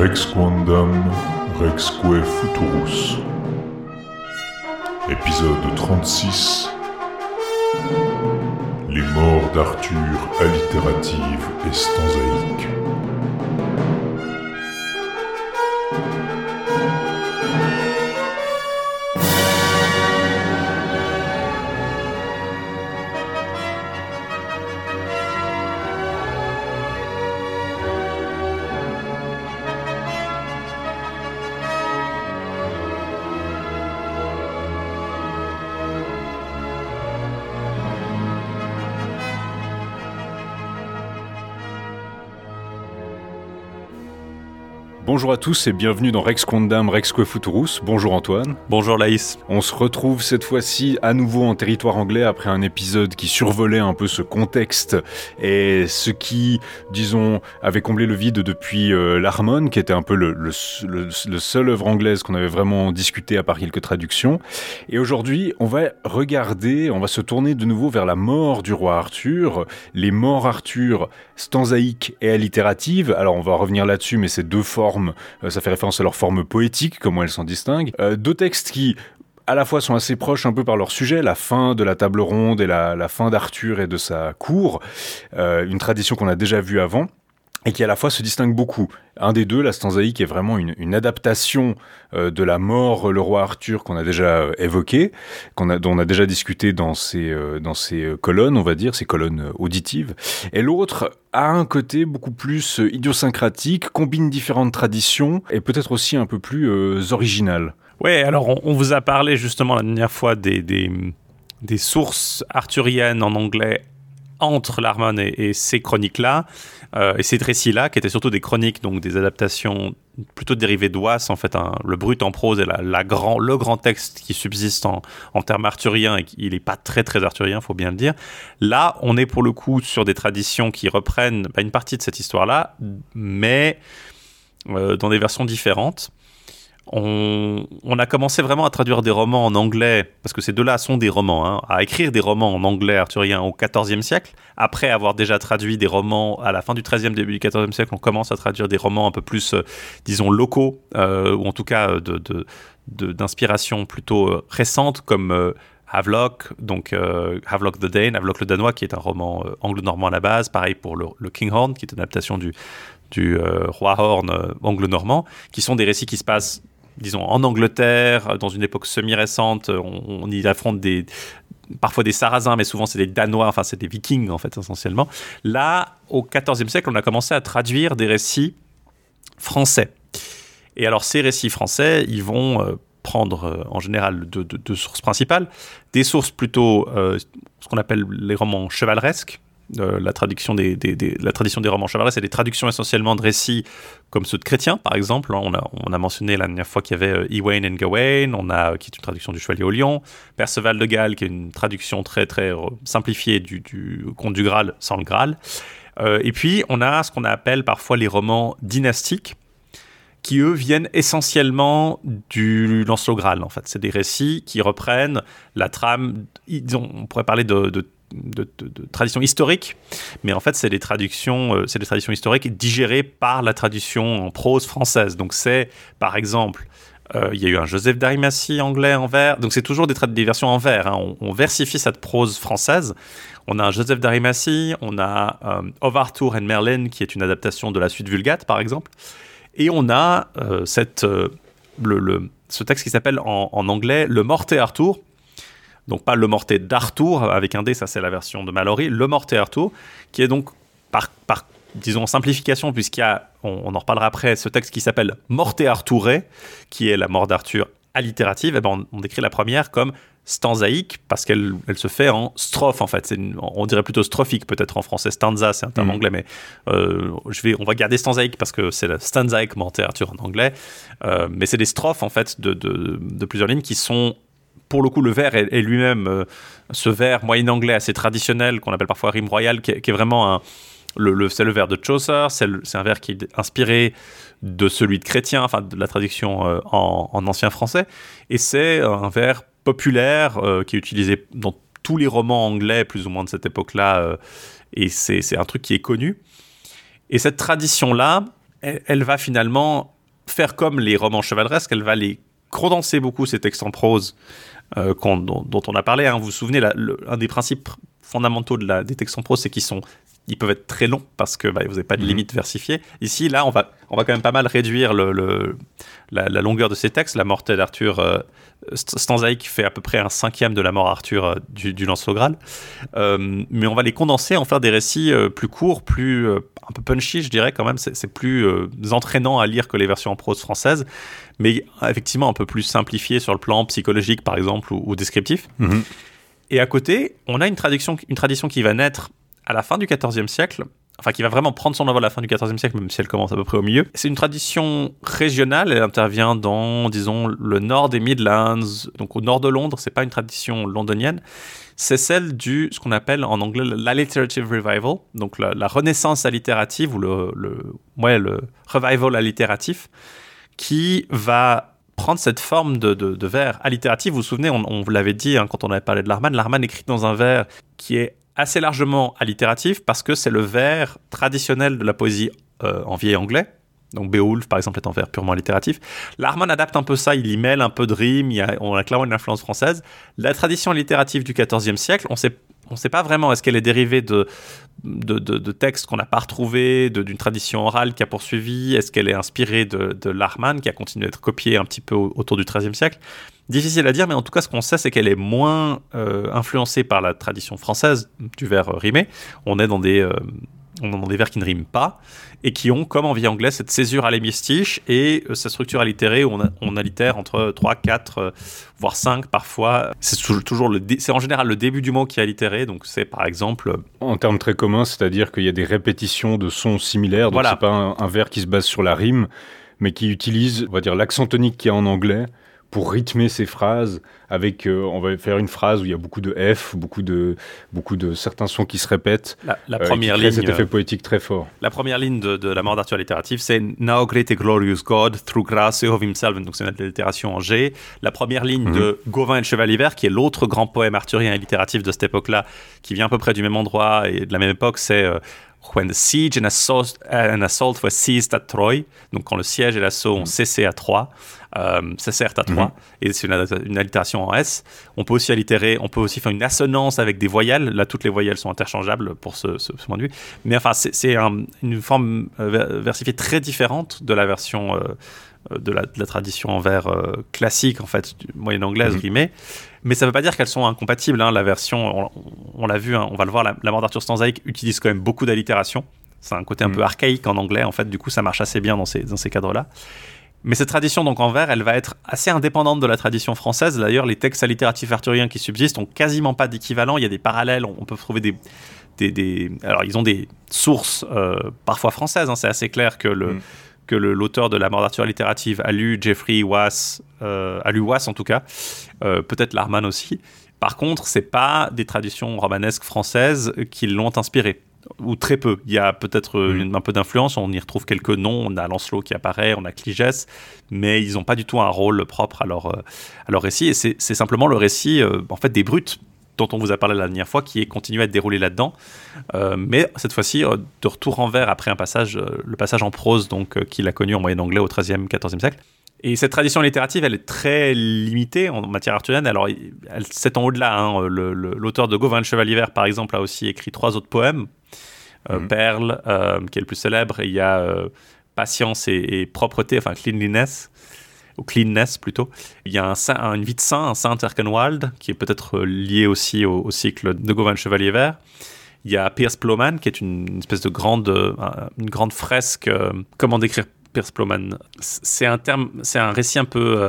Rex Quandam, Rexque Futurus. Épisode 36 Les morts d'Arthur allitératives et stanzaïques. Bonjour à tous et bienvenue dans Rex Quandam Rexque Futurus. Bonjour Antoine. Bonjour Laïs. On se retrouve cette fois-ci à nouveau en territoire anglais après un épisode qui survolait un peu ce contexte et ce qui, disons, avait comblé le vide depuis euh, l'Harmon, qui était un peu le, le, le, seul œuvre anglaise qu'on avait vraiment discuté à part quelques traductions. Et aujourd'hui, on va regarder, on va se tourner de nouveau vers la mort du roi Arthur, les morts Arthur stanzaïques et allittératives. Alors on va revenir là-dessus, mais c'est deux formes euh, ça fait référence à leur forme poétique, comment elles s'en distinguent. Euh, deux textes qui à la fois sont assez proches un peu par leur sujet, la fin de la table ronde et la, fin d'Arthur et de sa cour, euh, une tradition qu'on a déjà vue avant et qui à la fois se distingue beaucoup. Un des deux, la stanzaïque, est vraiment une, adaptation euh, de la mort, le roi Arthur, qu'on a déjà euh, évoqué, qu'on a, dont on a déjà discuté dans ces, euh, dans ces colonnes, on va dire, ces colonnes auditives. Et l'autre a un côté beaucoup plus idiosyncratique, combine différentes traditions, et peut-être aussi un peu plus original. Ouais, alors on, vous a parlé justement la dernière fois des, des, des sources arthuriennes en anglais entre l'Armon et, ces chroniques-là, euh, et ces récits-là, qui étaient surtout des chroniques, donc des adaptations plutôt dérivées d'Oise, en fait, le brut en prose et le grand texte qui subsiste en, termes arthuriens, et il n'est pas très très arthurien, faut bien le dire. Là, on est pour le coup sur des traditions qui reprennent bah, une partie de cette histoire-là, mais euh, dans des versions différentes on, a commencé vraiment à traduire des romans en anglais, parce que ces deux-là sont des romans, hein, à écrire des romans en anglais arthurien au XIVe siècle. Après avoir déjà traduit des romans à la fin du XIIIe, début du XIVe siècle, on commence à traduire des romans un peu plus, euh, disons, locaux, euh, ou en tout cas d'inspiration plutôt euh, récente, comme Havelock, donc Havelock the Dane, Havelock le Danois, qui est un roman anglo-normand à la base. Pareil pour le, le Kinghorn, qui est une adaptation du, du roi Horn anglo-normand, qui sont des récits qui se passent disons, en Angleterre, dans une époque semi-récente, on, y affronte parfois des Sarrasins, mais souvent c'est des Danois, enfin c'est des Vikings en fait essentiellement. Là, au XIVe siècle, on a commencé à traduire des récits français. Et alors ces récits français, ils vont euh, prendre euh, en général deux, sources principales, des sources plutôt euh, ce qu'on appelle les romans chevaleresques, la, traduction des, la tradition des romans chevaleresques, c'est des traductions essentiellement de récits comme ceux de chrétiens, par exemple. On a, on a mentionné la dernière fois qu'il y avait euh, Ewain and Gawain, on a, qui est une traduction du Chevalier au Lion, Perceval de Galles, qui est une traduction très, très euh, simplifiée du, conte du Graal sans le Graal. Euh, et puis, on a ce qu'on appelle parfois les romans dynastiques, qui eux viennent essentiellement du Lancelot Graal en fait. C'est des récits qui reprennent la trame, on pourrait parler de de, tradition historique, mais en fait c'est des traductions, euh, c'est des traditions historiques digérées par la tradition en prose française. Donc c'est par exemple euh, il y a eu un Joseph d'Arimathie anglais en vers. Donc c'est toujours des, versions en vers. Hein. On, versifie cette prose française. On a un Joseph d'Arimathie, on a euh, Of Arthur and Merlin qui est une adaptation de la suite Vulgate par exemple. Et on a cette, le, ce texte qui s'appelle en, en, anglais Le Morte Arthur donc pas le morté d'Arthur avec un D, ça c'est la version de Mallory, le morté Arthur, qui est donc par, par disons simplification, puisqu'il y a, on, en reparlera après, ce texte qui s'appelle Morté Arthuré, qui est la mort d'Arthur allitérative, et eh ben on, décrit la première comme stanzaïque parce qu'elle elle se fait en strophe en fait. on dirait plutôt strophique peut-être en français. Stanza, c'est un terme mhm. anglais, mais euh, je vais, on va garder stanzaïque parce que c'est la stanzaïque morté Arthur en anglais. Euh, mais c'est des strophes en fait de, de, de, plusieurs lignes qui sont pour le coup, le vers est, lui-même euh, ce vers moyen-anglais assez traditionnel qu'on appelle parfois rime royale, qui, est vraiment un, le, c'est le vers de Chaucer, c'est, un vers qui est inspiré de celui de Chrétien, enfin de la traduction euh, en, ancien français, et c'est un vers populaire euh, qui est utilisé dans tous les romans anglais plus ou moins de cette époque-là, et c'est, un truc qui est connu. Et cette tradition-là, elle, va finalement faire comme les romans chevaleresques, elle va les condenser beaucoup ces textes en prose euh, dont, on a parlé. Hein. Vous vous souvenez, un des principes fondamentaux de la, des textes en prose, c'est qu'ils sont ils peuvent être très longs parce que bah, vous n'avez pas de mhm. limite versifiée. Ici, là, on va, on va quand même pas mal réduire le, la, longueur de ces textes. La mort d'Arthur euh, Stanzaïque fait à peu près un cinquième de la mort Arthur euh, du, du Lancelot Graal. Euh, mais on va les condenser, en faire des récits plus courts, plus un peu punchy, je dirais quand même. C'est plus entraînant à lire que les versions en prose françaises, mais effectivement un peu plus simplifié sur le plan psychologique, par exemple, ou, descriptif. Mhm. Et à côté, on a une tradition, une tradition qui va naître à la fin du XIVe siècle, enfin qui va vraiment prendre son envol à la fin du XIVe siècle, même si elle commence à peu près au milieu. C'est une tradition régionale, elle intervient dans, disons, le nord des Midlands, donc au nord de Londres, c'est pas une tradition londonienne, c'est celle du, ce qu'on appelle en anglais l'alliterative revival, donc la, renaissance allitérative, ou le, le, ouais, le revival allitératif, qui va prendre cette forme de, vers allitératif. Vous vous souvenez, on, vous l'avait dit hein, quand on avait parlé de Larman, Larman écrit dans un vers qui est assez largement allitératif parce que c'est le vers traditionnel de la poésie euh, en vieil anglais. Donc Beowulf, par exemple, est un vers purement allitératif. Larman adapte un peu ça, il y mêle un peu de rime, il on a clairement une influence française. La tradition littérative du XIVe siècle, on sait on ne sait pas vraiment est-ce qu'elle est dérivée de, de, textes qu'on n'a pas retrouvés, d'une tradition orale qui a poursuivi, est-ce qu'elle est inspirée de, de Larman qui a continué d'être copié un petit peu autour du XIIIe siècle. Difficile à dire, mais en tout cas, ce qu'on sait, c'est qu'elle est moins euh, influencée par la tradition française du vers rimé. On est dans des, euh, on dans des vers qui ne riment pas et qui ont, comme en vie anglaise, cette césure à l'hémistiche et euh, cette structure allitérée où on, on allitère entre 3, 4, voire 5 parfois. C'est toujours le c'est en général le début du mot qui est allitéré, donc c'est par exemple. En termes très communs, c'est-à-dire qu'il y a des répétitions de sons similaires, donc voilà. c'est pas un, un vers qui se base sur la rime, mais qui utilise, on va dire, l'accent tonique qu'il y a en anglais pour rythmer ces phrases avec euh, on va faire une phrase où il y a beaucoup de F, beaucoup de beaucoup de certains sons qui se répètent. La, la euh, première ligne, cet effet poétique très fort. La première ligne de, de la mort d'Arthur allitérative, c'est Now great and glorious God through grace of himself. Donc c'est une allitération en G. La première ligne mhm. de Gauvin et le Chevalier Vert, qui est l'autre grand poème arthurien allitératif de cette époque-là, qui vient à peu près du même endroit et de la même époque, c'est euh, When the siege and assault, and assault were seized at Troy, donc quand le siège et l'assaut ont cessé à Troie, euh, ça sert à 3 mhm. et c'est une, allitération en S. On peut aussi allitérer, on peut aussi faire une assonance avec des voyelles. Là, toutes les voyelles sont interchangeables pour ce, point de vue. Mais enfin, c'est une forme euh, versifiée très différente de la version euh, de, la, tradition en vers classique, en fait, moyenne anglaise, mmh. Mais ça ne veut pas dire qu'elles sont incompatibles. Hein. La version, on, l'a vu, hein, on va le voir, la, mort d'Arthur Stanzaïque utilise quand même beaucoup d'allitération. C'est un côté un mhm. peu archaïque en anglais, en fait. Du coup, ça marche assez bien dans ces, dans ces cadres-là. Mais cette tradition, donc en vers, elle va être assez indépendante de la tradition française. D'ailleurs, les textes allitératifs arthuriens qui subsistent ont quasiment pas d'équivalent. Il y a des parallèles, on peut trouver des. des, Alors, ils ont des sources euh, parfois françaises. Hein. C'est assez clair que le. Mm. que l'auteur de la mort d'Arthur allitérative a lu Jeffrey Wass, euh, a lu Wass en tout cas, euh, peut-être Larman aussi. Par contre, c'est pas des traditions romanesques françaises qui l'ont inspiré ou très peu. Il y a peut-être euh, un peu d'influence, on y retrouve quelques noms, on a Lancelot qui apparaît, on a Cligès, mais ils n'ont pas du tout un rôle propre à leur, euh, à leur récit, et c'est simplement le récit euh, en fait, des brutes dont on vous a parlé la dernière fois, qui est continué à être déroulé là-dedans, mais cette fois-ci de retour en vers après un passage, le passage en prose donc qu'il a connu en moyen anglais au XIIIe, XIVe siècle. Et cette tradition littérative, elle est très limitée en matière arthurienne. Alors, elle s'étend au-delà. Hein. L'auteur de Gauvin le Chevalier Vert, par exemple, a aussi écrit trois autres poèmes euh, mhm. Perle, euh, qui est le plus célèbre, il y a euh, Patience et, Propreté, enfin Cleanliness, ou Cleanness plutôt. Il y a un, une vie de saint, un saint Erkenwald, qui est peut-être lié aussi au, cycle de Gauvin Chevalier Vert. Il y a Pierce Ploman, qui est une, espèce de grande, une grande fresque. comment décrire Pierce Ploman C'est un terme, c'est un récit un peu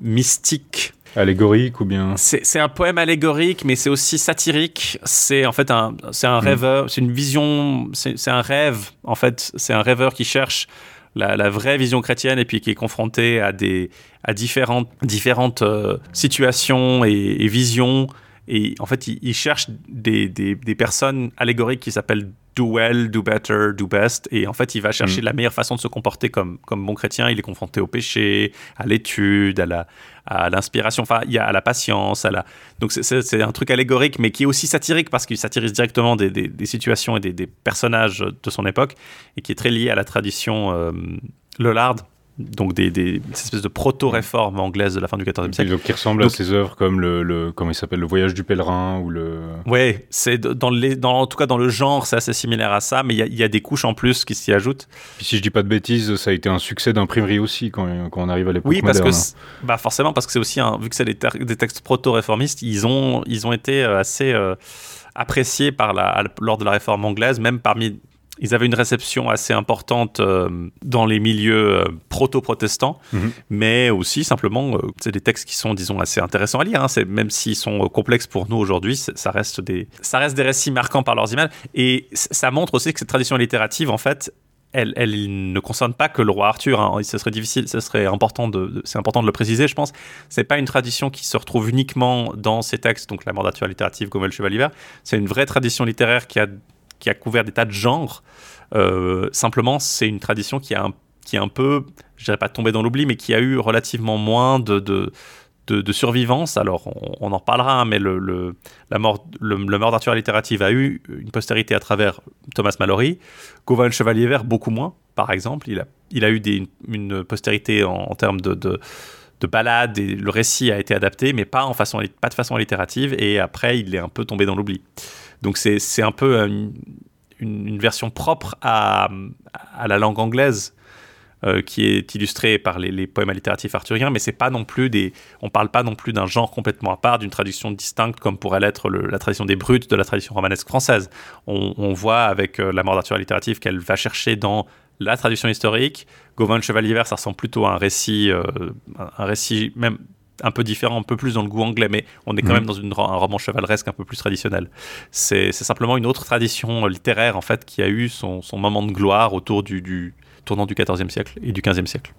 mystique Allégorique ou bien? C'est un poème allégorique, mais c'est aussi satirique. C'est en fait un, c'est un hmm. rêveur, c'est une vision, c'est un rêve. En fait, c'est un rêveur qui cherche la, vraie vision chrétienne et puis qui est confronté à des à différentes différentes euh, situations et, visions. Et en fait, il, cherche des, des, des, personnes allégoriques qui s'appellent do well, do better, do best. Et en fait, il va chercher Mm. la meilleure façon de se comporter comme, comme bon chrétien. Il est confronté au péché, à l'étude, à la à l'inspiration, enfin, il y a à la patience, à la... donc c'est- un truc allégorique, mais qui est aussi satirique parce qu'il satirise directement des, des- des situations et des, des personnages de son époque, et qui est très lié à la tradition euh, lollarde, donc des, des espèces de proto-réformes anglaises de la fin du XIVe siècle. Donc, qui ressemble Donc- à ses œuvres comme le, le comment il s'appelle, le voyage du pèlerin ou le. Ouais, c'est dans les, dans, en tout cas dans le genre, c'est assez similaire à ça, mais il y a- il y, a des couches en plus qui s'y ajoutent. Puis si je dis pas de bêtises, ça a été un succès d'imprimerie aussi quand, quand on arrive à l'époque Oui, parce que moderne. c'est- bah forcément parce que c'est aussi un, vu que c'est des, textes proto-réformistes, ils ont ils ont été euh, assez euh, appréciés par la lors de la réforme anglaise, même parmi ils avaient une réception assez importante euh, dans les milieux euh, proto-protestants, Mhm. mais aussi simplement, euh, c'est des textes qui sont, disons, assez intéressants à lire. hein. Même s'ils sont complexes pour nous aujourd'hui, ça reste des, ça reste des récits marquants par leurs images. Et ça montre aussi que cette tradition littérative, en fait, elle, elle ne concerne pas que le roi Arthur. hein. Ce serait difficile, ce serait important de, de- c'est important de le préciser, je pense. C'est pas une tradition qui se retrouve uniquement dans ces textes, donc la d'Arthur littérative, comme le Chevalier Vert. C'est une vraie tradition littéraire qui a, qui a couvert des tas de genres. Euh, simplement, c'est une tradition qui a un, qui est un peu, je dirais pas tombé dans l'oubli, mais qui a eu relativement moins de, de, de, survivance. Alors, on, en reparlera, hein, mais le, le, la mort, le, le d'Arthur littérative a eu une postérité à travers Thomas Mallory. Gauvin Chevalier Vert, beaucoup moins, par exemple. Il a, il a eu des, une, postérité en, termes de, de, de ballades et le récit a été adapté, mais pas, en façon, pas de façon allitérative. Et après, il est un peu tombé dans l'oubli. Donc, c'est un peu une, une, version propre à, à la langue anglaise. euh, qui est illustrée par les, poèmes allitératifs arthuriens, mais c'est pas non plus des, on parle pas non plus d'un genre complètement à part, d'une tradition distincte comme pourrait l'être la tradition des brutes de la tradition romanesque française. On, voit avec euh, la mort d'Arthur allitérative qu'elle va chercher dans la tradition historique. Gauvin le Chevalier ça ressemble plutôt à un récit, euh, un récit même un peu différent, un peu plus dans le goût anglais, mais on est quand Mhm. même dans une, un roman chevaleresque un peu plus traditionnel. C'est c'est simplement une autre tradition littéraire en fait qui a eu son, son moment de gloire autour du, du tournant du XIVe siècle et du XVe siècle.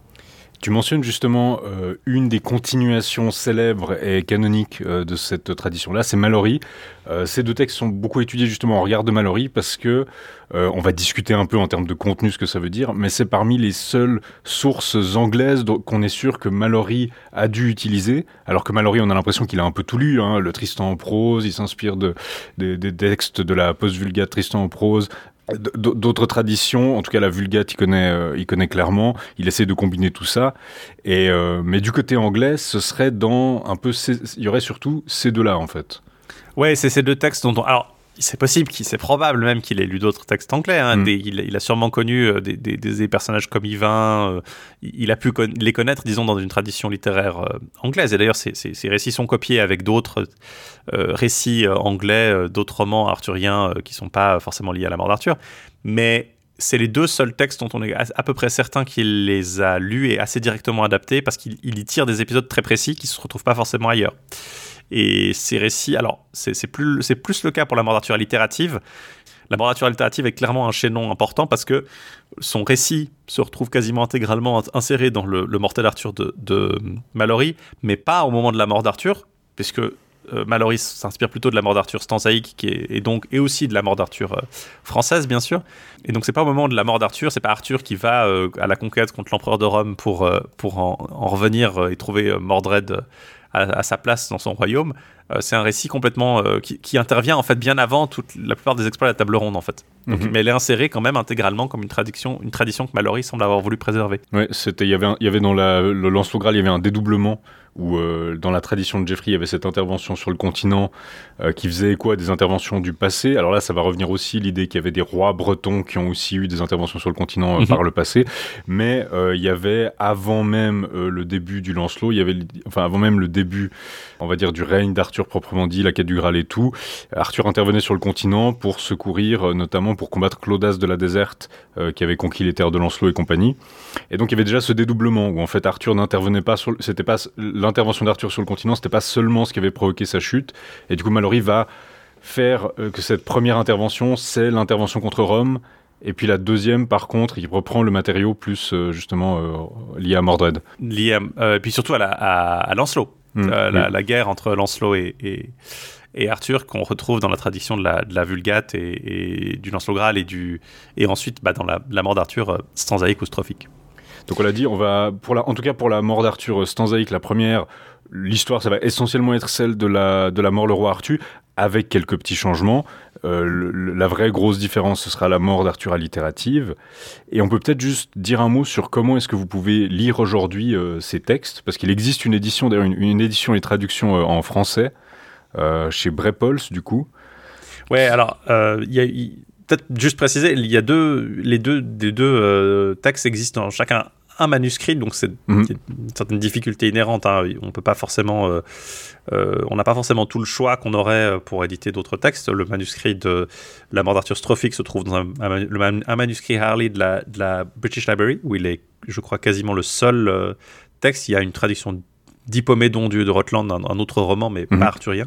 Tu mentionnes justement euh, une des continuations célèbres et canoniques euh, de cette tradition-là, c'est Mallory. Euh, ces deux textes sont beaucoup étudiés justement en regard de Mallory parce que on va discuter un peu en termes de contenu ce que ça veut dire, mais c'est parmi les seules sources anglaises qu'on est sûr que Mallory a dû utiliser. Alors que Mallory, on a l'impression qu'il a un peu tout lu, hein, le Tristan en prose, il s'inspire de, des- des textes de la post-vulgate Tristan en prose, D'autres traditions, en tout cas la Vulgate, il connaît, euh, il connaît clairement. Il essaie de combiner tout ça. Et euh, mais du côté anglais, ce serait dans un peu, il y aurait surtout ces deux-là en fait. Ouais, c'est ces deux textes dont on... Alors, c'est possible, c'est probable même qu'il ait lu d'autres textes anglais. hein. Mm. Des- il, il a sûrement connu euh, des, des- des- des personnages comme Yvain. euh, il a pu con- les connaître, disons, dans une tradition littéraire euh, anglaise. Et d'ailleurs, ces, ces- ces récits sont copiés avec d'autres euh, récits anglais, d'autres romans arthuriens qui sont pas forcément liés à la mort d'Arthur. Mais c'est les deux seuls textes dont on est à, peu près certain qu'il les a lus et assez directement adaptés parce qu'il il y tire des épisodes très précis qui se retrouvent pas forcément ailleurs. Et ces récits, alors c'est plus, le cas pour la mort d'Arthur littérative. La mort d'Arthur littérative est clairement un chaînon important parce que son récit se retrouve quasiment intégralement ins- inséré dans le, mortel Arthur de, de Mallory, mais pas au moment de la mort d'Arthur, puisque euh, Mallory s'inspire plutôt de la mort d'Arthur stanzaïque, et donc et aussi de la mort d'Arthur euh, française, bien sûr. Et donc c'est pas au moment de la mort d'Arthur, c'est pas Arthur qui va euh, à la conquête contre l'empereur de Rome pour, euh, pour en, en revenir et trouver Mordred à, à sa place dans son royaume. Euh, c'est un récit complètement euh, qui, qui intervient en fait bien avant toute la plupart des exploits de la table ronde en fait. Donc, Mhm. Mais elle est insérée quand même intégralement comme une tradition, une tradition que Mallory semble avoir voulu préserver. Ouais, c'était, il y avait, un- il y avait dans la, le Graal, il y avait un dédoublement où euh, dans la tradition de Geoffrey, il y avait cette intervention sur le continent euh, qui faisait écho à des interventions du passé. Alors là, ça va revenir aussi l'idée qu'il y avait des rois bretons qui ont aussi eu des interventions sur le continent euh, Mhm. par le passé. Mais il y avait avant même le début du Lancelot, il y avait, enfin avant même le début, on va dire du règne d'Arthur proprement dit, la quête du Graal et tout. Arthur intervenait sur le continent pour secourir, notamment pour combattre Claudas de la Déserte, qui avait conquis les terres de Lancelot et compagnie. Et donc il y avait déjà ce dédoublement où en fait Arthur n'intervenait pas sur, c'était pas l'intervention d'Arthur sur le continent, c'était pas seulement ce qui avait provoqué sa chute. Et du coup Mallory va faire euh, que cette première intervention, c'est l'intervention contre Rome. Et puis la deuxième, par contre, il reprend le matériau plus euh, justement euh, lié à Mordred. Lié à- et puis surtout à, la, à, à Lancelot. Mm, Euh, la, oui. la guerre entre Lancelot et, et, et Arthur qu'on retrouve dans la tradition de la, Vulgate et, du Lancelot et, du, et ensuite bah, dans la, mort d'Arthur euh, stanzaïque ou strophique. Donc on l'a dit, on va, en tout cas pour la mort d'Arthur euh, stanzaïque, la première, l'histoire, ça va essentiellement être celle de la, de la mort le roi Arthur, avec quelques petits changements. Euh, la vraie grosse différence, ce sera la mort d'Arthur allitérative. Et on peut peut-être juste dire un mot sur comment est-ce que vous pouvez lire aujourd'hui euh, ces textes, parce qu'il existe une édition, une, édition et traduction en français, chez Brepols, du coup. Ouais, alors. Peut-être juste préciser, il y a deux, les deux, des deux textes existent chacun un manuscrit, donc c'est mhm. une certaine difficulté inhérente. Hein. On peut pas forcément, euh, euh, on n'a pas forcément tout le choix qu'on aurait euh, pour éditer d'autres textes. Le manuscrit de La mort d'Arthur Strophic se trouve dans un, manuscrit Harley de la, de la, British Library, où il est, je crois, quasiment le seul texte. Il y a une traduction d'Hippomédon, dieu de Rotland, un, autre roman, mais pas mhm. arthurien.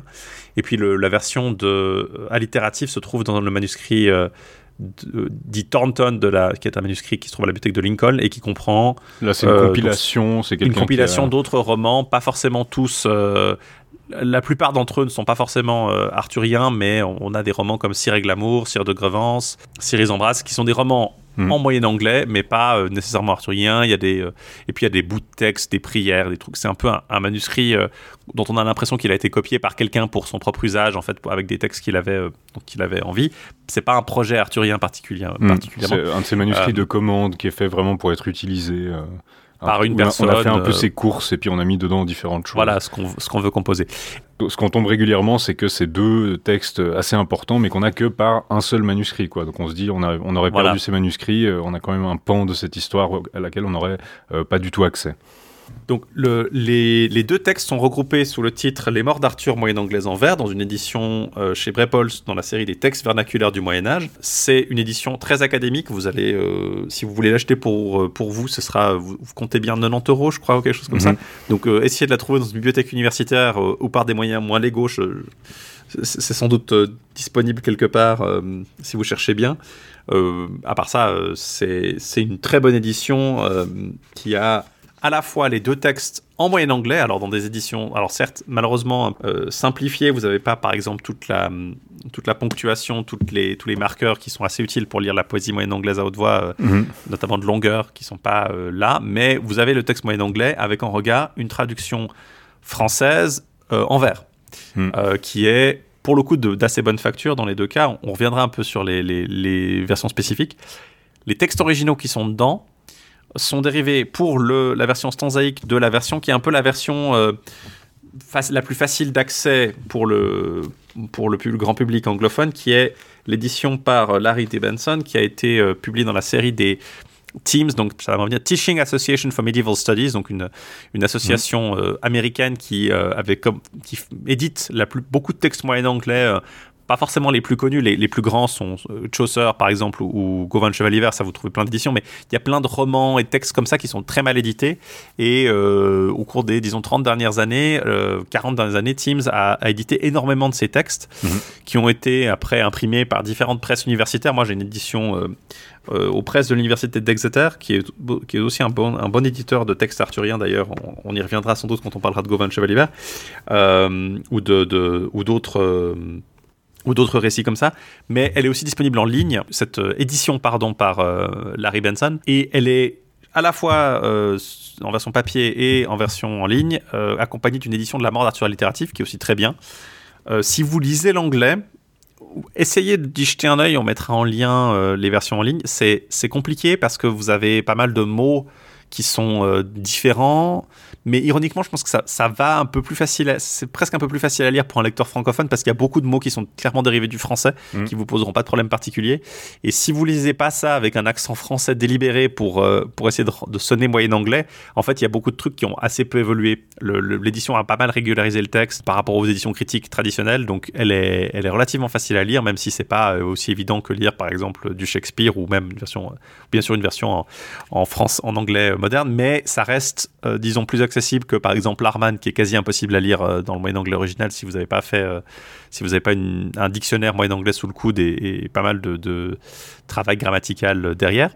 Et puis la version de allitérative se trouve dans le manuscrit dit Thornton, de la, qui est un manuscrit qui se trouve à la bibliothèque de Lincoln et qui comprend. Là, c'est une euh, compilation. C'est une compilation d'autres romans, pas forcément tous. Euh, la plupart d'entre eux ne sont pas forcément euh, arthuriens, mais on, a des romans comme Cire et Glamour, Cire de Grevance, Cyril Embrasse, qui sont des romans Hmm. en moyen anglais, mais pas euh, nécessairement arthurien. Il y a des, euh, et puis il y a des bouts de texte, des prières, des trucs. C'est un peu un, manuscrit euh, dont on a l'impression qu'il a été copié par quelqu'un pour son propre usage, en fait, avec des textes qu'il avait, qu'il avait envie. C'est pas un projet arthurien particulier, hmm. particulièrement. C'est un de ces manuscrits de commande qui est fait vraiment pour être utilisé par une personne. On a fait un peu ses courses et puis on a mis dedans différentes choses. Voilà ce qu'on ce qu'on veut composer. Ce qu'on tombe régulièrement, c'est que c'est deux textes assez importants, mais qu'on a que par un seul manuscrit. Quoi. Donc on se dit, on, a, on aurait perdu ces manuscrits, euh, on a quand même un pan de cette histoire à laquelle on n'aurait euh, pas du tout accès. Donc les, deux textes sont regroupés sous le titre Les morts d'Arthur moyen anglaise en vers dans une édition euh, chez Brepols dans la série des textes vernaculaires du Moyen Âge. C'est une édition très académique. Vous allez, euh, si vous voulez l'acheter pour, euh, pour vous, ce sera, vous, comptez bien 90 euros, je crois, ou quelque chose comme ça. Mhm. Donc essayez de la trouver dans une bibliothèque universitaire ou par des moyens moins légaux. c'est sans doute disponible quelque part si vous cherchez bien. à part ça, c'est une très bonne édition qui a à la fois les deux textes en moyen anglais, alors dans des éditions, alors certes, malheureusement euh, simplifiées, vous n'avez pas par exemple toute la, toute la ponctuation, toutes les, tous les marqueurs qui sont assez utiles pour lire la poésie moyenne anglaise à haute voix, euh, mhm. notamment de longueur, qui ne sont pas euh, là, mais vous avez le texte moyen anglais avec en regard une traduction française en vers, mhm. qui est pour le coup d'assez bonne facture dans les deux cas. On, reviendra un peu sur les, les, les versions spécifiques. Les textes originaux qui sont dedans, sont dérivés pour le, la version stanzaïque de la version qui est un peu la version euh, la plus facile d'accès pour le, pour le grand public anglophone, qui est l'édition par Larry D. Benson, qui a été euh, publiée dans la série des Teams, donc ça va venir Teaching Association for Medieval Studies, donc une, une association mmh. euh, américaine qui, avait comme, qui édite la plus, beaucoup de textes moyen anglais pas forcément les plus connus, les, les plus grands sont euh, Chaucer par exemple ou, Gauvin Chevalier Vert, ça vous trouvez plein d'éditions, mais il y a plein de romans et textes comme ça qui sont très mal édités. Et euh, au cours des, disons, 30 dernières années, 40 euh, dernières années, Teams a, édité énormément de ces textes mhm. qui ont été après imprimés par différentes presses universitaires. Moi j'ai une édition aux presses de l'université d'Exeter, qui est, qui est aussi un bon, un bon éditeur de textes arthuriens d'ailleurs. On, y reviendra sans doute quand on parlera de Gauvin Chevalier Vert, ou d'autres de, ou d'autres ou d'autres récits comme ça, mais elle est aussi disponible en ligne, cette euh, édition pardon par euh, Larry Benson, et elle est à la fois euh, en version papier et en version en ligne, accompagnée d'une édition de la mort d'Arthur littérative qui est aussi très bien. si vous lisez l'anglais, essayez d'y jeter un œil, on mettra en lien les versions en ligne. C'est compliqué parce que vous avez pas mal de mots qui sont différents. Mais ironiquement, je pense que ça, ça va un peu plus facile, c'est presque un peu plus facile à lire pour un lecteur francophone parce qu'il y a beaucoup de mots qui sont clairement dérivés du français, mmh. qui vous poseront pas de problème particulier. Et si vous lisez pas ça avec un accent français délibéré pour, euh, pour essayer de, sonner moyen anglais, en fait, il y a beaucoup de trucs qui ont assez peu évolué. L'édition a pas mal régularisé le texte par rapport aux éditions critiques traditionnelles, donc elle est, elle est relativement facile à lire, même si c'est pas euh, aussi évident que lire, par exemple, du Shakespeare ou même une version, bien sûr, une version en, en France, en anglais moderne, mais ça reste, euh, disons, plus accessible que par exemple l'Arman, qui est quasi impossible à lire euh, dans le moyen anglais original si vous n'avez pas fait, euh, si vous n'avez pas un dictionnaire moyen anglais sous le coude et, pas mal de, travail grammatical derrière.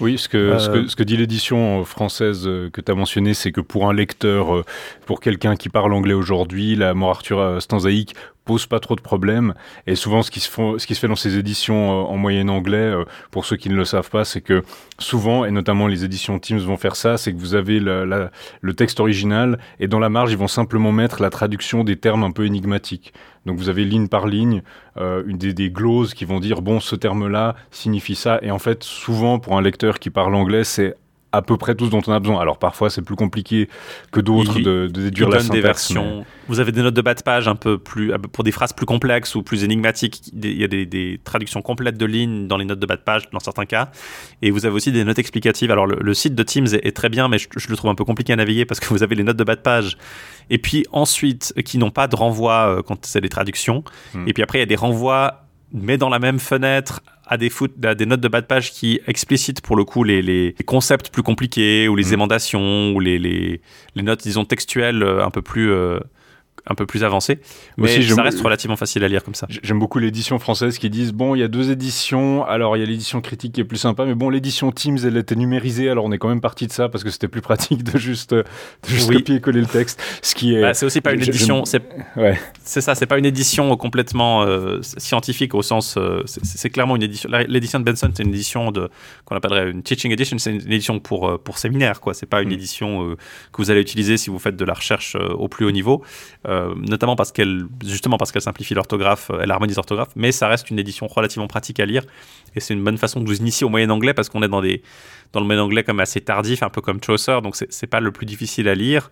Oui, ce que, ce que, ce que dit l'édition française que tu as mentionné, c'est que pour un lecteur, pour quelqu'un qui parle anglais aujourd'hui, la mort Arthur stanzaïque pose pas trop de problèmes. Et souvent, ce qui se, ce qui se fait dans ces éditions euh, en moyenne anglais, euh, pour ceux qui ne le savent pas, c'est que souvent, et notamment les éditions Teams vont faire ça, c'est que vous avez le texte original et dans la marge, ils vont simplement mettre la traduction des termes un peu énigmatiques. Donc vous avez ligne par ligne euh, une des, des gloses qui vont dire bon ce terme-là signifie ça et en fait souvent pour un lecteur qui parle anglais c'est à peu près tout ce dont on a besoin. Alors parfois c'est plus compliqué que d'autres de, de, déduire la syntaxe. des versions. Vous avez des notes de bas de page un peu plus pour des phrases plus complexes ou plus énigmatiques. Il y a des, traductions complètes de lignes dans les notes de bas de page dans certains cas. Et vous avez aussi des notes explicatives. Alors le, site de Teams est, très bien, mais je, le trouve un peu compliqué à naviguer parce que vous avez les notes de bas de page. Et puis ensuite qui n'ont pas de renvoi euh, quand c'est des traductions. Hmm. Et puis après il y a des renvois mais dans la même fenêtre à des, des notes de bas de page qui explicitent pour le coup les, concepts plus compliqués ou les mmh. émendations ou les, les, notes, disons, textuelles euh, un peu plus, euh, un peu plus avancé. Mais ça reste relativement facile à lire comme ça. J'aime beaucoup l'édition française qui disent bon, il y a deux éditions. Alors, il y a l'édition critique qui est plus sympa, mais bon, l'édition Teams, elle était numérisée. Alors, on est quand même parti de ça parce que c'était plus pratique de juste, de juste copier et coller le texte. Ce qui est. Bah, c'est aussi pas une édition. C'est ouais. ça, c'est pas une édition complètement euh, scientifique au sens. Euh, c'est clairement une édition. L'édition de Benson, c'est une édition de qu'on appellerait une teaching edition. C'est une édition pour euh, pour séminaire, quoi. C'est pas une mm. édition que vous allez utiliser si vous faites de la recherche au plus haut niveau. Euh, notamment parce qu'elle, justement parce qu'elle simplifie l'orthographe, elle harmonise l'orthographe, mais ça reste une édition relativement pratique à lire et c'est une bonne façon de vous initier au moyen anglais parce qu'on est dans des dans le moyen anglais comme assez tardif, un peu comme Chaucer, donc c'est pas le plus difficile à lire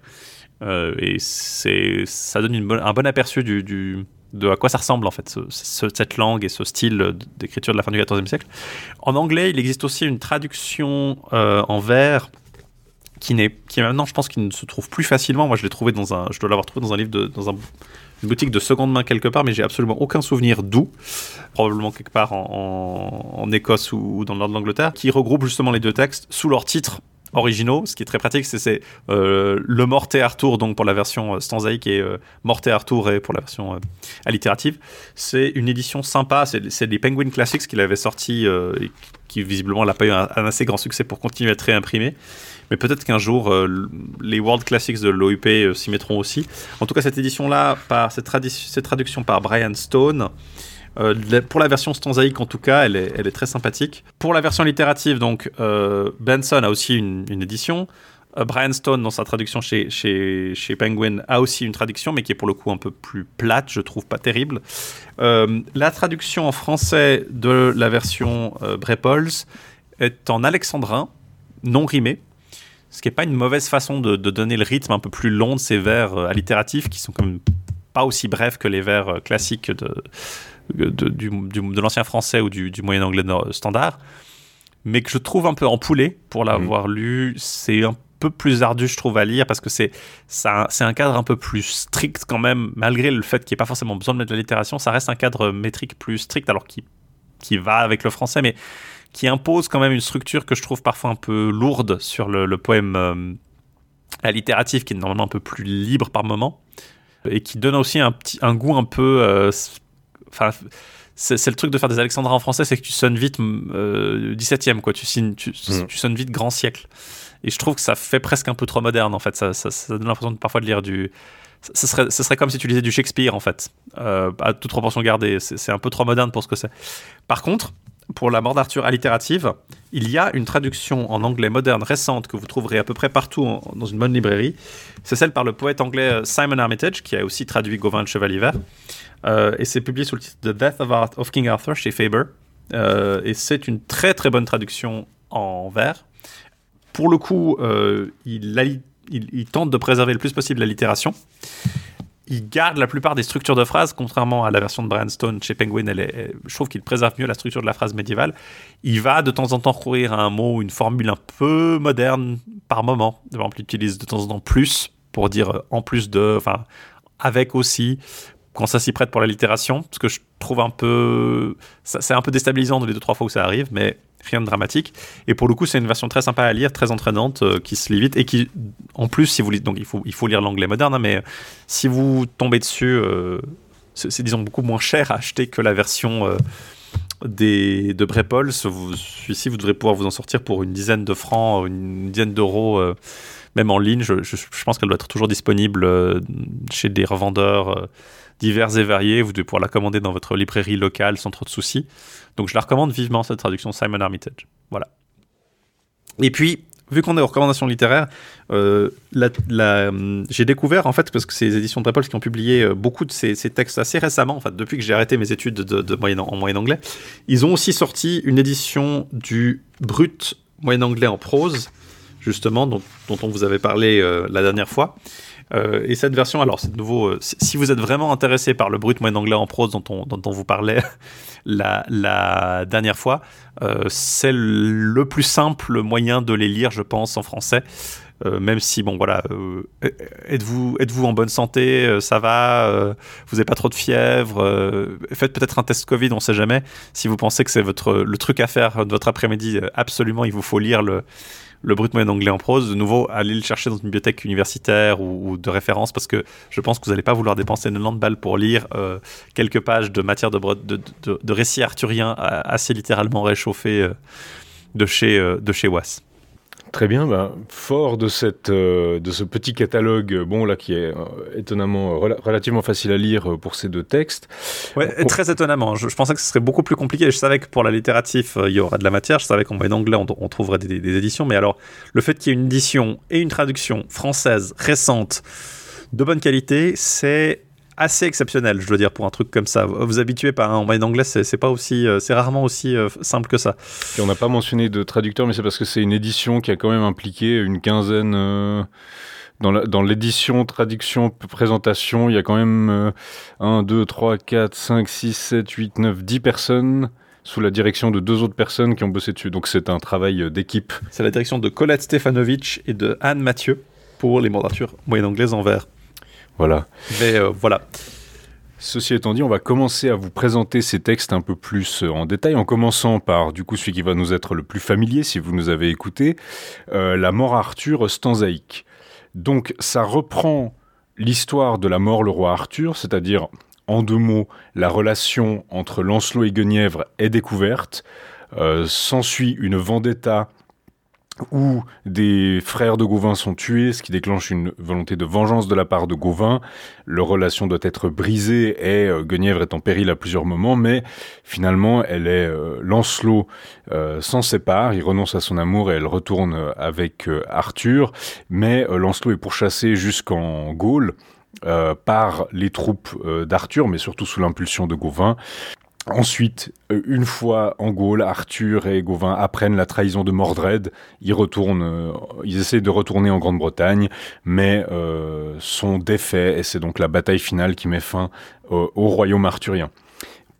euh, et c'est ça donne un bon aperçu de à quoi ça ressemble en fait cette langue et ce style d'écriture de la fin du XIVe siècle. En anglais, il existe aussi une traduction euh, en vers qui n'est maintenant je pense qu'il ne se trouve plus facilement moi je l'ai trouvé dans un je dois l'avoir trouvé dans un livre de, dans un, une boutique de seconde main quelque part mais j'ai absolument aucun souvenir d'où probablement quelque part en, Écosse ou, dans le nord de l'Angleterre qui regroupe justement les deux textes sous leur titre originaux, ce qui est très pratique, c'est euh, le Morte Arthur, donc pour la version euh, stanzaïque, et euh, Morte Arthur et pour la version euh, allitérative. C'est une édition sympa, c'est des Penguin Classics qu'il avait sorti, et qui visiblement n'a pas eu un, assez grand succès pour continuer à être réimprimé. Mais peut-être qu'un jour, les World Classics de l'OUP s'y mettront aussi. En tout cas, cette édition-là, par cette, traduction par Brian Stone, euh, pour la version stanzaïque, en tout cas, elle est, très sympathique. Pour la version littérative, donc, euh, Benson a aussi une, édition. Euh, Brian Stone, dans sa traduction chez, chez, chez, Penguin, a aussi une traduction, mais qui est pour le coup un peu plus plate, je trouve pas terrible. la traduction en français de la version Brepols est en alexandrin, non rimé, ce qui n'est pas une mauvaise façon de, de, donner le rythme un peu plus long de ces vers allitératifs qui sont quand même pas aussi brefs que les vers classiques de, de, du, de l'ancien français ou du, moyen anglais standard, mais que je trouve un peu empoulé pour l'avoir mmh. lu. C'est un peu plus ardu, je trouve, à lire parce que c'est c'est un cadre un peu plus strict quand même, malgré le fait qu'il n'y ait pas forcément besoin de mettre de l'allitération. Ça reste un cadre métrique plus strict, alors qui, qui va avec le français, mais qui impose quand même une structure que je trouve parfois un peu lourde sur le, poème euh, allitératif, qui est normalement un peu plus libre par moment, et qui donne aussi un, petit, un goût un peu euh, Enfin, c'est le truc de faire des alexandrins en français, c'est que tu sonnes vite 17e, euh, quoi. Tu, signes, tu, mm. tu, sonnes vite grand siècle. Et je trouve que ça fait presque un peu trop moderne, en fait. Ça, ça, donne l'impression parfois de lire du. Ce serait, serait comme si tu lisais du Shakespeare, en fait, euh, à toute proportion gardée. C'est un peu trop moderne pour ce que c'est. Par contre, pour la mort d'Arthur allitérative, il y a une traduction en anglais moderne récente que vous trouverez à peu près partout dans une bonne librairie. C'est celle par le poète anglais euh, Simon Armitage, qui a aussi traduit Gauvin le Chevalier Vert. Euh, et c'est publié sous le titre The Death of, King Arthur chez Faber. Euh, et c'est une très très bonne traduction en vers. Pour le coup, il, il, tente de préserver le plus possible la littération il garde la plupart des structures de phrases, contrairement à la version de Brian Stone chez Penguin. Je trouve qu'il préserve mieux la structure de la phrase médiévale. Il va de temps en temps recourir à un mot ou une formule un peu moderne par moment. Par exemple, il utilise de temps en temps plus pour dire euh, en plus de, enfin, avec aussi, quand ça s'y prête pour la littération, ce que je trouve un peu. C'est un peu déstabilisant dans les deux, trois fois où ça arrive, mais rien de dramatique. Et pour le coup, c'est une version très sympa à lire, très entraînante, euh, qui se lit vite et qui, en plus, si vous donc il faut, il faut lire l'anglais moderne, hein, mais si vous tombez dessus, euh, c'est disons beaucoup moins cher à acheter que la version euh, des, de Brepol. Celui-ci, vous devrez pouvoir vous en sortir pour une dizaine de francs, une dizaine d'euros même en ligne. Je, pense qu'elle doit être toujours disponible chez des revendeurs divers et variés. Vous devez pouvoir la commander dans votre librairie locale sans trop de soucis. Donc je la recommande vivement, cette traduction Simon Armitage. Voilà. Et puis, vu qu'on est aux recommandations littéraires, euh, j'ai découvert, en fait, parce que c'est les éditions Trapol qui ont publié euh, beaucoup de ces, textes assez récemment, en fait, depuis que j'ai arrêté mes études de, moyen, en moyen anglais, ils ont aussi sorti une édition du brut moyen anglais en prose, justement, dont, on vous avait parlé euh, la dernière fois. Euh, et cette version, alors c'est de nouveau, euh, si vous êtes vraiment intéressé par le brut moyen anglais en prose dont on, dont on vous parlait la, dernière fois, euh, c'est le plus simple moyen de les lire, je pense, en français. même si, bon, voilà, êtes-vous êtes en bonne santé, ça va, vous n'avez pas trop de fièvre, faites peut-être un test Covid, on ne sait jamais. Si vous pensez que c'est votre le truc à faire de votre après-midi, absolument, il vous faut lire le, le brut moyen anglais en prose, de nouveau, allez le chercher dans une bibliothèque universitaire ou, de référence parce que je pense que vous n'allez pas vouloir dépenser 90 balles pour lire euh, quelques pages de matière de, de, de, récits arthuriens assez littéralement réchauffés euh, de chez, euh, de chez Was. Très bien, bah, fort de, cette, euh, de ce petit catalogue, bon là qui est euh, étonnamment relativement facile à lire euh, pour ces deux textes. Ouais, très étonnamment. Je, pensais que ce serait beaucoup plus compliqué. Je savais que pour la littératif, il y aura de la matière. Je savais qu'en anglais, on, trouverait des, des, éditions. Mais alors, le fait qu'il y ait une édition et une traduction française récente de bonne qualité, c'est assez exceptionnel, je dois dire, pour un truc comme ça. Vous habituez par un moyen anglais, c'est pas aussi, euh, c'est rarement aussi euh, simple que ça. Et on n'a pas mentionné de traducteur, mais c'est parce que c'est une édition qui a quand même impliqué une quinzaine. Euh, dans l'édition, traduction, présentation, il y a quand même 1, 2, 3, 4, 5, 6, 7, 8, 9, 10 personnes sous la direction de deux autres personnes qui ont bossé dessus. Donc c'est un travail d'équipe. C'est la direction de Colette Stefanovic et de Anne Mathieu pour les mandatures moyen anglaises en vert. Voilà. Mais euh, voilà. Ceci étant dit, on va commencer à vous présenter ces textes un peu plus euh, en détail, en commençant par, du coup, celui qui va nous être le plus familier, si vous nous avez écouté, euh, La mort Arthur stanzaïque. Donc, ça reprend l'histoire de la mort le roi Arthur, c'est-à-dire, en deux mots, la relation entre Lancelot et Guenièvre est découverte. S'ensuit une vendetta où des frères de Gauvin sont tués, ce qui déclenche une volonté de vengeance de la part de Gauvin. Leur relation doit être brisée et euh, Guenièvre est en péril à plusieurs moments, mais finalement, elle est euh, Lancelot euh, s'en sépare, il renonce à son amour et elle retourne euh, avec Arthur, mais Lancelot est pourchassé jusqu'en Gaule. par les troupes d'Arthur, mais surtout sous l'impulsion de Gauvin. Ensuite, euh, une fois en Gaule, Arthur et Gauvin apprennent la trahison de Mordred. Ils retournent, euh, essaient de retourner en Grande-Bretagne, mais euh, sont défaits et c'est donc la bataille finale qui met fin au royaume arthurien.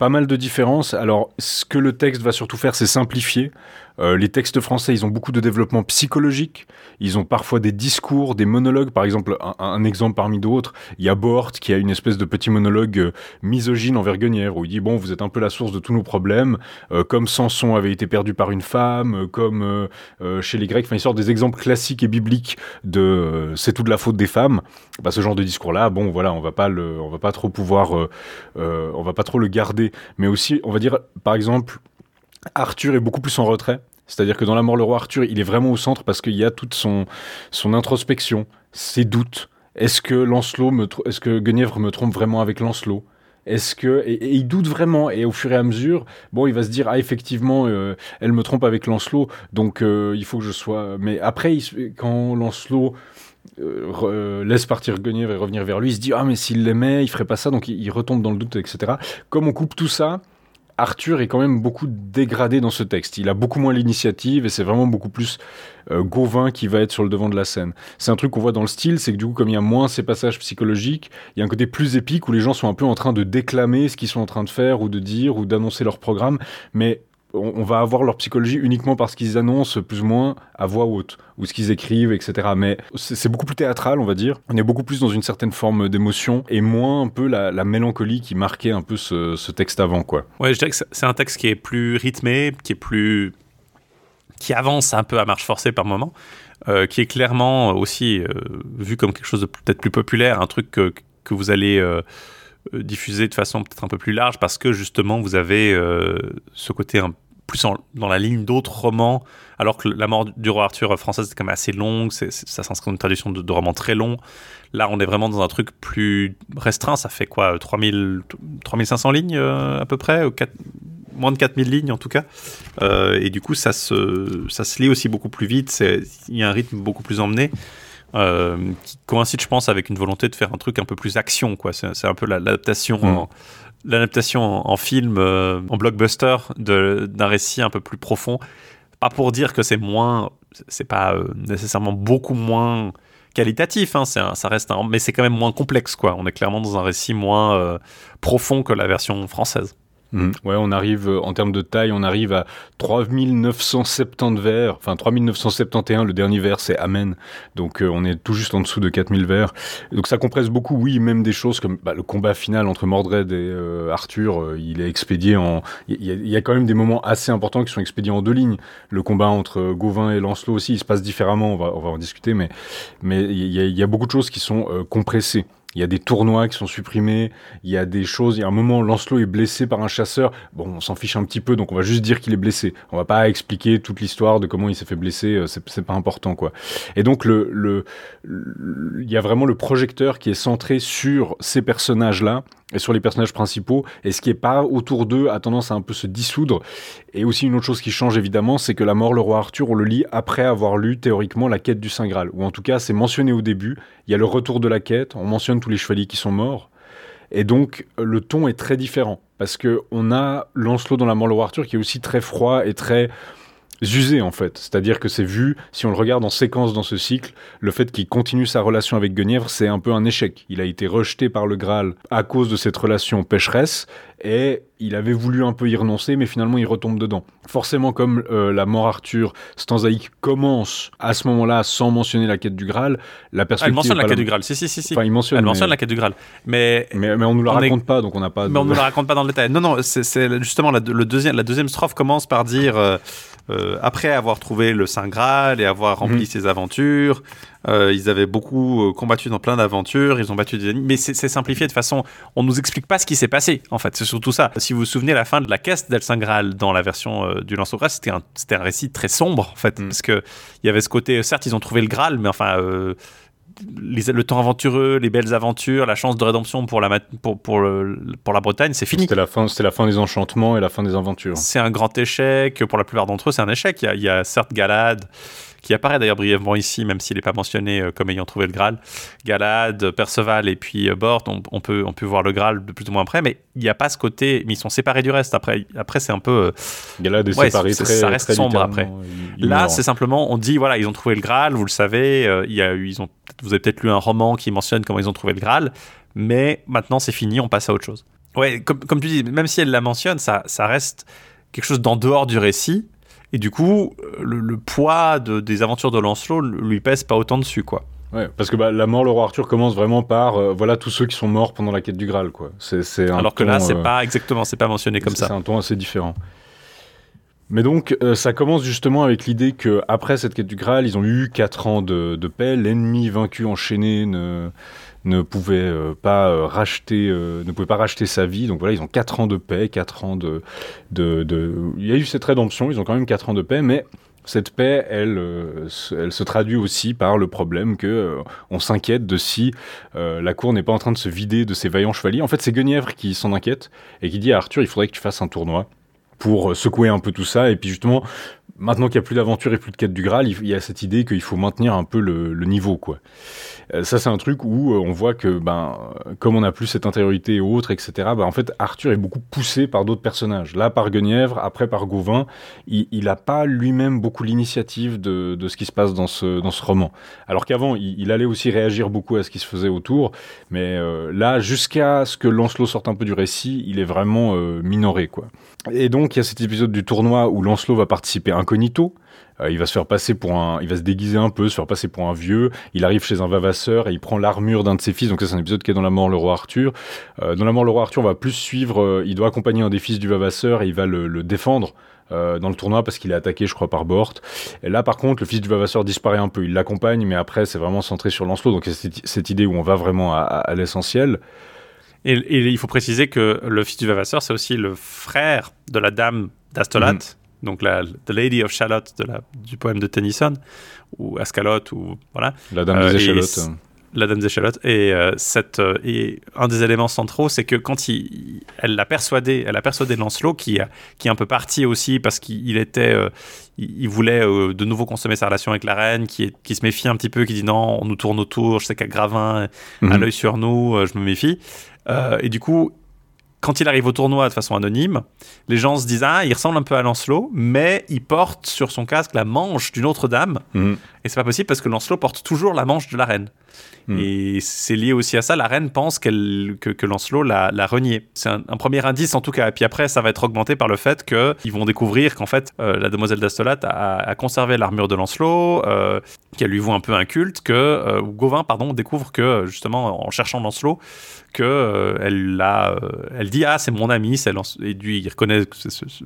Pas mal de différences. Alors, ce que le texte va surtout faire, c'est simplifier. Euh, les textes français, ils ont beaucoup de développement psychologique. Ils ont parfois des discours, des monologues. Par exemple, un, exemple parmi d'autres, il y a Bort qui a une espèce de petit monologue euh, misogyne Guenièvre où il dit bon, vous êtes un peu la source de tous nos problèmes, euh, comme Samson avait été perdu par une femme, comme chez les Grecs. Enfin, il sort des exemples classiques et bibliques de c'est tout de la faute des femmes. Bah, ce genre de discours-là, bon, voilà, on va pas le, on va pas trop pouvoir, on va pas trop le garder. Mais aussi, on va dire, par exemple, Arthur est beaucoup plus en retrait. C'est-à-dire que dans La mort le roi Arthur, il est vraiment au centre parce qu'il y a toute son, introspection, ses doutes. Est-ce que Lancelot me est-ce que Guenièvre me trompe vraiment avec Lancelot? Est-ce que et, il doute vraiment et au fur et à mesure, bon, il va se dire ah effectivement, euh, elle me trompe avec Lancelot, donc euh, il faut que je sois. Mais après, quand Lancelot euh, laisse partir Guenièvre et revenir vers lui, il se dit ah mais s'il l'aimait, il ferait pas ça, donc il, retombe dans le doute, etc. Comme on coupe tout ça, Arthur est quand même beaucoup dégradé dans ce texte. Il a beaucoup moins l'initiative et c'est vraiment beaucoup plus euh, Gauvin qui va être sur le devant de la scène. C'est un truc qu'on voit dans le style, c'est que du coup, comme il y a moins ces passages psychologiques, il y a un côté plus épique où les gens sont un peu en train de déclamer ce qu'ils sont en train de faire ou de dire ou d'annoncer leur programme, mais on, va avoir leur psychologie uniquement parce qu'ils annoncent plus ou moins à voix haute, ou ce qu'ils écrivent, etc. Mais c'est beaucoup plus théâtral, on va dire. On est beaucoup plus dans une certaine forme d'émotion, et moins un peu la, mélancolie qui marquait un peu ce, texte avant, quoi. Ouais, je dirais que c'est un texte qui est plus rythmé, qui est plus... qui avance un peu à marche forcée par moment, euh, qui est clairement aussi euh, vu comme quelque chose de peut-être plus populaire, un truc que, vous allez... Euh, diffuser de façon peut-être un peu plus large parce que justement vous avez ce côté un plus dans la ligne d'autres romans, alors que La mort du roi Arthur française c'est quand même assez longue, ça s'inscrit dans une tradition de, romans très longs. Là, on est vraiment dans un truc plus restreint, ça fait quoi 3000, 3500 lignes à peu près, moins de 4000 lignes en tout cas. et du coup, ça se, ça se lit aussi beaucoup plus vite, il y a un rythme beaucoup plus emmené. Euh, qui coïncide, je pense, avec une volonté de faire un truc un peu plus action. quoi. C'est un peu l'adaptation mm. en, l'adaptation en, film, euh, en blockbuster, d'un récit un peu plus profond. Pas pour dire que c'est moins, c'est pas euh, nécessairement beaucoup moins qualitatif, hein, ça reste, mais c'est quand même moins complexe, quoi. On est clairement dans un récit moins profond que la version française. Mmh. Ouais, on arrive, euh, en termes de taille, on arrive à 3970 vers, enfin 3971, le dernier vers c'est Amen, donc euh, on est tout juste en dessous de 4000 vers. Donc ça compresse beaucoup, oui, même des choses comme bah, le combat final entre Mordred et euh, Arthur, il est expédié en... Il y, a quand même des moments assez importants qui sont expédiés en deux lignes. Le combat entre Gauvin et Lancelot aussi, il se passe différemment, on va, en discuter, mais mais il y, y, a beaucoup de choses qui sont compressées. Il y a des tournois qui sont supprimés, il y a des choses, il y a un moment, Lancelot est blessé par un chasseur, bon, on s'en fiche un petit peu, donc on va juste dire qu'il est blessé. On va pas expliquer toute l'histoire de comment il s'est fait blesser, euh, c'est pas important, quoi. Et donc, le, le, il y a vraiment le projecteur qui est centré sur ces personnages-là, et sur les personnages principaux, et ce qui est pas autour d'eux a tendance à un peu se dissoudre. Et aussi une autre chose qui change évidemment, c'est que La mort, le roi Arthur, on le lit après avoir lu théoriquement la quête du Saint Graal, ou en tout cas c'est mentionné au début, il y a le retour de la quête, on mentionne tous les chevaliers qui sont morts, et donc le ton est très différent, parce que on a Lancelot dans La mort, le roi Arthur qui est aussi très froid et très usé en fait. C'est-à-dire que c'est vu, si on le regarde en séquence dans ce cycle, le fait qu'il continue sa relation avec Guenièvre, c'est un peu un échec. Il a été rejeté par le Graal à cause de cette relation pécheresse et il avait voulu un peu y renoncer, mais finalement il retombe dedans. Forcément, comme euh, la mort Arthur stanzaïque commence à ce moment-là sans mentionner la quête du Graal, la perspective. Elle mentionne la quête du Graal, si, si, si. Enfin, il mentionne, Elle mentionne la quête du Graal. Mais, mais, mais on nous la raconte pas, donc on n'a pas. Mais on nous la raconte pas dans le détail. Non, non, c'est justement la, le deuxième, la deuxième strophe commence par dire. Euh, euh, après avoir trouvé le Saint Graal et avoir rempli mhm. ses aventures, euh, ils avaient beaucoup euh, combattu dans plein d'aventures, ils ont battu des ennemis, mais c'est simplifié de façon, on nous explique pas ce qui s'est passé, en fait, c'est surtout ça. Si vous vous souvenez, la fin de la caisse d'El Saint Graal dans la version du Lance au Graal, c'était un, un, récit très sombre, en fait, mhm. parce que il y avait ce côté, certes, ils ont trouvé le Graal, mais enfin, le temps aventureux, les belles aventures, la chance de rédemption pour la, pour, pour, pour la Bretagne, c'est fini. C'était la, fin, la fin des enchantements et la fin des aventures. C'est un grand échec. Pour la plupart d'entre eux, c'est un échec. Il y a, il y a certes Galad, qui apparaît d'ailleurs brièvement ici, même s'il n'est pas mentionné euh, comme ayant trouvé le Graal. Galad, Perceval et puis euh, Bort, on, peut, on peut voir le Graal de plus ou moins près, mais il n'y a pas ce côté. Mais ils sont séparés du reste. Après, après c'est un peu. Euh, Galad est séparé très, Ça reste sombre après. Là, c'est simplement, on dit voilà, ils ont trouvé le Graal, vous le savez. il y a ils ont, vous avez peut-être lu un roman qui mentionne comment ils ont trouvé le Graal, mais maintenant c'est fini, on passe à autre chose. Ouais, comme, comme tu dis, même si elle la mentionne, ça, ça reste quelque chose d'en dehors du récit et du coup, le, poids des aventures de Lancelot lui pèse pas autant dessus, quoi. Ouais, parce que bah, la mort le roi Arthur commence vraiment par euh, voilà tous ceux qui sont morts pendant la quête du Graal quoi. C'est alors que là c'est euh, pas exactement c'est pas mentionné comme ça. C'est un ton assez différent. Mais donc euh, ça commence justement avec l'idée que après cette quête du Graal ils ont eu 4 ans de, de paix, l'ennemi vaincu enchaîné ne ne pouvait euh, pas euh, racheter, euh, ne pouvait pas racheter sa vie. Donc voilà, ils ont 4 ans de paix, 4 ans de, de, Il y a eu cette rédemption, ils ont quand même 4 ans de paix, mais cette paix, elle, elle se traduit aussi par le problème que on s'inquiète de si la cour n'est pas en train de se vider de ses vaillants chevaliers. En fait, c'est Guenièvre qui s'en inquiète et qui dit à Arthur, il faudrait que tu fasses un tournoi pour secouer un peu tout ça et puis justement maintenant qu'il n'y a plus d'aventure et plus de quête du Graal, il y a cette idée qu'il faut maintenir un peu le, niveau quoi. Euh, ça, c'est un truc où euh, on voit que, ben, comme on n'a plus cette intériorité et autres, etc., ben, en fait, Arthur est beaucoup poussé par d'autres personnages. Là, par Guenièvre, après par Gauvin, il n'a pas lui-même beaucoup l'initiative de, ce qui se passe dans ce, roman. Alors qu'avant, il, allait aussi réagir beaucoup à ce qui se faisait autour, mais euh, là, jusqu'à ce que Lancelot sorte un peu du récit, il est vraiment minoré, quoi. Et donc, il y a cet épisode du tournoi où Lancelot va participer incognito. Euh, il va se faire passer pour un, il va se déguiser un peu, se faire passer pour un vieux. Il arrive chez un vavasseur et il prend l'armure d'un de ses fils. Donc c'est un épisode qui est dans La Mort le roi Arthur. Euh, dans La Mort le roi Arthur, on va plus suivre. Euh, il doit accompagner un des fils du vavasseur et il va le, défendre. dans le tournoi parce qu'il est attaqué, je crois, par Bort. Et là, par contre, le fils du Vavasseur disparaît un peu. Il l'accompagne, mais après, c'est vraiment centré sur Lancelot. Donc, c'est cette, idée où on va vraiment à, l'essentiel. Et, il faut préciser que le fils du Vavasseur, c'est aussi le frère de la dame d'Astolat. Mhm donc la The Lady of Shalott de la, du poème de Tennyson, ou Ascalot, ou voilà. La Dame Euh, des échalotes. La Dame des Échalotes. Et, euh, cette, euh, et un des éléments centraux, c'est que quand il, elle l'a persuadé, elle a persuadé Lancelot, qui, a- qui est un peu parti aussi parce qu'il il était, euh, il, il voulait de nouveau consommer sa relation avec la reine, qui, est- qui se méfie un petit peu, qui dit non, on nous tourne autour, je sais qu'à Gravin a Mhm. l'œil sur nous, je me méfie. Et du coup, quand il arrive au tournoi de façon anonyme, les gens se disent ah, il ressemble un peu à Lancelot, mais il porte sur son casque la manche d'une autre dame. Mhm. Et c'est pas possible parce que Lancelot porte toujours la manche de la reine. Hmm. Et c'est lié aussi à ça. La reine pense qu'elle, que, que Lancelot l'a, l'a renié. C'est un, un premier indice en tout cas. Et puis après, ça va être augmenté par le fait qu'ils vont découvrir qu'en fait, euh, la demoiselle d'Astolat a, a conservé l'armure de Lancelot, euh, qu'elle lui voue un peu un culte, que euh, Gauvin, pardon, découvre que justement en cherchant Lancelot, que elle, l'a, elle dit ah c'est mon ami, c'est Lance- et lui il reconnaît ce- ce-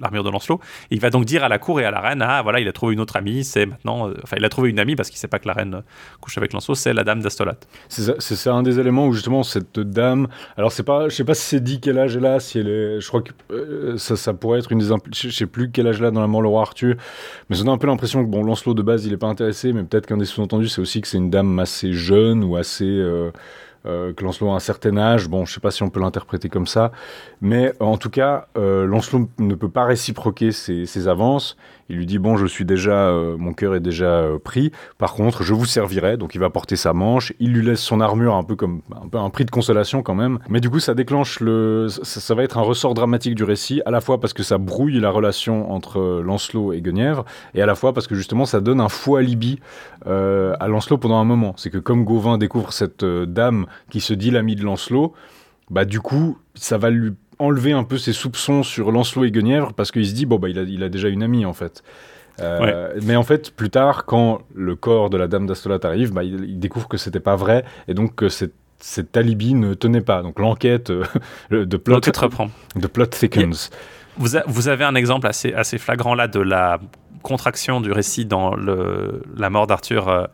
l'armure de Lancelot. Et il va donc dire à la cour et à la reine ah voilà il a trouvé une autre amie, c'est maintenant, enfin il a trouvé une amie parce qu'il sait pas que la reine couche avec Lancelot, c'est la dame d'Astolat. C'est un des éléments où justement cette dame. Alors c'est pas, je sais pas si c'est dit quel âge elle a, si est, je crois que euh, ça, pourrait être une des, impl- je sais plus quel âge elle a dans la mort le roi Arthur, mais ça donne un peu l'impression que bon Lancelot de base il est pas intéressé, mais peut-être qu'un des sous-entendus c'est aussi que c'est une dame assez jeune ou assez euh, euh, que Lancelot a un certain âge. Bon, je sais pas si on peut l'interpréter comme ça, mais en tout cas Lancelot ne peut pas réciproquer ses avances. Il lui dit bon, je suis déjà, euh, mon cœur est déjà euh, pris. Par contre, je vous servirai. Donc, il va porter sa manche. Il lui laisse son armure, un peu comme un peu un prix de consolation quand même. Mais du coup, ça déclenche le, ça, va être un ressort dramatique du récit, à la fois parce que ça brouille la relation entre euh, Lancelot et Guenièvre, et à la fois parce que justement, ça donne un faux alibi à Lancelot pendant un moment. C'est que comme Gauvin découvre cette dame qui se dit l'amie de Lancelot, bah du coup, ça va lui enlever un peu ses soupçons sur Lancelot et Guenièvre parce qu'il se dit bon bah il a, il a déjà une amie en fait. Euh, Mais en fait, plus tard, quand le corps de la dame d'Astolat arrive, bah, il, il découvre que c'était pas vrai et donc que cette, cet alibi ne tenait pas. Donc l'enquête euh, de plot, reprend. de plot thickens. Vous, a- vous avez un exemple assez, assez flagrant là de la contraction du récit dans le, la mort d'Arthur euh,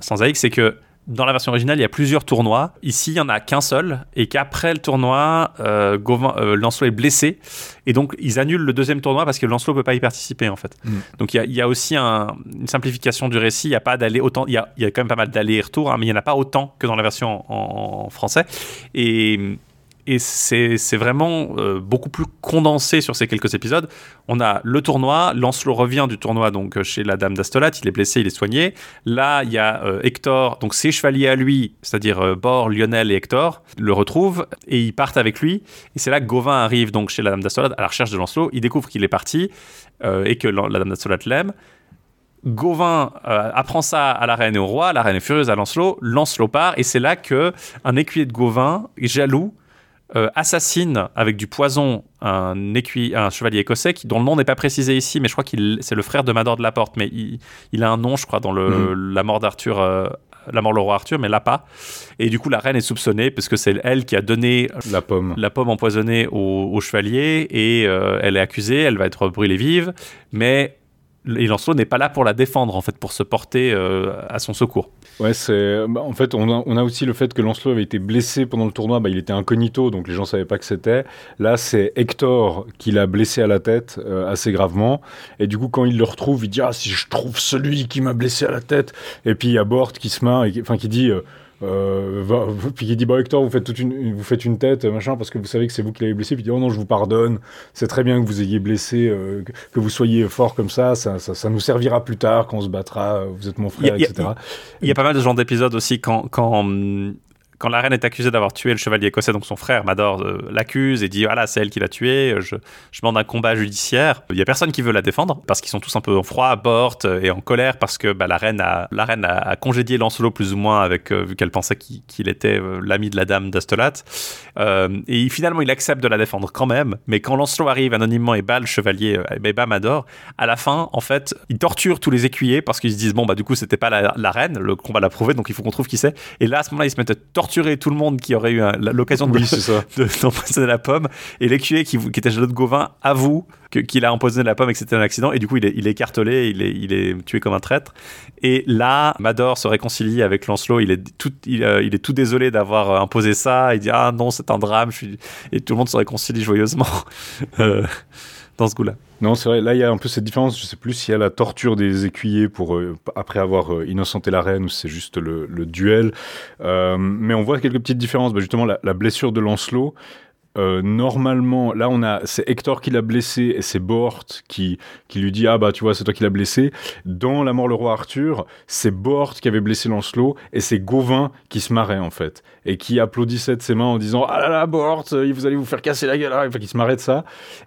sans Aix, c'est que dans la version originale, il y a plusieurs tournois. Ici, il n'y en a qu'un seul. Et qu'après le tournoi, euh, Gauvin- euh, Lancelot est blessé. Et donc, ils annulent le deuxième tournoi parce que Lancelot ne peut pas y participer, en fait. Mm. Donc, il y a, il y a aussi un- une simplification du récit. Il y a pas d'aller autant. Il y a, il y a quand même pas mal d'allers et retours, hein, mais il n'y en a pas autant que dans la version en, en français. Et. Et c'est vraiment euh, beaucoup plus condensé sur ces quelques épisodes. On a le tournoi, Lancelot revient du tournoi donc euh, chez la Dame d'Astolat, il est blessé, il est soigné. Là, il y a euh, Hector, donc ses chevaliers à lui, c'est-à-dire euh, Bor, Lionel et Hector, le retrouvent et ils partent avec lui. Et c'est là que Gauvin arrive donc chez la Dame d'Astolat à la recherche de Lancelot. Il découvre qu'il est parti et que la Dame d'Astolat l'aime. Gauvin apprend ça à la reine et au roi, la reine est furieuse à Lancelot, Lancelot part, et c'est là que un écuyer de Gauvin, jaloux, euh, assassine avec du poison un, écuyer, un chevalier écossais qui, dont le nom n'est pas précisé ici, mais je crois qu'il c'est le frère de Mador de la Porte, mais il, il a un nom, je crois, dans le, la mort d'Arthur, euh, la mort le roi Arthur, mais là pas. Et du coup, la reine est soupçonnée parce que c'est elle qui a donné La pomme. la pomme empoisonnée au, au chevalier et euh, elle est accusée, elle va être brûlée vive, mais et Lancelot n'est pas là pour la défendre en fait, pour se porter euh, à son secours. Ouais, c'est. bah, en fait, on a, aussi le fait que Lancelot avait été blessé pendant le tournoi. Bah, il était incognito, donc les gens savaient pas que c'était. Là, c'est Hector qui l'a blessé à la tête euh, assez gravement. Et du coup, quand il le retrouve, il dit ah si je trouve celui qui m'a blessé à la tête. Et puis il y a Bort qui se qui- enfin qui dit. euh, puis qui dit bah Hector vous faites toute une vous faites une tête machin parce que vous savez que c'est vous qui l'avez blessé. Puis il dit oh non je vous pardonne. C'est très bien que vous ayez blessé euh, que, vous soyez fort comme ça. Ça, ça ça nous servira plus tard quand on se battra euh, vous êtes mon frère Il y a- etc Il y a pas mal de genres d'épisodes aussi. Quand, quand, hum, quand la reine est accusée d'avoir tué le chevalier écossais, donc son frère Mador euh, l'accuse et dit voilà c'est elle qui l'a tué, je, je demande un combat judiciaire. Il y a personne qui veut la défendre parce qu'ils sont tous un peu en froid, bord euh, et en colère parce que bah, la reine a congédié Lancelot plus ou moins avec euh, vu qu'elle pensait qu'il était euh, l'ami de la dame d'Astolat. Euh, et finalement il accepte de la défendre quand même. Mais quand Lancelot arrive anonymement et bat le chevalier euh, et bat Mador, à la fin en fait il torture tous les écuyers parce qu'ils se disent bon bah du coup c'était pas la, la reine, le combat l'a prouvé donc il faut qu'on trouve qui c'est. Et là à ce moment-là ils se mettent à torturer tout le monde qui aurait eu l'occasion de oui ça de- d'empoisonner la pomme. Et l'écuyer qui, qui était de Gauvin avoue qu'il a empoisonné la pomme et que c'était un accident. Et du coup, il est, il est il est, il est tué comme un traître. Et là, Mador se réconcilie avec Lancelot. Il est tout, il, euh, il est tout désolé d'avoir euh, imposé ça. Il dit Ah non, c'est un drame. Je suis... Et tout le monde se réconcilie joyeusement. Euh, dans ce goût-là. Non, c'est vrai. Là, il y a un peu cette différence. Je sais plus s'il y a la torture des écuyers pour euh, après avoir euh, innocenté la reine ou c'est juste le, duel. Euh, mais on voit quelques petites différences. Bah, justement, la, blessure de Lancelot. Normalement, là, on a, c'est Hector qui l'a blessé et c'est Bort qui, qui lui dit Ah, bah, tu vois, c'est toi qui l'as blessé. Dans La mort le roi Arthur, c'est Bort qui avait blessé Lancelot et c'est Gauvin qui se marrait, en fait, et qui applaudissait de ses mains en disant Ah là là, Bort, vous allez vous faire casser la gueule, enfin, qui se marrait de ça.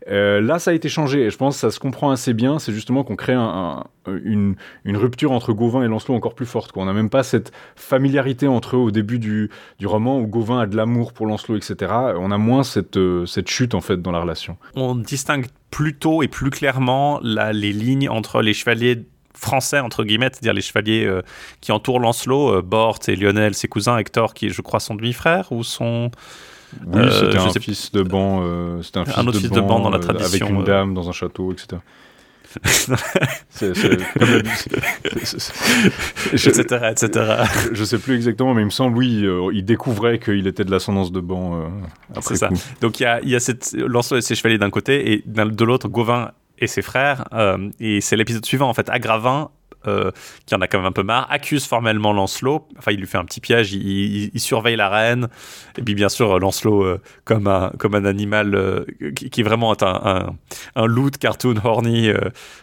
Euh, là, ça a été changé et je pense que ça se comprend assez bien. C'est justement qu'on crée un, une, rupture entre Gauvin et Lancelot encore plus forte. Quoi. On n'a même pas cette familiarité entre eux au début du, roman où Gauvin a de l'amour pour Lancelot, etc. On a moins cette, euh, cette chute en fait dans la relation. On distingue plus tôt et plus clairement la, les lignes entre les chevaliers français entre guillemets, c'est-à-dire les chevaliers euh, qui entourent Lancelot, euh, Bort et Lionel, ses cousins, Hector qui je crois son demi-frère ou son oui, c'était un fils de ban, c'était un, un, autre fils de, ban, dans la tradition, avec une dame dans un château, etc etc., etc. Je sais plus exactement, mais il me semble, oui, euh, il découvrait qu'il était de l'ascendance de Ban euh, après ça. Donc il y a, y a cette Lancelot et ses chevaliers d'un côté, et de l'autre, Gauvin et ses frères. Euh, et c'est l'épisode suivant, en fait, Agravin euh, qui en a quand même un peu marre, accuse formellement Lancelot. Enfin, il lui fait un petit piège, il, surveille la reine. Et puis, bien sûr, Lancelot, euh, comme, un, comme un animal euh, qui, est vraiment un, un, loot cartoon horny,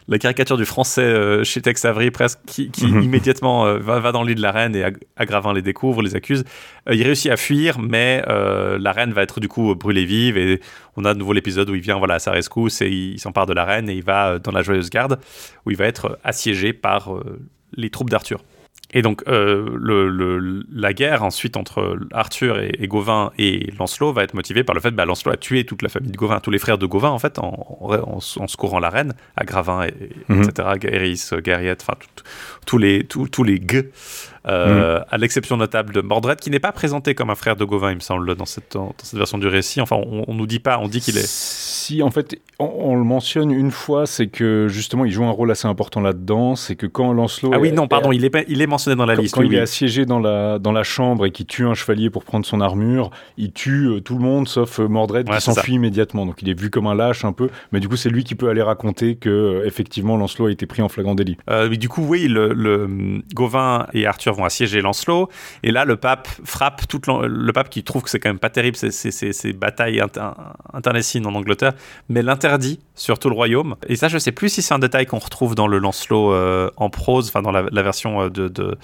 la caricature du français chez Tex Avery presque, qui, mhm. immédiatement va, va, dans le lit de la reine et Agravin les découvre, les accuse. il réussit à fuir, mais la reine va être du coup brûlée vive et on a de nouveau l'épisode où il vient voilà, à sa rescousse et il s'empare de la reine et il va dans la joyeuse garde où il va être assiégé par euh, les troupes d'Arthur. Et donc, euh, le, la guerre ensuite entre Arthur et, Gauvin et Lancelot va être motivée par le fait que bah, Lancelot a tué toute la famille de Gauvin, tous les frères de Gauvin en fait, en, en, secourant la reine, à Gravin, et, mhm. etc., Gaeris, Gaeriette, enfin, tous les, tous les gueux euh, à l'exception notable de Mordred, qui n'est pas présenté comme un frère de Gauvin, il me semble, dans cette, dans cette version du récit. Enfin, on, on nous dit pas, on dit qu'il est. Si, en fait, on, le mentionne une fois, c'est que justement, il joue un rôle assez important là-dedans. C'est que quand Lancelot. Ah oui, non, pardon, il, est, il est mentionné dans la liste. Quand il est assiégé dans la, dans la chambre et qu'il tue un chevalier pour prendre son armure, il tue euh, tout le monde sauf euh, Mordred qui s'enfuit immédiatement. Donc il est vu comme un lâche un peu, mais du coup, c'est lui qui peut aller raconter que effectivement Lancelot a été pris en flagrant délit. mais du coup, oui, le, le Gauvin et Arthur vont assiéger Lancelot. Et là, le pape frappe le pape qui trouve que c'est quand même pas terrible ces, ces, batailles internecines en Angleterre, mais l'interdit sur tout le royaume. Et ça, je sais plus si c'est un détail qu'on retrouve dans le Lancelot euh, en prose, enfin dans la, version euh, de,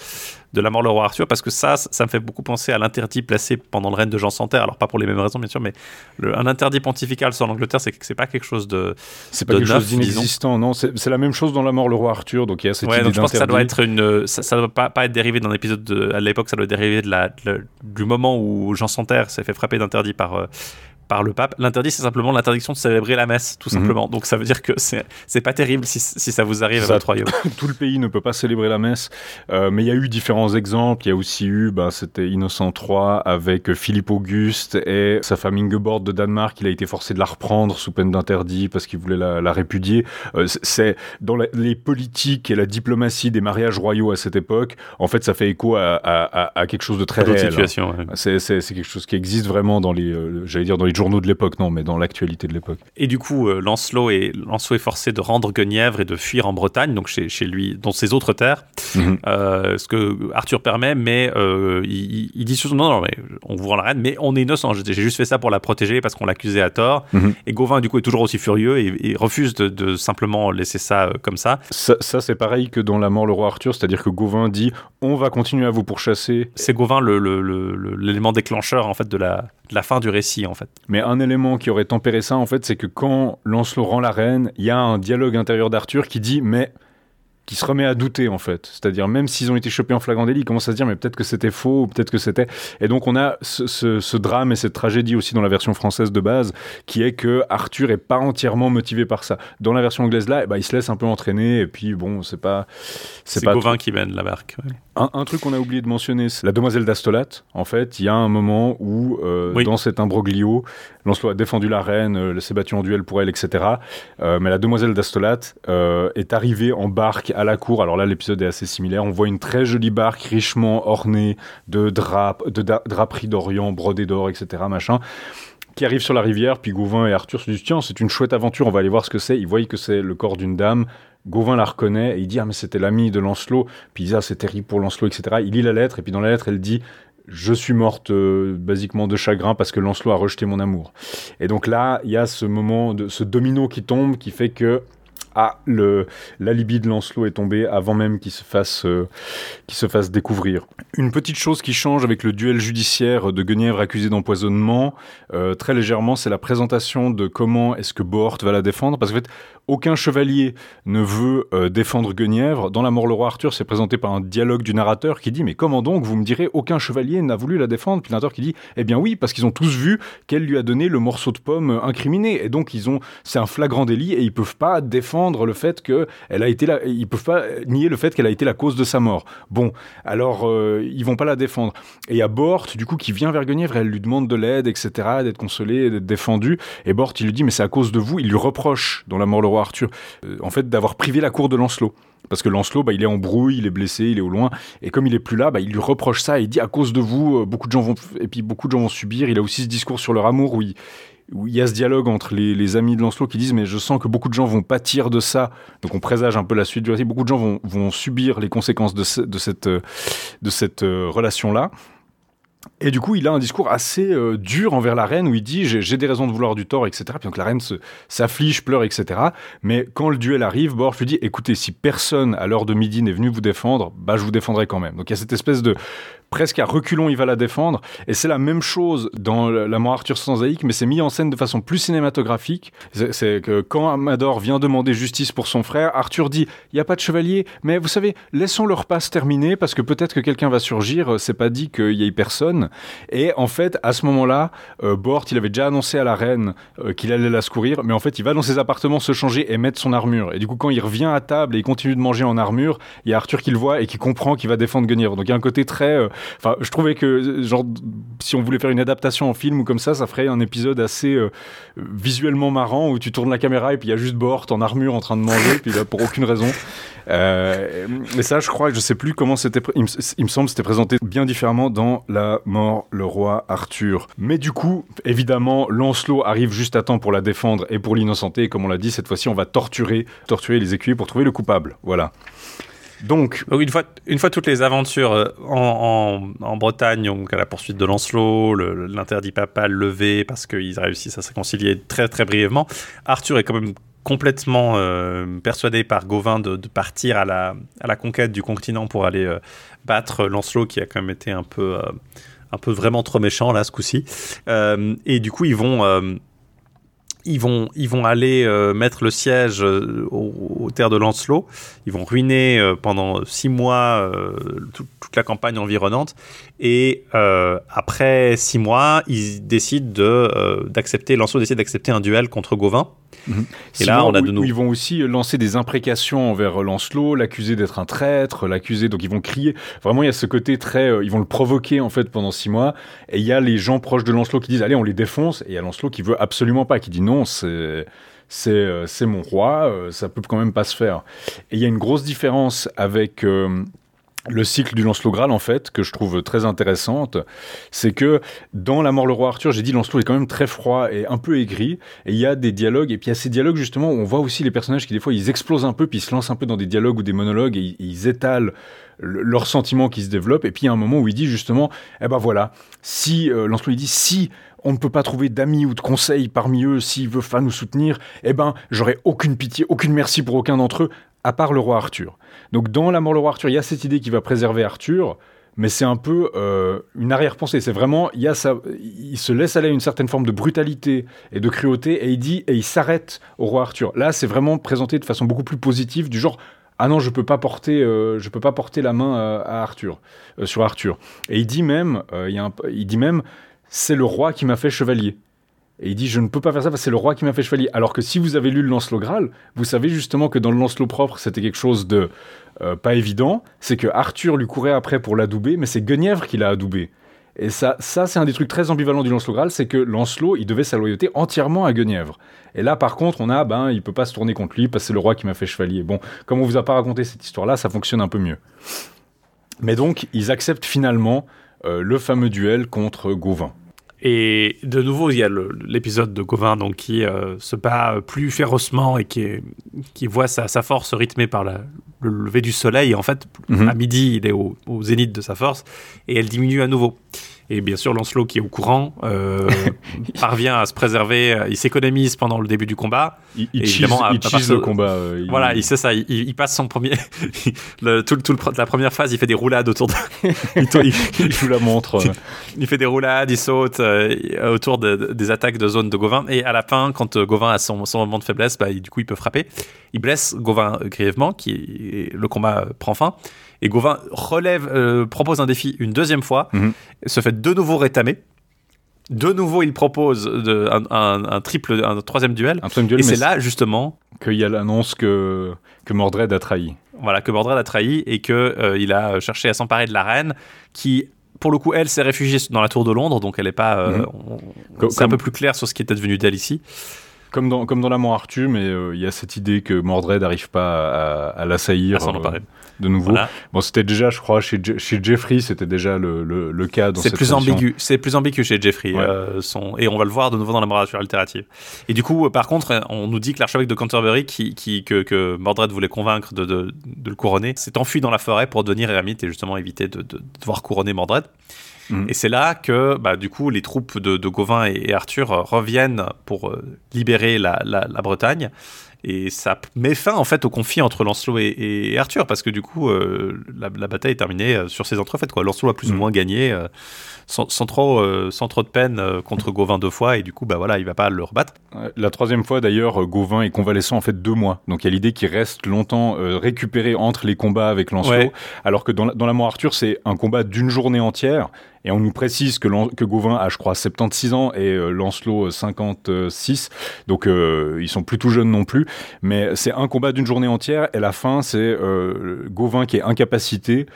de, La mort le roi Arthur, parce que ça, ça me fait beaucoup penser à l'interdit placé pendant le règne de Jean Santerre. Alors pas pour les mêmes raisons, bien sûr, mais un interdit pontifical sur l'Angleterre, c'est c'est pas quelque chose de c'est pas quelque chose d'inexistant, non. C'est la même chose dans La mort le roi Arthur, donc il y a cette ouais, donc je pense que ça doit être une, ça, ça doit pas, pas être dérivé d'un épisode de, à l'époque, ça doit dériver de la, du moment où Jean Santerre s'est fait frapper d'interdit par, euh, par le pape. L'interdit, c'est simplement l'interdiction de célébrer la messe, tout mhm. simplement. Donc ça veut dire que c'est pas terrible si, si, ça vous arrive à votre royaume. tout le pays ne peut pas célébrer la messe, euh, mais il y a eu différents exemples. Il y a aussi eu, ben, c'était Innocent III avec Philippe Auguste et sa femme Ingeborg de Danemark. Il a été forcé de la reprendre sous peine d'interdit parce qu'il voulait la, répudier. Euh, c'est dans les politiques et la diplomatie des mariages royaux à cette époque. En fait, ça fait écho à, à, quelque chose de très réel. Situation, C'est quelque chose qui existe vraiment dans les, euh, j'allais dire dans les journaux de l'époque, non, mais dans l'actualité de l'époque. Et du coup, euh, Lancelot, est, Lancelot est forcé de rendre Guenièvre et de fuir en Bretagne, donc chez, chez lui, dans ses autres terres, mhm. euh, ce que Arthur permet, mais euh, il, dit souvent non, non, mais on vous rend la reine, mais on est innocent. J'ai juste fait ça pour la protéger parce qu'on l'accusait à tort. Mhm. Et Gauvin, du coup, est toujours aussi furieux et, refuse de, simplement laisser ça comme ça. Ça, ça c'est pareil que dans La mort le roi Arthur, c'est-à-dire que Gauvin dit on va continuer à vous pourchasser. C'est Gauvin l'élément le, déclencheur en fait de la, de la fin du récit en fait. Mais un élément qui aurait tempéré ça, en fait, c'est que quand Lancelot rend la reine, il y a un dialogue intérieur d'Arthur qui dit Mais qui se remet à douter en fait. C'est-à-dire même s'ils ont été chopés en flagrant délit, ils commencent à se dire mais peut-être que c'était faux, ou peut-être que c'était. Et donc on a ce, drame et cette tragédie aussi dans la version française de base, qui est que Arthur est pas entièrement motivé par ça. Dans la version anglaise là, eh ben, il se laisse un peu entraîner et puis bon, c'est pas. C'est pas Gauvin qui mène la barque. Un, truc qu'on a oublié de mentionner, c'est la demoiselle d'Astolat. En fait, il y a un moment où euh, dans cet imbroglio, Lancelot a défendu la reine, euh, s'est battu en duel pour elle, etc. Euh, mais la demoiselle d'Astolat est arrivée en barque à la cour. Alors là, l'épisode est assez similaire. On voit une très jolie barque richement ornée de draps, de draperies d'Orient, brodées d'or, etc. Machin qui arrive sur la rivière, puis Gauvin et Arthur se disent tiens c'est une chouette aventure, on va aller voir ce que c'est. Ils voient que c'est le corps d'une dame. Gauvin la reconnaît et il dit ah mais c'était l'ami de Lancelot. Puis il dit ah c'est terrible pour Lancelot etc. Il lit la lettre et puis dans la lettre elle dit je suis morte euh, basiquement de chagrin parce que Lancelot a rejeté mon amour. Et donc là, il y a ce moment, de, ce domino qui tombe qui fait que ah, le l'alibi de Lancelot est tombé avant même qu'il se fasse euh, se fasse découvrir. Une petite chose qui change avec le duel judiciaire de Guenièvre accusé d'empoisonnement, euh, très légèrement, c'est la présentation de comment est-ce que Bohort va la défendre, parce qu'en fait, aucun chevalier ne veut euh, défendre Guenièvre. Dans La mort le roi Arthur, c'est présenté par un dialogue du narrateur qui dit mais comment donc vous me direz aucun chevalier n'a voulu la défendre? Puis le narrateur qui dit eh bien oui parce qu'ils ont tous vu qu'elle lui a donné le morceau de pomme incriminé et donc ils ont c'est un flagrant délit et ils peuvent pas défendre le fait que elle a été là ils peuvent pas nier le fait qu'elle a été la cause de sa mort. Bon alors euh, ils vont pas la défendre et il y a Bort du coup qui vient vers Guenièvre elle lui demande de l'aide etc d'être consolée d'être défendue et Bort il lui dit mais c'est à cause de vous il lui reproche dans la mort le Arthur, euh, en fait, d'avoir privé la cour de Lancelot. Parce que Lancelot, bah, il est en brouille, il est blessé, il est au loin, et comme il est plus là, bah, il lui reproche ça et il dit à cause de vous, euh, beaucoup de gens vont, et puis beaucoup de gens vont subir. Il a aussi ce discours sur leur amour où il, y a ce dialogue entre les, amis de Lancelot qui disent mais je sens que beaucoup de gens vont pâtir de ça. Donc on présage un peu la suite du récit. Beaucoup de gens vont, subir les conséquences de, cette, euh, relation-là. Et du coup, il a un discours assez euh, dur envers la reine où il dit j'ai des raisons de vouloir du tort, etc. Puis donc la reine s'afflige, pleure, etc. Mais quand le duel arrive, Borch lui dit écoutez, si personne à l'heure de midi n'est venu vous défendre, bah je vous défendrai quand même. Donc il y a cette espèce de presque à reculons, il va la défendre. Et c'est la même chose dans La mort Arthur sans Zaïque, mais c'est mis en scène de façon plus cinématographique. C'est que quand Amador vient demander justice pour son frère, Arthur dit il n'y a pas de chevalier, mais vous savez, laissons leur passe terminer parce que peut-être que quelqu'un va surgir. C'est pas dit qu'il y ait personne. Et en fait, à ce moment-là, euh, Bort, il avait déjà annoncé à la reine euh, qu'il allait la secourir, mais en fait, il va dans ses appartements se changer et mettre son armure. Et du coup, quand il revient à table et il continue de manger en armure, il y a Arthur qui le voit et qui comprend qu'il va défendre Guenièvre. Donc il y a un côté très euh, Enfin, je trouvais que, genre, si on voulait faire une adaptation en film ou comme ça, ça ferait un épisode assez euh, visuellement marrant où tu tournes la caméra et puis il y a juste Bort en armure en train de manger, puis là, pour aucune raison. Euh, mais ça, je crois, je sais plus comment c'était. Il, me semble c'était présenté bien différemment dans La mort, le roi Arthur. Mais du coup, évidemment, Lancelot arrive juste à temps pour la défendre et pour l'innocenter. Et comme on l'a dit, cette fois-ci, on va torturer, torturer les écuyers pour trouver le coupable. Voilà. Donc, une fois, toutes les aventures euh, en, Bretagne, donc à la poursuite de Lancelot, l'interdit papal levé parce qu'ils réussissent à se réconcilier très très brièvement, Arthur est quand même complètement euh, persuadé par Gauvin de, partir à la, à la, conquête du continent pour aller euh, battre Lancelot qui a quand même été un peu, un peu vraiment trop méchant là ce coup-ci. et du coup, ils vont ils vont, ils vont aller euh, mettre le siège euh, aux, terres de Lancelot. Ils vont ruiner euh, pendant six mois toute la campagne environnante. Et après six mois, ils décident d'accepter, Lancelot décide d'accepter un duel contre Gauvin. Mhm. Et là, on a de nouveau. Ils vont aussi lancer des imprécations envers Lancelot, l'accuser d'être un traître, l'accuser. Donc ils vont crier. Vraiment, il y a ce côté très. ils vont le provoquer en fait pendant six mois. Et il y a les gens proches de Lancelot qui disent allez, on les défonce. Et il y a Lancelot qui veut absolument pas, qui dit non c'est euh, c'est mon roi, euh, ça peut quand même pas se faire. Et il y a une grosse différence avec euh, le cycle du Lancelot Graal, en fait, que je trouve très intéressante, c'est que dans La mort le roi Arthur, j'ai dit Lancelot est quand même très froid et un peu aigri, et il y a des dialogues, et puis il y a ces dialogues justement où on voit aussi les personnages qui des fois ils explosent un peu, puis ils se lancent un peu dans des dialogues ou des monologues, et ils étalent leurs sentiments qui se développent, et puis il y a un moment où il dit justement, eh ben voilà, si, Lancelot il dit, si on ne peut pas trouver d'amis ou de conseils parmi eux s'ils veulent pas nous soutenir, eh ben, j'aurais aucune pitié, aucune merci pour aucun d'entre eux, à part le roi Arthur. Donc dans La mort le roi Arthur, il y a cette idée qui va préserver Arthur, mais c'est un peu euh, une arrière-pensée. C'est vraiment, il, il se laisse aller à une certaine forme de brutalité et de cruauté, et il dit, et il s'arrête au roi Arthur. Là, c'est vraiment présenté de façon beaucoup plus positive, du genre, ah non, je peux euh, peux pas porter la main à, Arthur, euh, sur Arthur. Et il dit même, il dit même, c'est le roi qui m'a fait chevalier. Et il dit, je ne peux pas faire ça parce que c'est le roi qui m'a fait chevalier. Alors que si vous avez lu le Lancelot Graal, vous savez justement que dans le Lancelot propre, c'était quelque chose de euh, pas évident. C'est que Arthur lui courait après pour l'adouber, mais c'est Guenièvre qui l'a adoubé. Et ça, ça c'est un des trucs très ambivalents du Lancelot Graal, c'est que Lancelot, il devait sa loyauté entièrement à Guenièvre. Et là, par contre, on a, ben, il peut pas se tourner contre lui parce que c'est le roi qui m'a fait chevalier. Bon, comme on vous a pas raconté cette histoire-là, ça fonctionne un peu mieux. Mais donc, ils acceptent finalement euh, le fameux duel contre Gauvin. Et de nouveau, il y a l'épisode de Gauvin donc, qui euh, se bat plus férocement et qui, qui voit sa, sa, force rythmée par la, le lever du soleil. Et en fait, Mhm. à midi, il est au, au zénith de sa force et elle diminue à nouveau. Et bien sûr, Lancelot, qui est au courant, euh, parvient à se préserver. Il s'économise pendant le début du combat. Il, il cheese, évidemment, à- il à cheese partir le de- combat. euh, il- Voilà, il sait ça. Il, il passe son premier. le, tout, le- tout le pre- la première phase, il fait des roulades autour de. il, joue la montre. euh. il fait des roulades, il saute euh, autour de- de- des attaques de zone de Gauvin. Et à la fin, quand euh, Gauvin a son, son moment de faiblesse, bah, il- du coup, il peut frapper. Il blesse Gauvin euh, grièvement, qui, le combat euh, prend fin. Et Gauvin relève, euh, propose un défi une deuxième fois, Mhm. se fait de nouveau rétamer. De nouveau, il propose de- un, un- un triple, un troisième duel. Un troisième duel, et c'est là, justement, qu'il y a l'annonce que, que Mordred a trahi. voilà, que Mordred a trahi et que euh, il a cherché à s'emparer de la reine, qui, pour le coup, elle s'est réfugiée dans la tour de Londres, donc elle est pas. euh, Mhm. on- C'est un peu plus clair sur ce qui était devenu d'elle ici. Comme dans, comme dans Arthur, mais euh, il y a cette idée que Mordred n'arrive pas à, à l'assaillir À s'en emparer. De nouveau. Voilà. Bon, c'était déjà, je crois, chez, Je- chez Jeffrey, c'était déjà le, le, le cas dans C'est plus tradition. ambigu, c'est plus ambigu chez Jeffrey, Ouais. euh, son- et on va le voir de nouveau dans la littérature altérative. Et du coup, euh, par contre, euh, on nous dit que l'archevêque de Canterbury, qui, qui- que, que Mordred voulait convaincre de, de- de le couronner, s'est enfui dans la forêt pour devenir ermite et justement éviter de, de devoir couronner Mordred. Mhm. Et c'est là que, bah, du coup, les troupes de, de Gauvin et, et Arthur euh, reviennent pour euh, libérer la, la- la Bretagne. Et ça met fin en fait au conflit entre Lancelot et, et Arthur parce que du coup euh, la, la bataille est terminée euh, sur ces entrefaites quoi. Lancelot a plus ou Mhm. moins gagné euh, sans, sans trop euh, sans trop de peine euh, contre Gauvin deux fois et du coup bah voilà il va pas le rebattre. La troisième fois, d'ailleurs, euh, Gauvin est convalescent en fait deux mois. Donc il y a l'idée qu'il reste longtemps récupéré entre les combats avec Lancelot. Ouais. Alors que dans la, dans la mort Arthur, c'est un combat d'une journée entière. Et on nous précise que, Lan- que Gauvin a, je crois, 76 ans et euh, Lancelot euh, 56. Donc euh, ils sont plus tout jeunes non plus. Mais c'est un combat d'une journée entière. Et la fin, c'est euh, Gauvin qui est incapacité.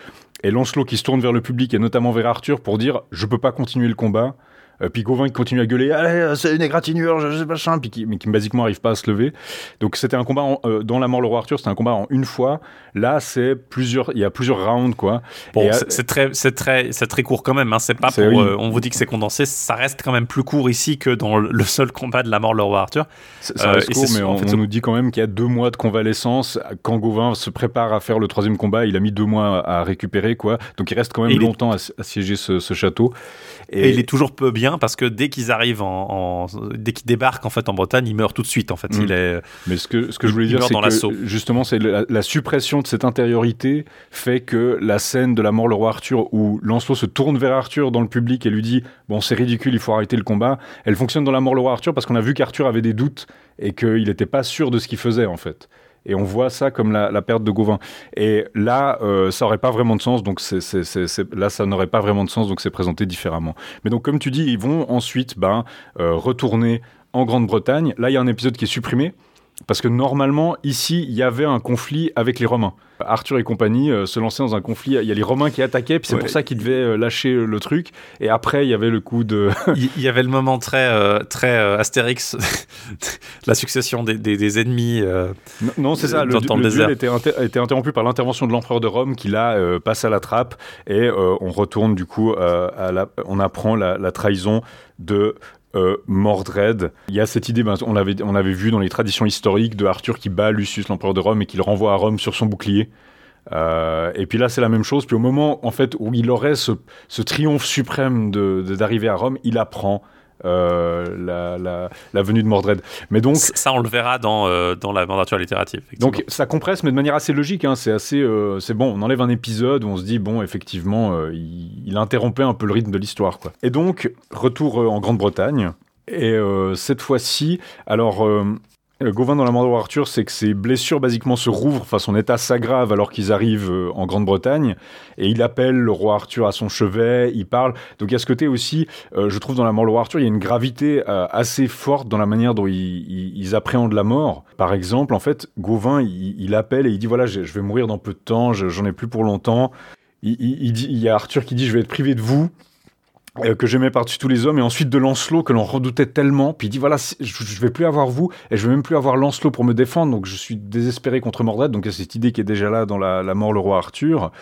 Et Lancelot qui se tourne vers le public et notamment vers Arthur pour dire Je peux pas continuer le combat. Euh, puis Gauvin qui continue à gueuler Allez, c'est une égratignure, je sais pas, machin. Puis qui, mais qui basiquement arrive pas à se lever. Donc c'était un combat en- euh, dans La mort le roi Arthur, c'était un combat en une fois. Là, c'est plusieurs, il y a plusieurs rounds quoi. Bon euh, c'est très c'est très c'est très court quand même hein. c'est pas pour oui. on vous dit que c'est condensé ça reste quand même plus court ici que dans le seul combat de la mort de le roi Arthur. C'est- Ça reste court, mais en fait, on nous dit quand même qu'il y a deux mois de convalescence. Quand Gauvin se prépare à faire le troisième combat, il a mis deux mois à récupérer, quoi. Donc il reste quand même est- longtemps à, siéger ce, ce château. Et, il est toujours peu bien parce que dès qu'ils arrivent en, en- dès qu'ils débarquent en fait en Bretagne il meurt tout de suite en fait Mm. il est Mais ce que, ce que je voulais dire, c'est que justement, c'est la, la suppression de cette intériorité fait que la scène de la mort le roi Arthur, où Lancelot se tourne vers Arthur dans le public et lui dit Bon, c'est ridicule, il faut arrêter le combat, elle fonctionne dans la mort le roi Arthur parce qu'on a vu qu'Arthur avait des doutes et qu'il n'était pas sûr de ce qu'il faisait en fait. Et on voit ça comme la, perte de Gauvin. Et là, euh, ça aurait pas vraiment de sens. Donc c'est- c'est- c'est- là, ça n'aurait pas vraiment de sens. Donc c'est présenté différemment. Mais donc, comme tu dis, ils vont ensuite ben, euh, retourner en Grande-Bretagne. Là, il y a un épisode qui est supprimé. Parce que normalement, ici, il y avait un conflit avec les Romains. Arthur et compagnie euh, se lançaient dans un conflit. Il y a les Romains qui attaquaient, puis c'est Ouais. pour ça qu'ils devaient euh, lâcher euh, le truc. Et après, il y avait le coup de. il y avait le moment très très Astérix la succession des, des- des ennemis Non, non, c'est ça. Le, le le duel était, inter- était interrompu par l'intervention de l'empereur de Rome qui là passe à la trappe et on retourne du coup à la, on apprend la, la trahison de euh, Mordred. Il y a cette idée, ben, on l'avait on avait vu dans les traditions historiques de Arthur qui bat Lucius l'empereur de Rome et qui le renvoie à Rome sur son bouclier. Euh, et puis là, c'est la même chose. Puis au moment en fait où il aurait ce, triomphe suprême de- d'arriver à Rome, il apprend la, la- la venue de Mordred. Mais donc ça on le verra dans, euh, dans la mandature littérative donc ça compresse, mais de manière assez logique. hein. C'est assez, euh, c'est bon. On enlève un épisode où on se dit bon, effectivement, euh, il, il interrompait un peu le rythme de l'histoire, quoi. Et donc retour euh, en Grande-Bretagne. Et euh, cette fois-ci, alors. euh, euh, Gauvin dans la mort Arthur, c'est que ses blessures basiquement se rouvrent, enfin son état s'aggrave alors qu'ils arrivent euh, en Grande-Bretagne, et il appelle le roi Arthur à son chevet, il parle. Donc il y a ce côté aussi, euh, je trouve dans la mort roi Arthur, il y a une gravité euh, assez forte dans la manière dont ils, appréhendent la mort. Par exemple, en fait, Gauvin, il, appelle et il dit voilà, je, vais mourir dans peu de temps, je- j'en ai plus pour longtemps. Il dit, il y a Arthur qui dit je vais être privé de vous. Euh, que j'aimais par-dessus tous les hommes, et ensuite de Lancelot, que l'on redoutait tellement. Puis il dit voilà, je, je vais plus avoir vous, et je vais même plus avoir Lancelot pour me défendre, donc je suis désespéré contre Mordred. Donc il y a cette idée qui est déjà là dans la, mort le roi Arthur.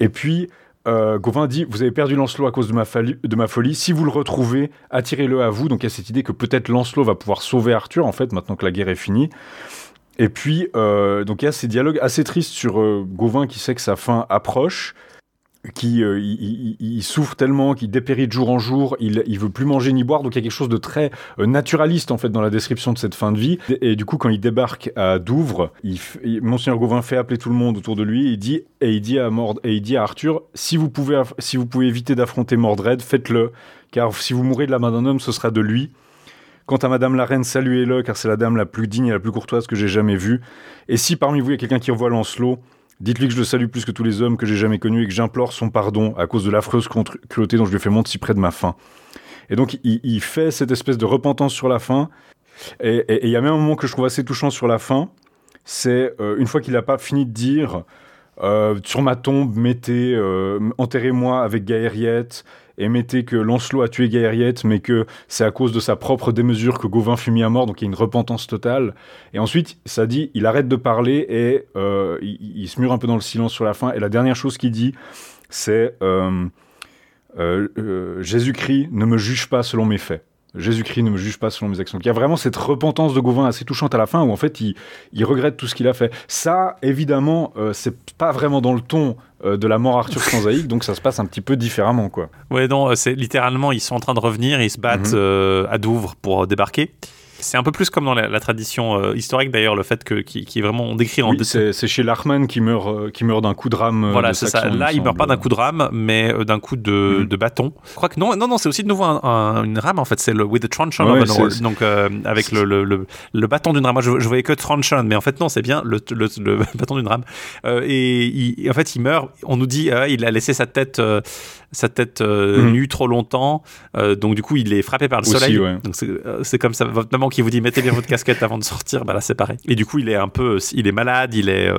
Et puis, euh, Gauvin dit Vous avez perdu Lancelot à cause de ma, de ma folie. Si vous le retrouvez, attirez-le à vous. Donc il y a cette idée que peut-être Lancelot va pouvoir sauver Arthur, en fait, maintenant que la guerre est finie. Et puis, euh, donc il y a ces dialogues assez tristes sur euh, Gauvin qui sait que sa fin approche qui euh, il, souffre tellement qu'il dépérit de jour en jour, il, il veut plus manger ni boire, donc il y a quelque chose de très euh, naturaliste en fait dans la description de cette fin de vie. Et, du coup, quand il débarque à Douvres, il, Gauvin fait appeler tout le monde autour de lui, il dit et il dit à Mord et il dit à Arthur, si vous pouvez si vous pouvez éviter d'affronter Mordred, faites-le, car si vous mourrez de la main d'un homme, ce sera de lui. Quant à Madame la Reine, saluez-le, car c'est la dame la plus digne et la plus courtoise que j'ai jamais vue. Et si parmi vous il y a quelqu'un qui revoit Lancelot, Dites-lui que je le salue plus que tous les hommes que j'ai jamais connus et que j'implore son pardon à cause de l'affreuse cruauté dont je lui ai fait monter si près de ma fin. Et donc, il, fait cette espèce de repentance sur la fin. Et il y a même un moment que je trouve assez touchant sur la fin. C'est euh, une fois qu'il n'a pas fini de dire euh, sur ma tombe, mettez, euh, enterrez-moi avec Gaëriette, et mettez que Lancelot a tué Gaëriette, mais que c'est à cause de sa propre démesure que Gauvin fut mis à mort, donc il y a une repentance totale. Et ensuite, ça dit, il arrête de parler et euh, il, se mure un peu dans le silence sur la fin. Et la dernière chose qu'il dit, c'est Jésus-Christ ne me juge pas selon mes faits. Jésus-Christ ne me juge pas selon mes actions. il y a vraiment cette repentance de Gauvin assez touchante à la fin où en fait il, regrette tout ce qu'il a fait. Ça, évidemment, euh, c'est pas vraiment dans le ton euh, de la mort Arthur Sansaïque, donc ça se passe un petit peu différemment, quoi. Ouais, non, euh, c'est littéralement ils sont en train de revenir, ils se battent mhm. à Douvres pour débarquer. C'est un peu plus comme dans la, tradition euh, historique d'ailleurs, le fait que qui, qui est vraiment on décrit en. c'est chez Lachman qui meurt, euh, qui meurt d'un coup de rame. Euh, voilà, c'est ça. Là, il meurt pas d'un coup de rame, mais d'un coup de, mhm. de, bâton. Je crois que non, non, non, c'est aussi de nouveau une rame en fait. C'est le with the truncheon donc avec le, le, le, bâton d'une rame. Moi, je, voyais que truncheon, mais en fait non, c'est bien le, le, bâton d'une rame. et en fait, il meurt. On nous dit, il a laissé sa tête sa tête euh, mhm. nue trop longtemps. Euh, donc du coup, il est frappé par le soleil. Donc euh, c'est comme ça. Votre maman qui vous dit mettez bien votre casquette avant de sortir. Bah là, c'est pareil. Et du coup, il est un peu, il est malade, il est,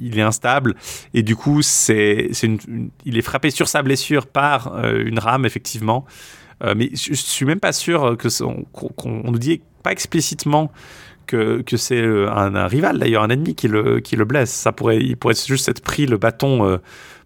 il est instable. Et du coup, c'est, c'est il est frappé sur sa blessure par une rame effectivement. mais je, suis même pas sûr que qu'on nous dit pas explicitement que, que c'est un, rival d'ailleurs, un ennemi qui le, qui le blesse. Ça pourrait, il pourrait juste être pris le bâton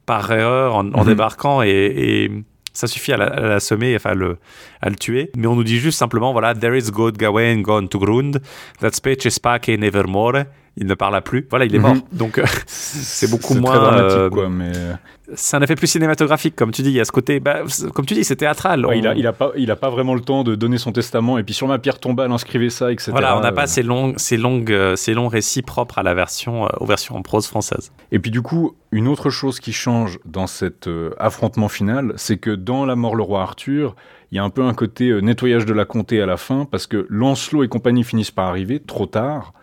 par erreur en, mhm. débarquant et, ça suffit à l'assommer, enfin à le, à le tuer. Mais on nous dit juste simplement, voilà, there is God Gawain gone to Grund, that speech is pake nevermore il ne parle plus. Voilà, il est mort. Mhm. Donc euh, c'est beaucoup moins. Très dramatique, quoi, mais. Euh, c'est un effet plus cinématographique, comme tu dis. Il y a ce côté, bah, comme tu dis, c'est théâtral. il, a, il, a pas, il a pas vraiment le temps de donner son testament. Et puis sur ma pierre tombale, inscrivez ça, etc. Voilà, on n'a pas ces longs, ces longues, euh, ces longs récits propres à la version, aux versions en prose française. Et puis du coup, une autre chose qui change dans cet affrontement final, c'est que dans La mort le roi Arthur, il y a un peu un côté nettoyage de la comté à la fin, parce que Lancelot et compagnie finissent par arriver trop tard.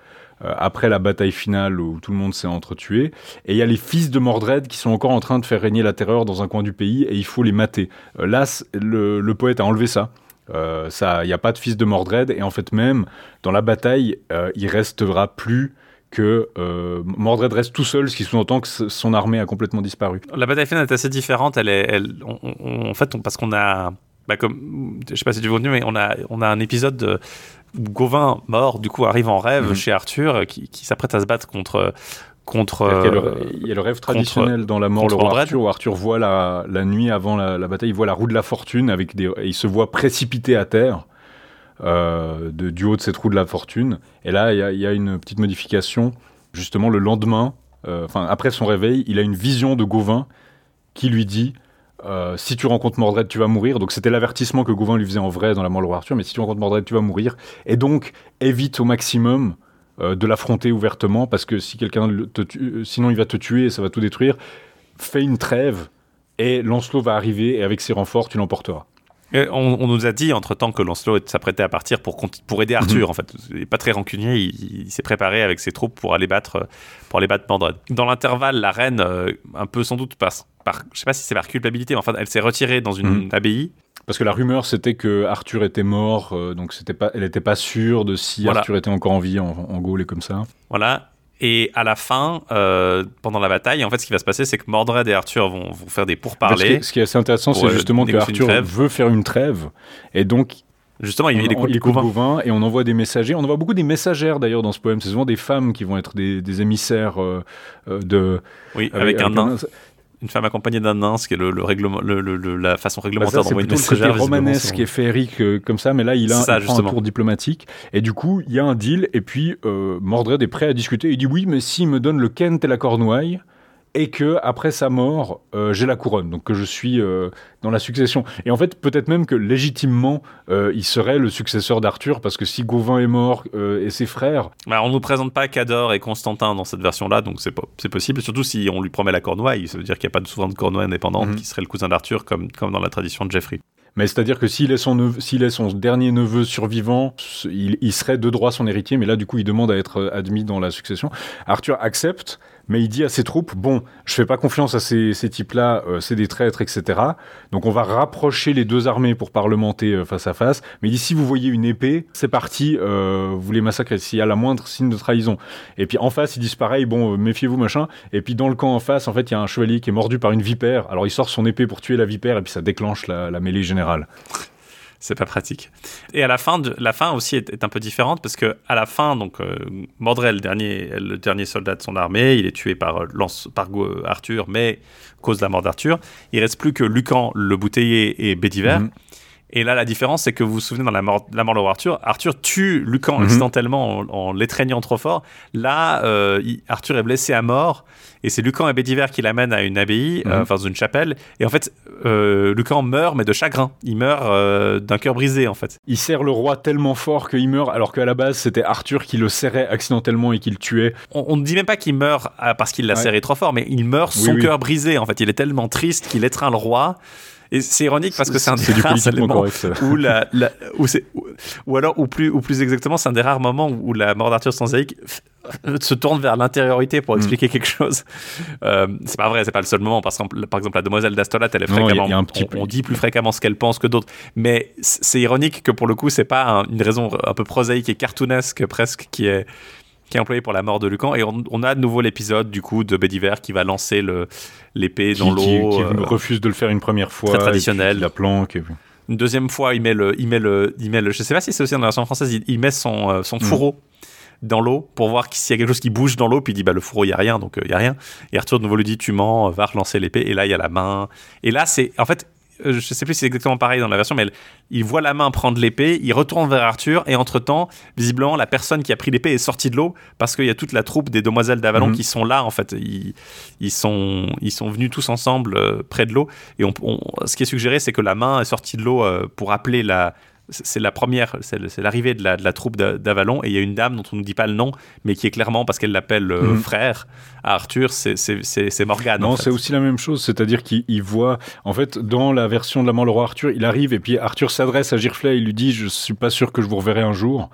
Euh, après la bataille finale où tout le monde s'est entretué. Et il y a les fils de Mordred qui sont encore en train de faire régner la terreur dans un coin du pays et il faut les mater. Euh, là, le, poète a enlevé ça. Euh, il n'y a pas de fils de Mordred et en fait même dans la bataille, il restera plus que Mordred reste tout seul, ce qui sous-entend que son armée a complètement disparu. La bataille finale est assez différente. Elle est, en fait, parce qu'on a, bah, comme, je sais pas si tu veux mais on a, on a un épisode de, Gauvin, mort, du coup, arrive en rêve mhm. chez Arthur, qui, s'apprête à se battre contre. contre il, y a le, rêve traditionnel dans La mort le roi Arthur, où Arthur voit la, la nuit avant la, bataille, il voit la roue de la fortune, avec des, et il se voit précipité à terre. Euh, de, du haut de cette roue de la fortune. Et là, il y, a une petite modification. Justement, le lendemain, euh, enfin après son réveil, il a une vision de Gauvin qui lui dit euh, si tu rencontres Mordred, tu vas mourir. Donc c'était l'avertissement que Gauvin lui faisait en vrai dans la mort de Arthur. Mais si tu rencontres Mordred, tu vas mourir. Et donc évite au maximum euh, de l'affronter ouvertement parce que si quelqu'un te tue, sinon il va te tuer et ça va tout détruire. Fais une trêve et Lancelot va arriver et avec ses renforts, tu l'emporteras. On, nous a dit entre temps que Lancelot s'apprêtait à partir pour, pour aider Arthur. Mhm. En fait, il n'est pas très rancunier. Il, s'est préparé avec ses troupes pour aller battre, pour aller battre Mordred. Dans l'intervalle, la reine, euh, un peu sans doute passe par, je sais pas si c'est par culpabilité, mais enfin, elle s'est retirée dans une mhm. abbaye. Parce que la rumeur, c'était que Arthur était mort, euh, donc c'était pas, elle n'était pas sûre de si Arthur était encore en vie en, en Gaule et comme ça. Voilà. Et à la fin, euh, pendant la bataille, en fait, ce qui va se passer, c'est que Mordred et Arthur vont, vont faire des pourparlers. Ce qui, est, assez intéressant, c'est justement que Arthur veut faire une trêve, et donc Justement, il, on, écoute Gauvin. et on envoie des messagers. On envoie beaucoup des messagères d'ailleurs dans ce poème. C'est souvent des femmes qui vont être des, émissaires euh, de. Oui, avec, un nain. Une femme accompagnée d'un nain, ce qui est le, règlement, le, la façon réglementaire bah d'envoyer une messagère. C'est romanesque et féerique euh, comme ça, mais là il a un, un, tour diplomatique. Et du coup, il y a un deal, et puis euh, Mordred est prêt à discuter. Il dit oui, mais s'il me donne le Kent et la Cornouaille, et que après sa mort, euh, j'ai la couronne, donc que je suis euh, dans la succession. Et en fait, peut-être même que légitimement, euh, il serait le successeur d'Arthur, parce que si Gauvin est mort et ses frères... Bah, on ne nous présente pas Cador et Constantin dans cette version-là, donc c'est, c'est possible, surtout si on lui promet la Cornouaille, ça veut dire qu'il n'y a pas de souverain de Cornouaille indépendante mhm. qui serait le cousin d'Arthur, comme, comme dans la tradition de Geoffrey. Mais c'est-à-dire que s'il est, son s'il est son dernier neveu survivant, il, il, serait de droit son héritier, mais là, du coup, il demande à être admis dans la succession. Arthur accepte, mais il dit à ses troupes bon, je fais pas confiance à ces, types-là, euh, c'est des traîtres, etc. Donc on va rapprocher les deux armées pour parlementer euh, face à face. Mais il dit si vous voyez une épée, c'est parti, euh, vous les massacrez. S'il y a la moindre signe de trahison. Et puis en face, ils disent pareil, bon, méfiez-vous, machin. Et puis dans le camp en face, en fait, il y a un chevalier qui est mordu par une vipère. Alors il sort son épée pour tuer la vipère, et puis ça déclenche la mêlée générale c'est pas pratique. Et à la fin, la fin aussi est, un peu différente parce que à la fin, donc euh, le dernier, le dernier soldat de son armée, il est tué par, euh, par Arthur, mais cause de la mort d'Arthur, il reste plus que Lucan, le bouteiller et Bédiver. Mhm. Et là, la différence, c'est que vous vous souvenez dans la mort, la mort de Arthur, Arthur tue Lucan mhm. accidentellement en, l'étreignant trop fort. Là, euh, Arthur est blessé à mort et c'est Lucan et Bédiver qui l'amènent à une abbaye, euh, mhm. enfin dans une chapelle. Et en fait, euh, Lucan meurt, mais de chagrin. Il meurt d'un cœur brisé, en fait. Il serre le roi tellement fort qu'il meurt, alors qu'à la base, c'était Arthur qui le serrait accidentellement et qui le tuait. On ne dit même pas qu'il meurt parce qu'il l'a serré trop fort, mais il meurt son cœur brisé. En fait, il est tellement triste qu'il étreint le roi. Et c'est ironique parce que c'est un des rares où la, où c'est, ou alors, ou plus, ou plus exactement, c'est un des rares moments où la mort d'Arthur Stanzaïk se tourne vers l'intériorité pour mm. expliquer quelque chose. Euh, c'est pas vrai, c'est pas le seul moment. Par exemple, par exemple la demoiselle d'Astolat, elle est fréquemment, un petit on, dit plus fréquemment ce qu'elle pense que d'autres. Mais c'est ironique que pour le coup, c'est pas une raison un peu prosaïque et cartoonesque presque qui est qui est employé pour la mort de Lucan. Et on, a de nouveau l'épisode du coup de Bédiver qui va lancer l'épée dans l'eau. Qui, euh, refuse de le faire une première fois. Très traditionnel. La planque. Une deuxième fois, il met le, il met le, il met le, je sais pas si c'est aussi dans la version française, il, met son, euh, son mm. fourreau. dans l'eau pour voir s'il y a quelque chose qui bouge dans l'eau puis il dit bah le fourreau il y a rien donc euh, il y a rien et Arthur de nouveau lui dit tu mens va relancer l'épée et là il y a la main et là c'est en fait euh, je sais plus si c'est exactement pareil dans la version, mais il voit la main prendre l'épée, il retourne vers Arthur, et entre-temps, visiblement, la personne qui a pris l'épée est sortie de l'eau, parce qu'il y a toute la troupe des demoiselles d'Avalon mhm. qui sont là, en fait. Ils, ils, sont, ils sont venus tous ensemble euh, près de l'eau, et on, ce qui est suggéré, c'est que la main est sortie de l'eau euh, pour appeler la, c'est la première, c'est l'arrivée de la, troupe d'Avalon, et il y a une dame dont on ne dit pas le nom, mais qui est clairement, parce qu'elle l'appelle euh, mhm. frère à Arthur, c'est Morgane. Non, c'est aussi la même chose, c'est-à-dire qu'il voit, en fait, dans la version de la mort le roi Arthur, il arrive, et puis Arthur s'adresse à Girflet, il lui dit, je suis pas sûr que je vous reverrai un jour.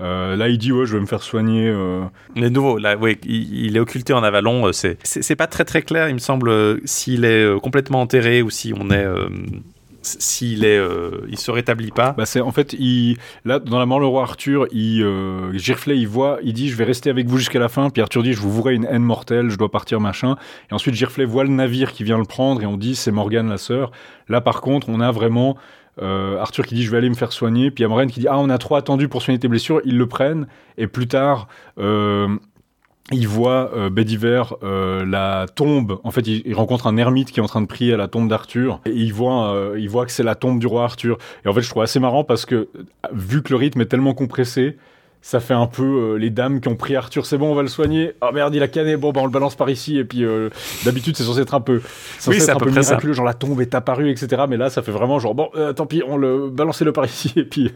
Euh, là, il dit ouais, je vais me faire soigner. Euh. Mais nouveau, là, oui, il, est occulté en Avalon. C'est, c'est pas très très clair, il me semble, s'il est complètement enterré ou si on est s'il est, euh, il se rétablit pas. Bah c'est en fait, il, là dans la mort le roi Arthur, il, euh, Girflet, il voit, il dit je vais rester avec vous jusqu'à la fin. Puis Arthur dit je vous vouerai une haine mortelle, je dois partir machin. Et ensuite Girflet voit le navire qui vient le prendre et on dit c'est Morgane la sœur. Là par contre, on a vraiment euh, Arthur qui dit je vais aller me faire soigner, puis il y a qui dit ah on a trop attendu pour soigner tes blessures, ils le prennent et plus tard euh, il voit euh, Bédiver euh, la tombe. En fait, il, rencontre un ermite qui est en train de prier à la tombe d'Arthur. Et il voit, euh, il voit que c'est la tombe du roi Arthur. Et en fait, je trouve assez marrant parce que vu que le rythme est tellement compressé, ça fait un peu les dames qui ont pris Arthur. C'est bon, on va le soigner. Oh, merde, il a cané. Bon, bah on le balance par ici. Et puis d'habitude, c'est censé être un peu, oui, c'est un peu miraculeux, genre la tombe est apparue, etc. Mais là, ça fait vraiment genre bon, tant pis, on le balance le par ici. Et puis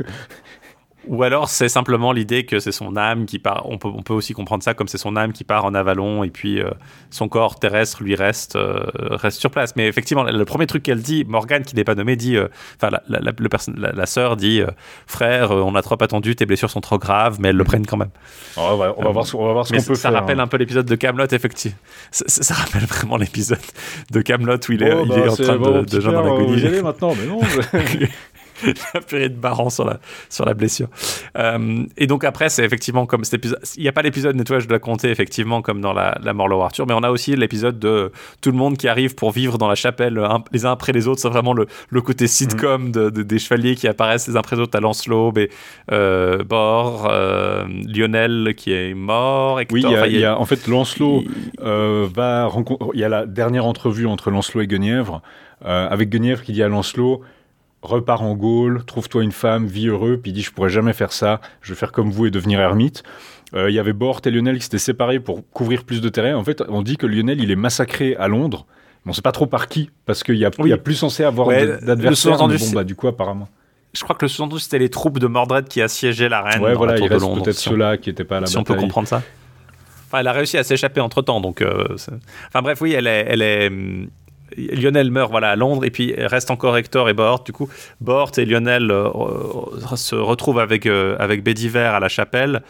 ou alors c'est simplement l'idée que c'est son âme qui part. On peut, on peut aussi comprendre ça comme c'est son âme qui part en avalon et puis euh, son corps terrestre lui reste, euh, reste sur place. Mais effectivement, le premier truc qu'elle dit, Morgane qui n'est pas nommée, dit, euh, enfin la, la, la, la, sœur dit, frère, on a trop attendu, tes blessures sont trop graves, mais elles le prennent quand même. on, va, on, va voir, on va voir ce qu'on peut ça faire. Ça rappelle hein. un peu l'épisode de Camelot, effectivement. Ça, rappelle vraiment l'épisode de Camelot où il est, il est bah, en train de, de dans l'agonie. maintenant, mais non. la purée de Baran sur la, sur la blessure. Euh, et donc après, c'est effectivement comme cet épisode. Il n'y a pas l'épisode nettoyage de la comté, effectivement, comme dans la, la Morlo Arthur, mais on a aussi l'épisode de tout le monde qui arrive pour vivre dans la chapelle les uns après les autres. C'est vraiment le, le, côté sitcom de, des chevaliers qui apparaissent les uns après les autres à Lancelot, et, euh, Bor, euh, Lionel qui est mort. Hector, oui, il y, a, en fait Lancelot euh, va rencontrer. Il y a la dernière entrevue entre Lancelot et Guenièvre, avec Guenièvre qui dit à Lancelot repars en Gaule, trouve-toi une femme, vis heureux, puis il dit je pourrais jamais faire ça, je vais faire comme vous et devenir ermite. Euh, il y avait Bort et Lionel qui s'étaient séparés pour couvrir plus de terrain. En fait, on dit que Lionel il est massacré à Londres. Mais on sait pas trop par qui, parce qu'il y, a, a plus censé avoir d'adversaires. Bon, bah, du coup, apparemment. Je crois que le sous-entendu, c'était les troupes de Mordred qui assiégeaient la reine. Ouais, voilà, il reste peut-être ceux-là qui n'étaient pas à la si on peut comprendre ça. Enfin, elle a réussi à s'échapper entre temps, donc. Euh, enfin, bref, oui, elle est, elle est, hum, Lionel meurt voilà, à Londres et puis reste encore Hector et Bort. Du coup, Bort et Lionel euh, se retrouvent avec, euh, avec Bédiver à la chapelle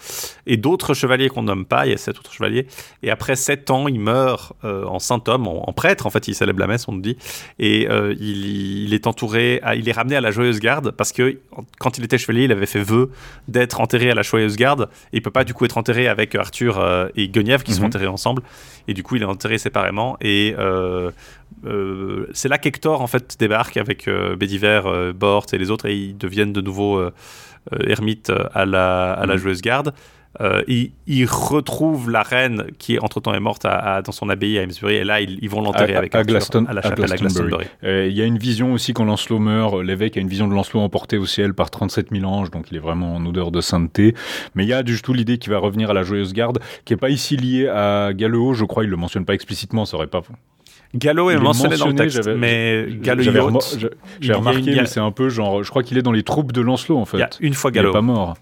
et d'autres chevaliers qu'on nomme pas. Il y a sept autres chevaliers. Et après sept ans, il meurt euh, en saint homme, en, prêtre. En fait, il célèbre la messe, on nous dit. Et il, il, est entouré, il est ramené à la Joyeuse Garde parce que quand il était chevalier, il avait fait vœu d'être enterré à la Joyeuse Garde. Et il peut pas du coup être enterré avec Arthur et Guenièvre qui sont mhm. enterrés ensemble. Et du coup, il est enterré séparément. Et euh, c'est là qu'Hector en fait débarque avec euh, Bédiver, euh, Bort et les autres et ils deviennent de nouveau ermites à la, à la mm. joueuse garde. ils, retrouvent la reine qui entre temps est morte dans son abbaye à Amesbury et là ils, vont l'enterrer avec à, à, la chapelle à Glastonbury. Il y a une vision aussi quand Lancelot meurt, l'évêque a une vision de Lancelot emporté au ciel par 37 000 anges, donc il est vraiment en odeur de sainteté. Mais il y a du tout l'idée qu'il va revenir à la joyeuse garde, qui est pas ici liée à Galeo, je crois, il le mentionne pas explicitement, ça aurait pas Gallo est mentionné, dans le texte, mais Gallo J'ai remarqué, mais c'est un peu genre, je crois qu'il est dans les troupes de Lancelot en fait. Il y a une fois Gallo. Il est pas mort.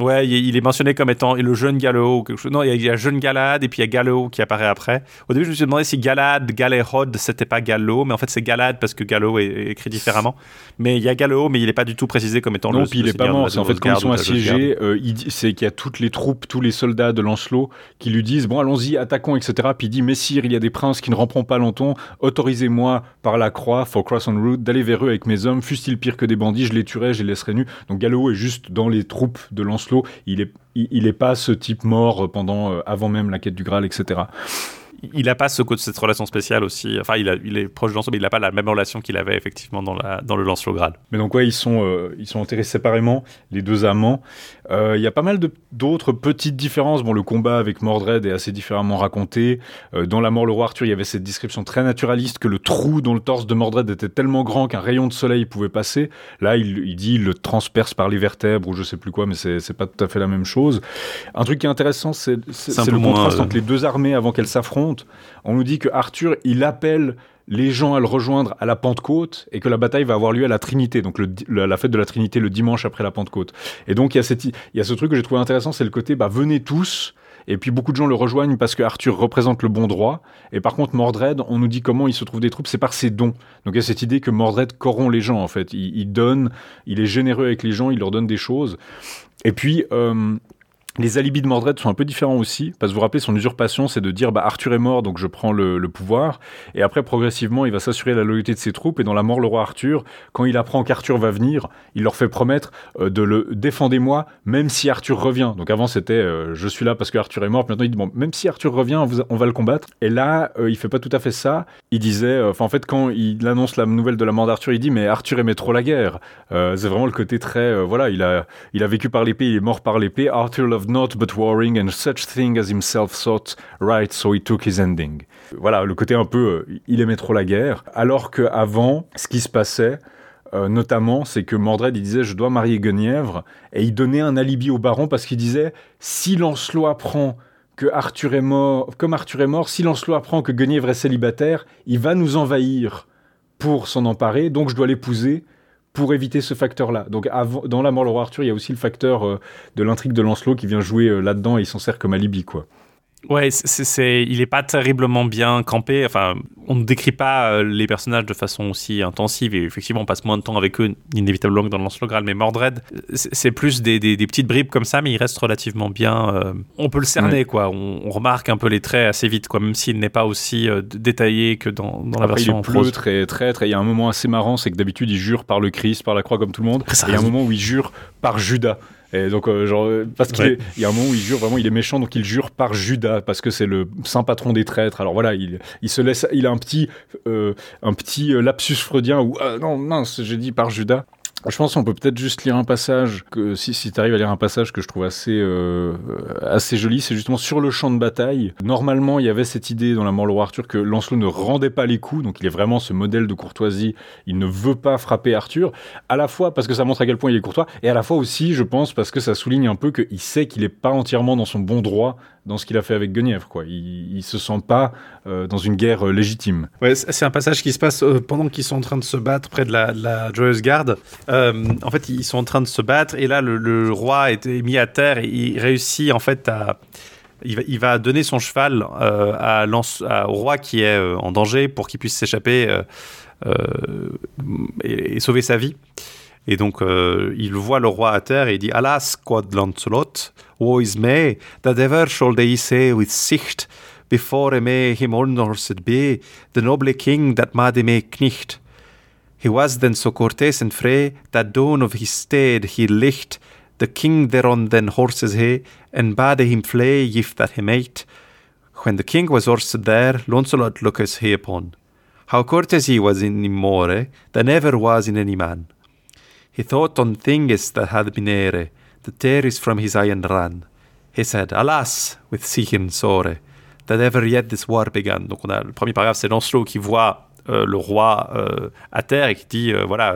Ouais, il est mentionné comme étant le jeune Gallo. Quelque chose. Non, il y a jeune Galad et puis il y a Gallo qui apparaît après. Au début, je me suis demandé si Galad, Galérod, c'était pas Gallo, mais en fait c'est Galad parce que Gallo est, écrit différemment. Mais il y a Gallo, mais il n'est pas du tout précisé comme étant non, le. Non, puis il est pas mort. C'est en fait quand ils sont assiégés, euh, c'est qu'il y a toutes les troupes, tous les soldats de Lancelot qui lui disent bon allons-y, attaquons, etc. Puis il dit messire, il y a des princes qui ne ramperont pas longtemps. Autorisez-moi par la croix, for cross on route, d'aller vers eux avec mes hommes. Fussent-ils pires que des bandits, je les tuerai, je les laisserai nus. Donc Gallo est juste dans les troupes de Lancelot. Il est n'est pas ce type mort pendant, euh, avant même la quête du Graal, etc il n'a pas ce, cette relation spéciale aussi. Enfin, il, il est proche de Lancelot, mais il n'a pas la même relation qu'il avait effectivement dans, la, dans le Lancelot Graal. Mais donc, ouais, ils sont, euh, ils sont enterrés séparément, les deux amants. Euh, il y a pas mal d'autres petites différences. Bon, le combat avec Mordred est assez différemment raconté. Euh, dans La mort le roi Arthur, il y avait cette description très naturaliste que le trou dans le torse de Mordred était tellement grand qu'un rayon de soleil pouvait passer. Là, il, il dit il le transperce par les vertèbres ou je sais plus quoi, mais c'est pas tout à fait la même chose. Un truc qui est intéressant, c'est le contraste entre les deux armées avant qu'elles s'affrontent on nous dit que Arthur, il appelle les gens à le rejoindre à la Pentecôte et que la bataille va avoir lieu à la Trinité, donc la fête de la Trinité le dimanche après la Pentecôte. Et donc il y a, ce truc que j'ai trouvé intéressant, c'est le côté bah, venez tous. Et puis beaucoup de gens le rejoignent parce que Arthur représente le bon droit. Et par contre, Mordred, on nous dit comment il se trouve des troupes, c'est par ses dons. Donc il y a cette idée que Mordred corrompt les gens en fait. Il, donne, il est généreux avec les gens, il leur donne des choses. Et puis, euh, les alibis de Mordred sont un peu différents aussi, parce que vous vous rappelez, son usurpation, c'est de dire bah, Arthur est mort, donc je prends le, pouvoir. Et après, progressivement, il va s'assurer la loyauté de ses troupes. Et dans la mort, le roi Arthur, quand il apprend qu'Arthur va venir, il leur fait promettre euh, de le défendez-moi, même si Arthur revient. Donc avant, c'était euh, je suis là parce que Arthur est mort. maintenant, il dit bon, même si Arthur revient, on va le combattre. Et là, euh, il fait pas tout à fait ça. Il disait, enfin, en fait, quand il annonce la nouvelle de la mort d'Arthur, il dit mais Arthur aimait trop la guerre. c'est vraiment le côté très, voilà, il a, il a vécu par l'épée, il est mort par l'épée. Arthur but warring and such thing as himself thought right, so he took his ending. Voilà, le côté un peu, euh, il aimait trop la guerre. Alors qu'avant, ce qui se passait, euh, notamment, c'est que Mordred, il disait, je dois marier Guenièvre, et il donnait un alibi au baron parce qu'il disait, si Lancelot apprend que Arthur est mort, comme Arthur est mort, si Lancelot apprend que Guenièvre est célibataire, il va nous envahir pour s'en emparer, donc je dois l'épouser pour éviter ce facteur-là. Donc dans La mort roi Arthur, il y a aussi le facteur euh, de l'intrigue de Lancelot qui vient jouer euh, là-dedans et il s'en sert comme alibi, quoi. Ouais, c'est, il est pas terriblement bien campé. Enfin, on ne décrit pas euh, les personnages de façon aussi intensive et effectivement, on passe moins de temps avec eux, inévitablement, que dans Lance Logral. Mais Mordred, c'est plus des, des, petites bribes comme ça, mais il reste relativement bien. Euh, on peut le cerner, quoi. On, remarque un peu les traits assez vite, quoi, même s'il n'est pas aussi euh, détaillé que dans, dans la version il en prose. très traître. Et il y a un moment assez marrant, c'est que d'habitude, il jure par le Christ, par la croix, comme tout le monde. Et il y a un moment où il jure par Judas. Et donc, euh, genre, euh, parce qu'il y a un moment où il jure vraiment, il est méchant, donc il jure par Judas, parce que c'est le saint patron des traîtres. Alors voilà, il, il se laisse, il a un petit, euh, un petit lapsus freudien où, non, mince, j'ai dit par Judas. Je pense qu'on peut peut-être juste lire un passage, que si, si tu arrives à lire un passage que je trouve assez, euh, assez joli, c'est justement sur le champ de bataille. Normalement, il y avait cette idée dans la mort roi Arthur que Lancelot ne rendait pas les coups, donc il est vraiment ce modèle de courtoisie, il ne veut pas frapper Arthur, à la fois parce que ça montre à quel point il est courtois, et à la fois aussi, je pense, parce que ça souligne un peu qu'il sait qu'il n'est pas entièrement dans son bon droit dans ce qu'il a fait avec Guenièvre. Quoi. Il, ne se sent pas euh, dans une guerre euh, légitime. Ouais, c'est un passage qui se passe pendant qu'ils sont en train de se battre près de la, la Joyeuse Garde. En fait, ils sont en train de se battre et là, le, roi est mis à terre et il réussit en fait à. Il va, donner son cheval à, au roi qui est en danger pour qu'il puisse s'échapper et, sauver sa vie. Et donc, il voit le roi à terre et il dit Alas, quod Lancelot, woe is me, that ever shall they say with sicht, before me him honorsed be, the noble king that made me knicht. He was then so courteous and free, that down of his stead he licht, the king thereon then horses he, and bade him flay if that he might. When the king was horsed there, Launcelot looketh he upon. How courteous he was in him more, eh, than ever was in any man. He thought on things that had been ere, the tears from his eye and ran. He said, Alas, with Sichin sore, that ever yet this war began. Donc on a le premier paragraphe, c'est Lancelot qui voit euh, le roi euh, à terre et qui dit euh, voilà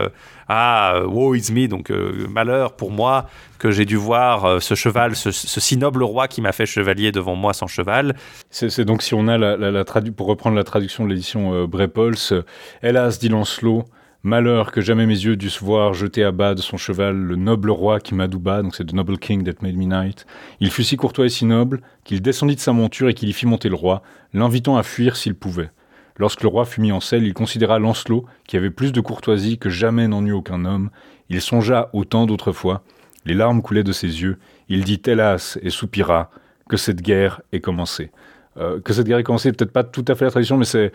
ah woe is me donc malheur pour moi que j'ai dû voir ce cheval ce, si noble roi qui m'a fait chevalier devant moi sans cheval c'est donc si on a la, la, la pour reprendre la traduction de l'édition Brepols hélas dit Lancelot Malheur que jamais mes yeux dussent voir jeter à bas de son cheval le noble roi qui m'adouba, donc c'est The Noble King that made me knight. Il fut si courtois et si noble qu'il descendit de sa monture et qu'il y fit monter le roi, l'invitant à fuir s'il pouvait. Lorsque le roi fut mis en selle, il considéra Lancelot, qui avait plus de courtoisie que jamais n'en eut aucun homme. Il songea au temps d'autrefois. Les larmes coulaient de ses yeux. Il dit hélas et soupira que cette guerre est commencée. Euh, que cette guerre est commencée, peut-être pas tout à fait la tradition, mais c'est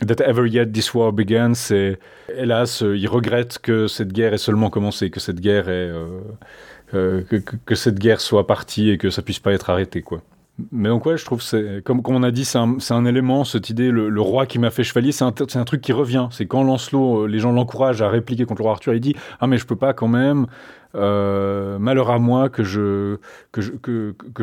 That ever yet this war began, c'est hélas, il regrette que cette guerre ait seulement commencé, que cette guerre euh, euh, que, cette guerre soit partie et que ça puisse pas être arrêté, quoi. Mais donc ouais, je trouve c'est comme, on a dit, c'est un, élément cette idée, le, roi qui m'a fait chevalier, c'est un, truc qui revient. C'est quand Lancelot, les gens l'encouragent à répliquer contre le roi Arthur, il dit ah mais je peux pas quand même. Euh, malheur à moi que je que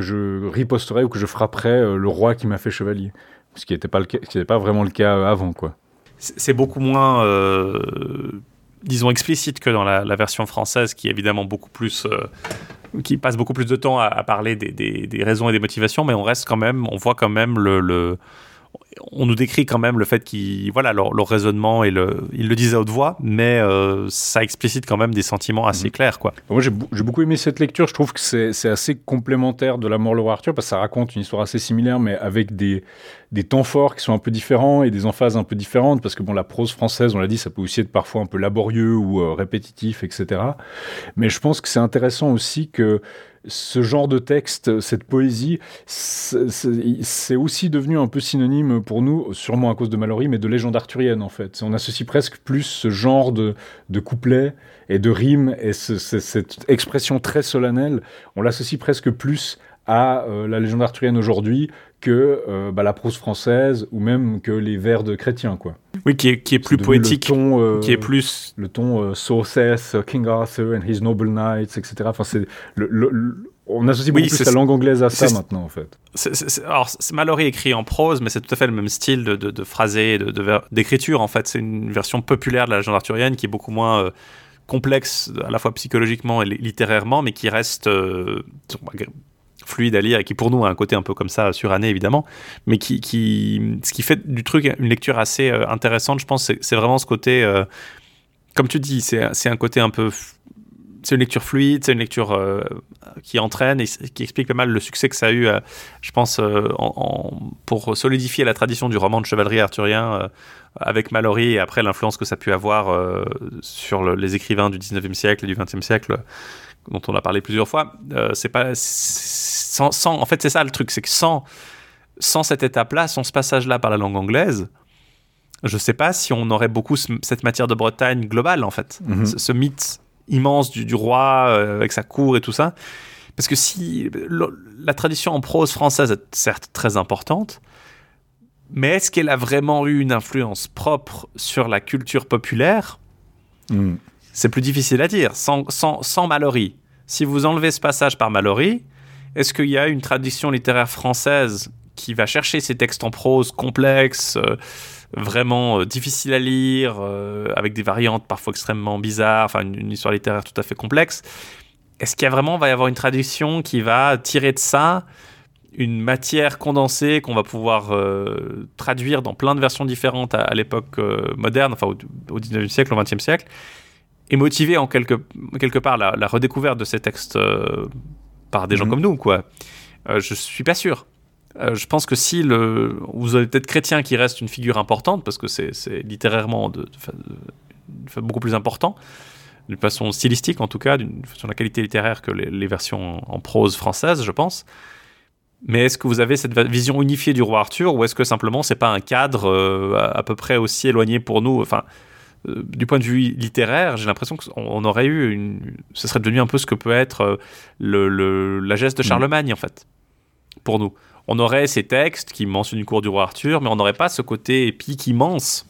je riposterai ou que je frapperai le roi qui m'a fait chevalier ce qui n'était pas, vraiment le cas avant. quoi. C'est beaucoup moins, euh, disons, explicite que dans la, version française, qui est évidemment beaucoup plus... Euh, qui passe beaucoup plus de temps à, parler des, raisons et des motivations, mais on reste quand même, on voit quand même le on nous décrit quand même le fait qu'ils, voilà, leur, raisonnement et le, ils le disaient à haute voix, mais euh, ça explicite quand même des sentiments assez mhm. clairs, quoi. Moi, j'ai, beaucoup aimé cette lecture. Je trouve que c'est, assez complémentaire de La mort roi Arthur parce que ça raconte une histoire assez similaire, mais avec des, des temps forts qui sont un peu différents et des emphases un peu différentes parce que bon, la prose française, on l'a dit, ça peut aussi être parfois un peu laborieux ou euh, répétitif, etc. Mais je pense que c'est intéressant aussi que ce genre de texte, cette poésie, c'est aussi devenu un peu synonyme pour nous, sûrement à cause de Mallory, mais de légende arthurienne en fait. On associe presque plus ce genre de, de couplets et de rimes et cette expression très solennelle, on l'associe presque plus à euh, la légende arthurienne aujourd'hui que euh, bah, la prose française ou même que les vers de chrétiens quoi. Oui, qui est, qui est plus poétique, ton, euh, qui est plus le ton euh, So King Arthur and his noble knights, etc. Enfin, c'est le, on associe beaucoup plus la langue anglaise à ça maintenant, en fait. c'est alors, c'est Mallory écrit en prose, mais c'est tout à fait le même style de, de, de phrasé, d'écriture, en fait. C'est une version populaire de la légende arthurienne qui est beaucoup moins euh, complexe, à la fois psychologiquement et littérairement, mais qui reste fluide à lire et qui pour nous a un côté un peu comme ça suranné évidemment, mais qui, qui ce qui fait du truc une lecture assez euh, intéressante, je pense, c'est vraiment ce côté, euh, comme tu dis, c'est un côté un peu c'est une lecture fluide, c'est une lecture euh, qui entraîne et qui explique pas mal le succès que ça a eu, je pense, pour solidifier la tradition du roman de chevalerie arthurien avec Mallory et après l'influence que ça a pu avoir sur les écrivains du 19e siècle et du 20e siècle dont on a parlé plusieurs fois. c'est pas sans, en fait c'est ça le truc, c'est que sans sans cette étape-là, sans ce passage-là par la langue anglaise, je sais pas si on aurait beaucoup cette matière de Bretagne globale en fait, mhm. ce, mythe immense du, roi euh, avec sa cour et tout ça. Parce que si la tradition en prose française est certes très importante, mais est-ce qu'elle a vraiment eu une influence propre sur la culture populaire? Hmm. C'est plus difficile à dire. Sans, sans, sans Mallory, si vous enlevez ce passage par Mallory, est-ce qu'il y a une tradition littéraire française qui va chercher ces textes en prose complexes euh, vraiment euh, difficile à lire, euh, avec des variantes parfois extrêmement bizarres, enfin une, histoire littéraire tout à fait complexe? Est-ce qu'il y a vraiment va y avoir une tradition qui va tirer de ça une matière condensée qu'on va pouvoir traduire dans plein de versions différentes à, l'époque moderne, enfin au, au, 19e siècle, au 20e siècle, et motiver en quelque, quelque part la, redécouverte de ces textes par des gens mhm. comme nous, quoi. je suis pas sûr. Euh, je pense que si le, vous avez peut-être Chrétien qui reste une figure importante, parce que c'est littérairement de, beaucoup plus important, d'une façon stylistique en tout cas, sur la qualité littéraire que les, versions en, prose française, je pense. Mais est-ce que vous avez cette vision unifiée du roi Arthur, ou est-ce que simplement c'est pas un cadre euh, à, peu près aussi éloigné pour nous? Enfin, euh, du point de vue littéraire, j'ai l'impression qu'on aurait eu une, ce serait devenu un peu ce que peut être le, la geste de mm. Charlemagne en fait, pour nous on aurait ces textes qui mentionnent une cour du roi Arthur, mais on n'aurait pas ce côté épique immense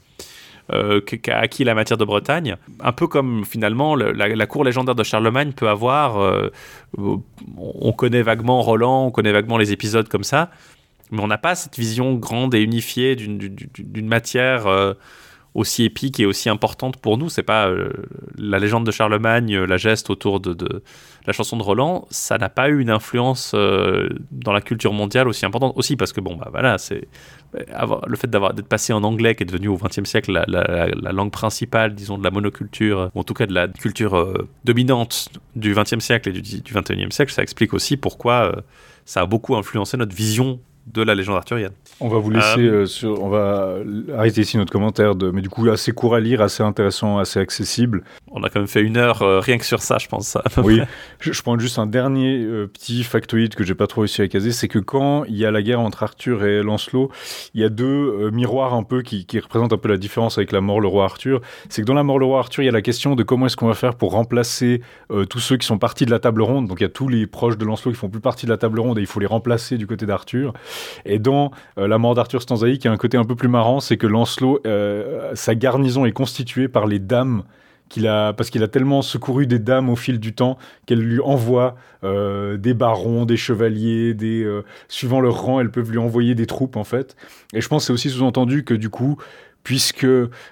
euh, qu'a acquis la matière de Bretagne. Un peu comme finalement la, cour légendaire de Charlemagne peut avoir. Euh, on connaît vaguement Roland, on connaît vaguement les épisodes comme ça, mais on n'a pas cette vision grande et unifiée d'une matière. Aussi épique et aussi importante pour nous. C'est pas euh, la légende de Charlemagne, euh, la geste autour de, la chanson de Roland, ça n'a pas eu une influence euh, dans la culture mondiale aussi importante aussi parce que bon bah voilà c'est le fait d'avoir d'être passé en anglais qui est devenu au XXe siècle la, langue principale disons de la monoculture ou en tout cas de la culture dominante du XXe siècle et du XXIe siècle, ça explique aussi pourquoi ça a beaucoup influencé notre vision de la légende arthurienne. On va vous laisser euh, sur, on va arrêter ici notre commentaire de, mais du coup assez court à lire, assez intéressant, assez accessible. On a quand même fait une heure euh, rien que sur ça, je pense. oui, je, prends juste un dernier euh, petit factoïde que j'ai pas trop réussi à caser, c'est que quand il y a la guerre entre Arthur et Lancelot, il y a deux miroirs un peu qui, qui, représentent un peu la différence avec la mort le roi Arthur. C'est que dans la mort le roi Arthur, il y a la question de comment est-ce qu'on va faire pour remplacer tous ceux qui sont partis de la table ronde. Donc il y a tous les proches de Lancelot qui font plus partie de la table ronde et il faut les remplacer du côté d'Arthur. Et dans euh, La mort d'Arthur Stanzaï, qui a un côté un peu plus marrant, c'est que Lancelot, euh, sa garnison est constituée par les dames qu'il a, parce qu'il a tellement secouru des dames au fil du temps qu'elles lui envoient euh, des barons, des chevaliers, des suivant leur rang, elles peuvent lui envoyer des troupes en fait. Et je pense c'est aussi sous-entendu que du coup, puisque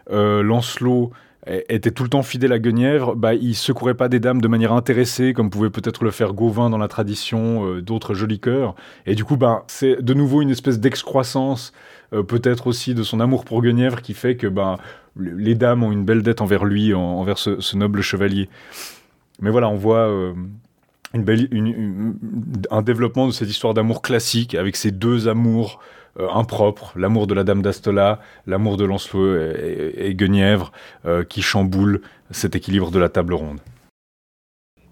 Lancelot était tout le temps fidèle à Guenièvre, bah, il secourait pas des dames de manière intéressée, comme pouvait peut-être le faire Gauvin dans la tradition, euh, d'autres jolis cœurs. Et du coup, bah, c'est de nouveau une espèce d'excroissance, euh, peut-être aussi de son amour pour Guenièvre, qui fait que bah, les dames ont une belle dette envers lui, envers ce, noble chevalier. Mais voilà, on voit euh, belle, un développement de cette histoire d'amour classique, avec ces deux amours euh, impropre, l'amour de la Dame d'Astola, l'amour de Lancelot et, Guenièvre, euh, qui chamboule cet équilibre de la table ronde.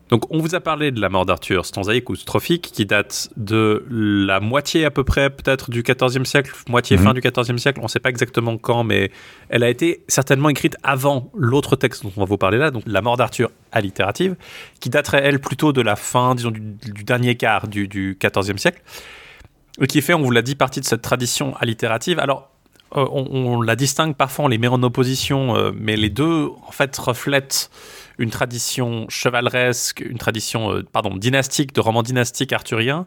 Donc, on vous a parlé de la mort d'Arthur stanzaïque ou strophique, qui date de la moitié à peu près, peut-être, du XIVe siècle, moitié fin mhm. du XIVe siècle, on ne sait pas exactement quand, mais elle a été certainement écrite avant l'autre texte dont on va vous parler là, donc la mort d'Arthur allitérative, qui daterait, elle, plutôt de la fin, disons, du, dernier quart du, du XIVe siècle qui fait, on vous l'a dit, partie de cette tradition allitérative. Alors, euh, on, la distingue parfois, on les met en opposition, euh, mais les deux, en fait, reflètent une tradition chevaleresque, une tradition, euh, pardon, dynastique, de roman dynastique arthurien.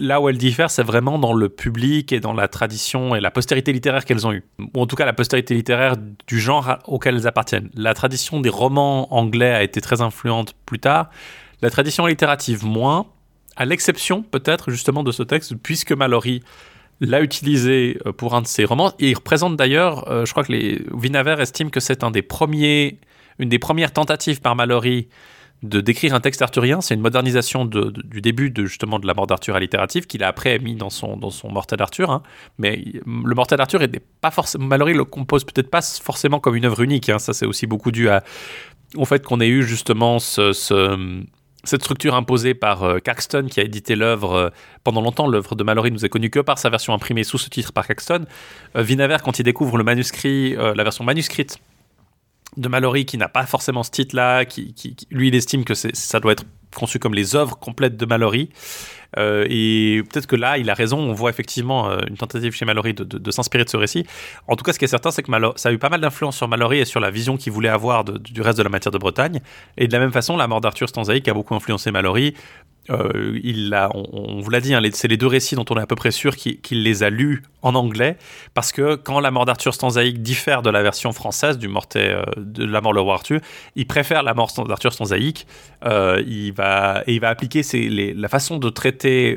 Là où elles diffèrent, c'est vraiment dans le public et dans la tradition et la postérité littéraire qu'elles ont eue. Ou en tout cas, la postérité littéraire du genre auquel elles appartiennent. La tradition des romans anglais a été très influente plus tard. La tradition littérative, moins à l'exception peut-être justement de ce texte, puisque Mallory l'a utilisé euh, pour un de ses romans. Il représente d'ailleurs, euh, je crois que les Vinaver estime que c'est un des premiers, une des premières tentatives par Mallory de décrire un texte arthurien. C'est une modernisation du début de justement de la mort d'Arthur allitérative qu'il a après mis dans son, dans son Mortel d'Arthur. Hein. Mais le Mortel d'Arthur n'est pas forcément. Mallory le compose peut-être pas forcément comme une œuvre unique. Hein. Ça, c'est aussi beaucoup dû au fait qu'on ait eu justement ce, cette structure imposée par euh, Caxton qui a édité l'œuvre euh, pendant longtemps. L'œuvre de Mallory nous est connue que par sa version imprimée sous ce titre par Caxton. Euh, Vinaver, quand il découvre le manuscrit, la version manuscrite de Mallory qui n'a pas forcément ce titre-là, qui, lui il estime que ça doit être conçu comme les œuvres complètes de Mallory. Euh, et peut-être que là, il a raison. On voit effectivement euh, une tentative chez Mallory de, s'inspirer de ce récit. En tout cas, ce qui est certain, c'est que ça a eu pas mal d'influence sur Mallory et sur la vision qu'il voulait avoir du reste de la matière de Bretagne. Et de la même façon, la mort d'Arthur Stanzaïk a beaucoup influencé Mallory. Euh, on, vous l'a dit, hein, c'est les deux récits dont on est à peu près sûr qu'il les a lus en anglais, parce que quand la mort d'Arthur Stanzaïque diffère de la version française du euh, de la mort le roi Arthur, il préfère la mort d'Arthur Stanzaïque. Euh, il va et il va appliquer la façon de traiter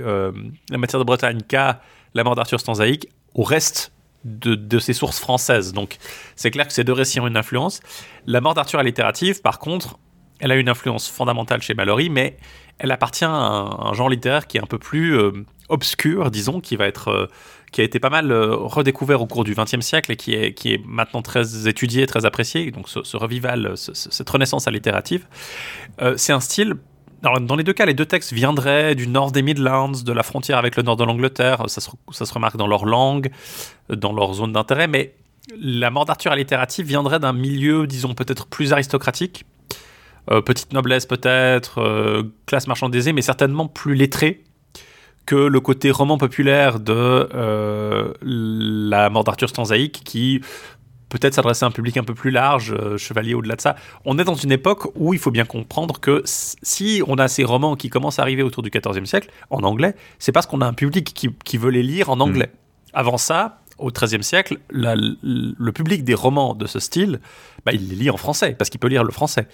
la matière de Bretagne qu'a la mort d'Arthur Stanzaïque au reste de, de, ses sources françaises. Donc c'est clair que ces deux récits ont une influence. La mort d'Arthur allitérative, par contre, elle a une influence fondamentale chez Mallory, mais elle appartient à un, genre littéraire qui est un peu plus euh, obscur, disons, qui va être euh, qui a été pas mal euh, redécouvert au cours du XXe siècle et qui est, qui est maintenant très étudié, très apprécié. Donc ce, revival, cette renaissance allitérative, c'est un style. dans les deux cas, les deux textes viendraient du nord des Midlands, de la frontière avec le nord de l'Angleterre. Ça se, ça se remarque dans leur langue, dans leur zone d'intérêt, mais la mort d'Arthur allitérative viendrait d'un milieu, disons, peut-être plus aristocratique, euh, petite noblesse peut-être, euh, classe marchandisée, mais certainement plus lettrée que le côté roman populaire de euh, la mort d'Arthur Stanzaïque qui peut-être s'adressait à un public un peu plus large, chevalier au-delà de ça. On est dans une époque où il faut bien comprendre que si on a ces romans qui commencent à arriver autour du XIVe siècle en anglais, c'est parce qu'on a un public qui, veut les lire en anglais. Mm. Avant ça, au XIIIe siècle, le public des romans de ce style, bah, il les lit en français, parce qu'il peut lire le français.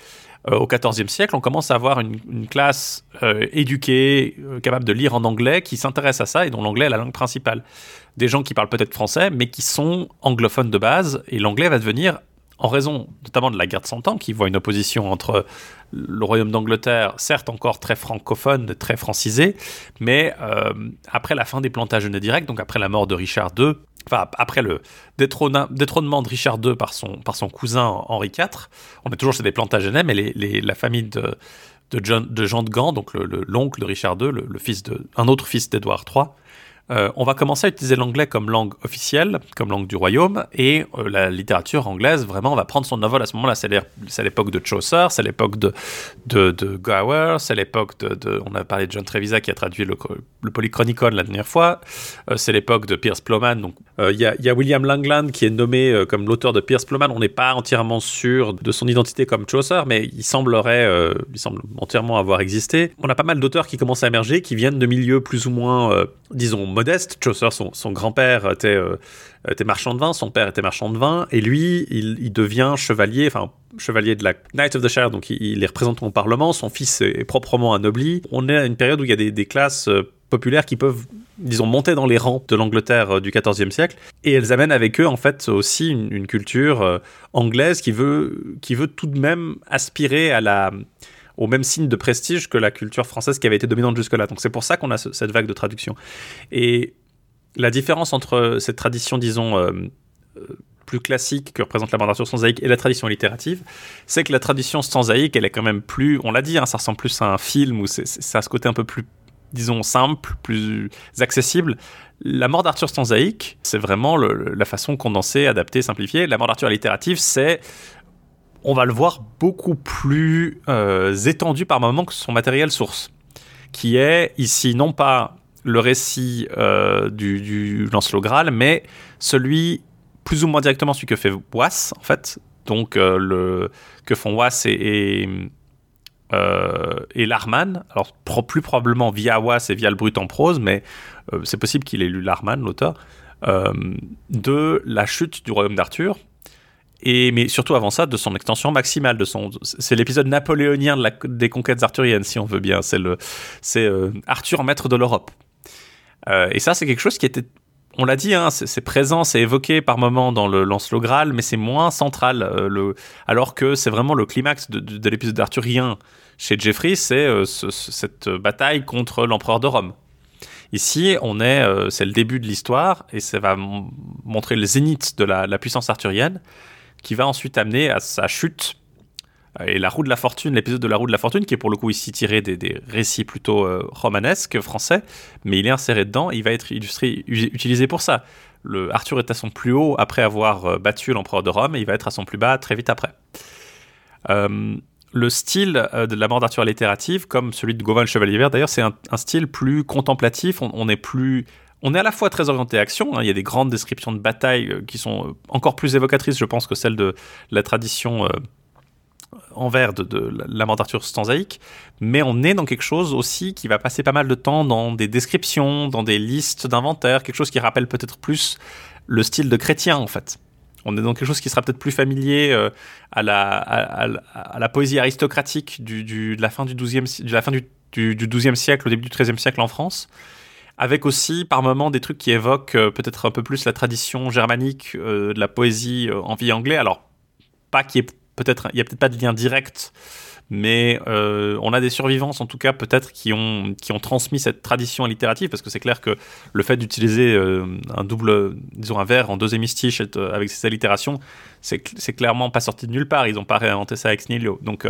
Euh, au XIVe siècle, on commence à avoir une, classe euh, éduquée, euh, capable de lire en anglais, qui s'intéresse à ça et dont l'anglais est la langue principale. Des gens qui parlent peut-être français, mais qui sont anglophones de base, et l'anglais va devenir, en raison notamment de la guerre de Cent Ans, qui voit une opposition entre le royaume d'Angleterre, certes encore très francophone, très francisé, mais après la fin des plantagenets directs, donc après la mort de Richard II, enfin après le détrônement de Richard II par son, cousin Henri IV, on est toujours chez des Plantagenets, mais la famille de Jean de Gand, donc l'oncle de Richard II, le, fils de, un autre fils d'Édouard III, euh, on va commencer à utiliser l'anglais comme langue officielle, comme langue du royaume, et euh, la littérature anglaise vraiment va prendre son envol à ce moment-là. C'est l'époque de Chaucer, c'est l'époque de, de, de, Gower, c'est l'époque de, On a parlé de John Trevisa qui a traduit le, le Polychronicon la dernière fois, euh, c'est l'époque de Pierce Plowman. Il y, y, a William Langland qui est nommé comme l'auteur de Pierce Plowman. On n'est pas entièrement sûr de son identité comme Chaucer, mais il semblerait, il semble entièrement avoir existé. On a pas mal d'auteurs qui commencent à émerger, qui viennent de milieux plus ou moins, disons, modeste. Chaucer, son, grand-père était, euh, était, marchand de vin, son père était marchand de vin, et lui, il, devient chevalier, enfin chevalier de la Knight of the Shire, donc il, est représenté au Parlement, son fils est, proprement anobli. On est à une période où il y a des, classes euh, populaires qui peuvent, disons, monter dans les rangs de l'Angleterre euh, du XIVe siècle, et elles amènent avec eux, en fait, aussi une, culture anglaise qui veut, qui veut tout de même aspirer à la au même signe de prestige que la culture française qui avait été dominante jusque-là. Donc c'est pour ça qu'on a cette vague de traduction. Et la différence entre cette tradition, disons, euh, euh, plus classique que représente la d'Arthur stanzaïque et la tradition littérative, c'est que la tradition stanzaïque, elle est quand même plus, on l'a dit, hein, ça ressemble plus à un film où c'est, ça a ce côté un peu plus, disons, simple, plus accessible. La mort d'Arthur stanzaïque, c'est vraiment la façon condensée, adaptée, simplifiée. La mort d'Arthur littérative, c'est on va le voir beaucoup plus euh, étendu par moment que son matériel source, qui est ici non pas le récit euh, du, du Lancelot Graal, mais celui plus ou moins directement celui que fait Was, en fait, donc euh, que font Was et, et, Larman, alors plus probablement via Was et via le brut en prose, mais c'est possible qu'il ait lu Larman, l'auteur, de la chute du royaume d'Arthur, et, mais surtout avant ça, de son extension maximale. De son, c'est l'épisode napoléonien des conquêtes arthuriennes, si on veut bien. C'est, le, euh, Arthur, maître de l'Europe. Euh, et ça, c'est quelque chose qui était. on l'a dit, hein, c'est présent, c'est évoqué par moments dans le Lancelot Graal, mais c'est moins central. le, alors que c'est vraiment le climax de, de, l'épisode arthurien chez Jeffrey, c'est cette bataille contre l'empereur de Rome. Ici, on est, c'est le début de l'histoire et ça va montrer le zénith de la, la, puissance arthurienne, qui va ensuite amener à sa chute et La roue de la fortune, l'épisode de La roue de la fortune, qui est pour le coup ici tiré des, récits plutôt euh, romanesques français, mais il est inséré dedans, il va être illustré, utilisé pour ça. Arthur est à son plus haut après avoir euh, battu l'empereur de Rome, et il va être à son plus bas très vite après. Euh, le style de la mort d'Arthur littérative, comme celui de Gauvin le Chevalier Vert, d'ailleurs, c'est un, style plus contemplatif. On, est plus, on est à la fois très orienté action. Hein. il y a des grandes descriptions de batailles qui sont encore plus évocatrices, je pense, que celles de la tradition envers de, de la mort d'Arthur stanzaïque, mais on est dans quelque chose aussi qui va passer pas mal de temps dans des descriptions, dans des listes d'inventaires, quelque chose qui rappelle peut-être plus le style de chrétien en fait. On est dans quelque chose qui sera peut-être plus familier euh, à, la, poésie aristocratique du, de la fin du XIIe de la fin du, du, siècle, au début du XIIIe siècle en France avec aussi par moments des trucs qui évoquent euh, peut-être un peu plus la tradition germanique euh, de la poésie en vie anglais. Alors, pas qui est peut-être, il n'y a peut-être pas de lien direct, mais euh, on a des survivances en tout cas peut-être qui ont, qui ont transmis cette tradition littérative, parce que c'est clair que le fait d'utiliser euh, un double, disons un vers en deux hémistiches euh, avec ces allitérations, c'est, clairement pas sorti de nulle part, ils n'ont pas réinventé ça ex nihilo. Donc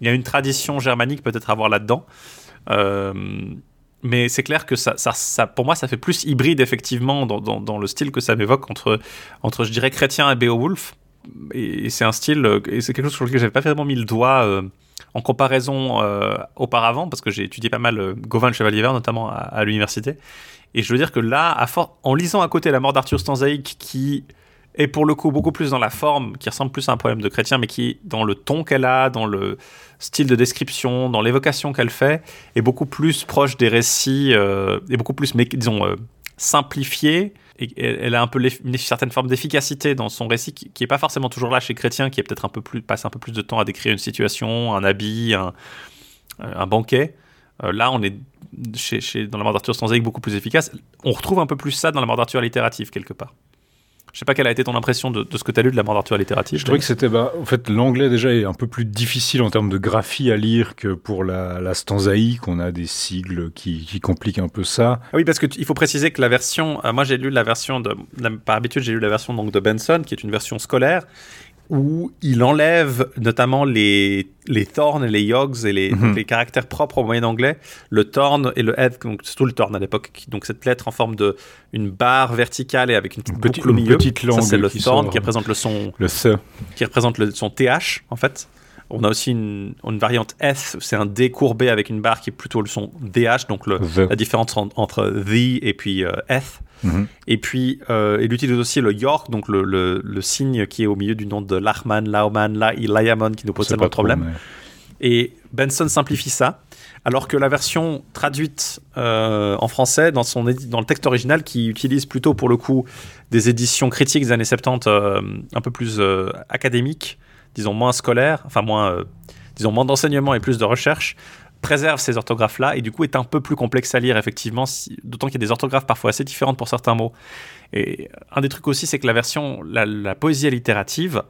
il y a une tradition germanique peut-être à voir là-dedans. Mais c'est clair que ça, ça, pour moi, ça fait plus hybride effectivement dans, dans, le style que ça m'évoque entre, entre, je dirais, chrétien et Beowulf et, c'est un style, euh, et c'est quelque chose sur lequel j'avais pas vraiment mis le doigt euh, en comparaison euh, auparavant, parce que j'ai étudié pas mal Gauvin le Chevalier Vert, notamment à, l'université. Et je veux dire que là, en lisant à côté La mort d'Arthur Stanzaïque, qui est pour le coup beaucoup plus dans la forme, qui ressemble plus à un poème de chrétien, mais qui, dans le ton qu'elle a, dans le style de description, dans l'évocation qu'elle fait, est beaucoup plus proche des récits, et beaucoup plus, disons, simplifié et elle a un peu une certaine forme d'efficacité dans son récit qui, n'est pas forcément toujours là chez Chrétien, qui peut-être un peu plus passe un peu plus de temps à décrire une situation, un habit, un, un banquet. Euh, là, on est dans la mort d'Arthur Stanzaïque beaucoup plus efficace. On retrouve un peu plus ça dans la mort d'Arthur littérative quelque part. Je sais pas quelle a été ton impression de, ce que tu as lu de la mort d'Arthur littérative. Je trouvais que c'était, bah, en fait, l'anglais déjà est un peu plus difficile en termes de graphie à lire que pour la, la stanzaïque. On a des sigles qui, qui compliquent un peu ça. Ah oui, parce qu'il faut préciser que la version, euh, moi j'ai lu la version de, par habitude j'ai lu la version donc de Benson, qui est une version scolaire, où il enlève notamment les, les thorns et les yogs et les, mhm. les caractères propres au moyen anglais, le thorn et le head, donc surtout le thorn à l'époque, donc cette lettre en forme de une barre verticale et avec une petite boucle au milieu. Petite langue c'est le thorn qui représente le son, le qui représente le son th en fait. On a aussi une, une variante S, c'est un D courbé avec une barre qui est plutôt le son DH, donc le, la différence entre the et puis euh, F. Mhm. Et puis, euh, il utilise aussi le York, donc le, le, signe qui est au milieu du nom de Lachman, Lauman, La, Layamon, qui nous pose tellement de problèmes. Et Benson simplifie ça, alors que la version traduite euh, en français, dans, son dans le texte original, qui utilise plutôt pour le coup des éditions critiques des années 70 euh, un peu plus académiques, disons moins scolaires, enfin moins, disons moins d'enseignement et plus de recherche, préserve ces orthographes-là et du coup est un peu plus complexe à lire, effectivement, d'autant qu'il y a des orthographes parfois assez différentes pour certains mots. Et un des trucs aussi, c'est que la version, la, poésie allitérative,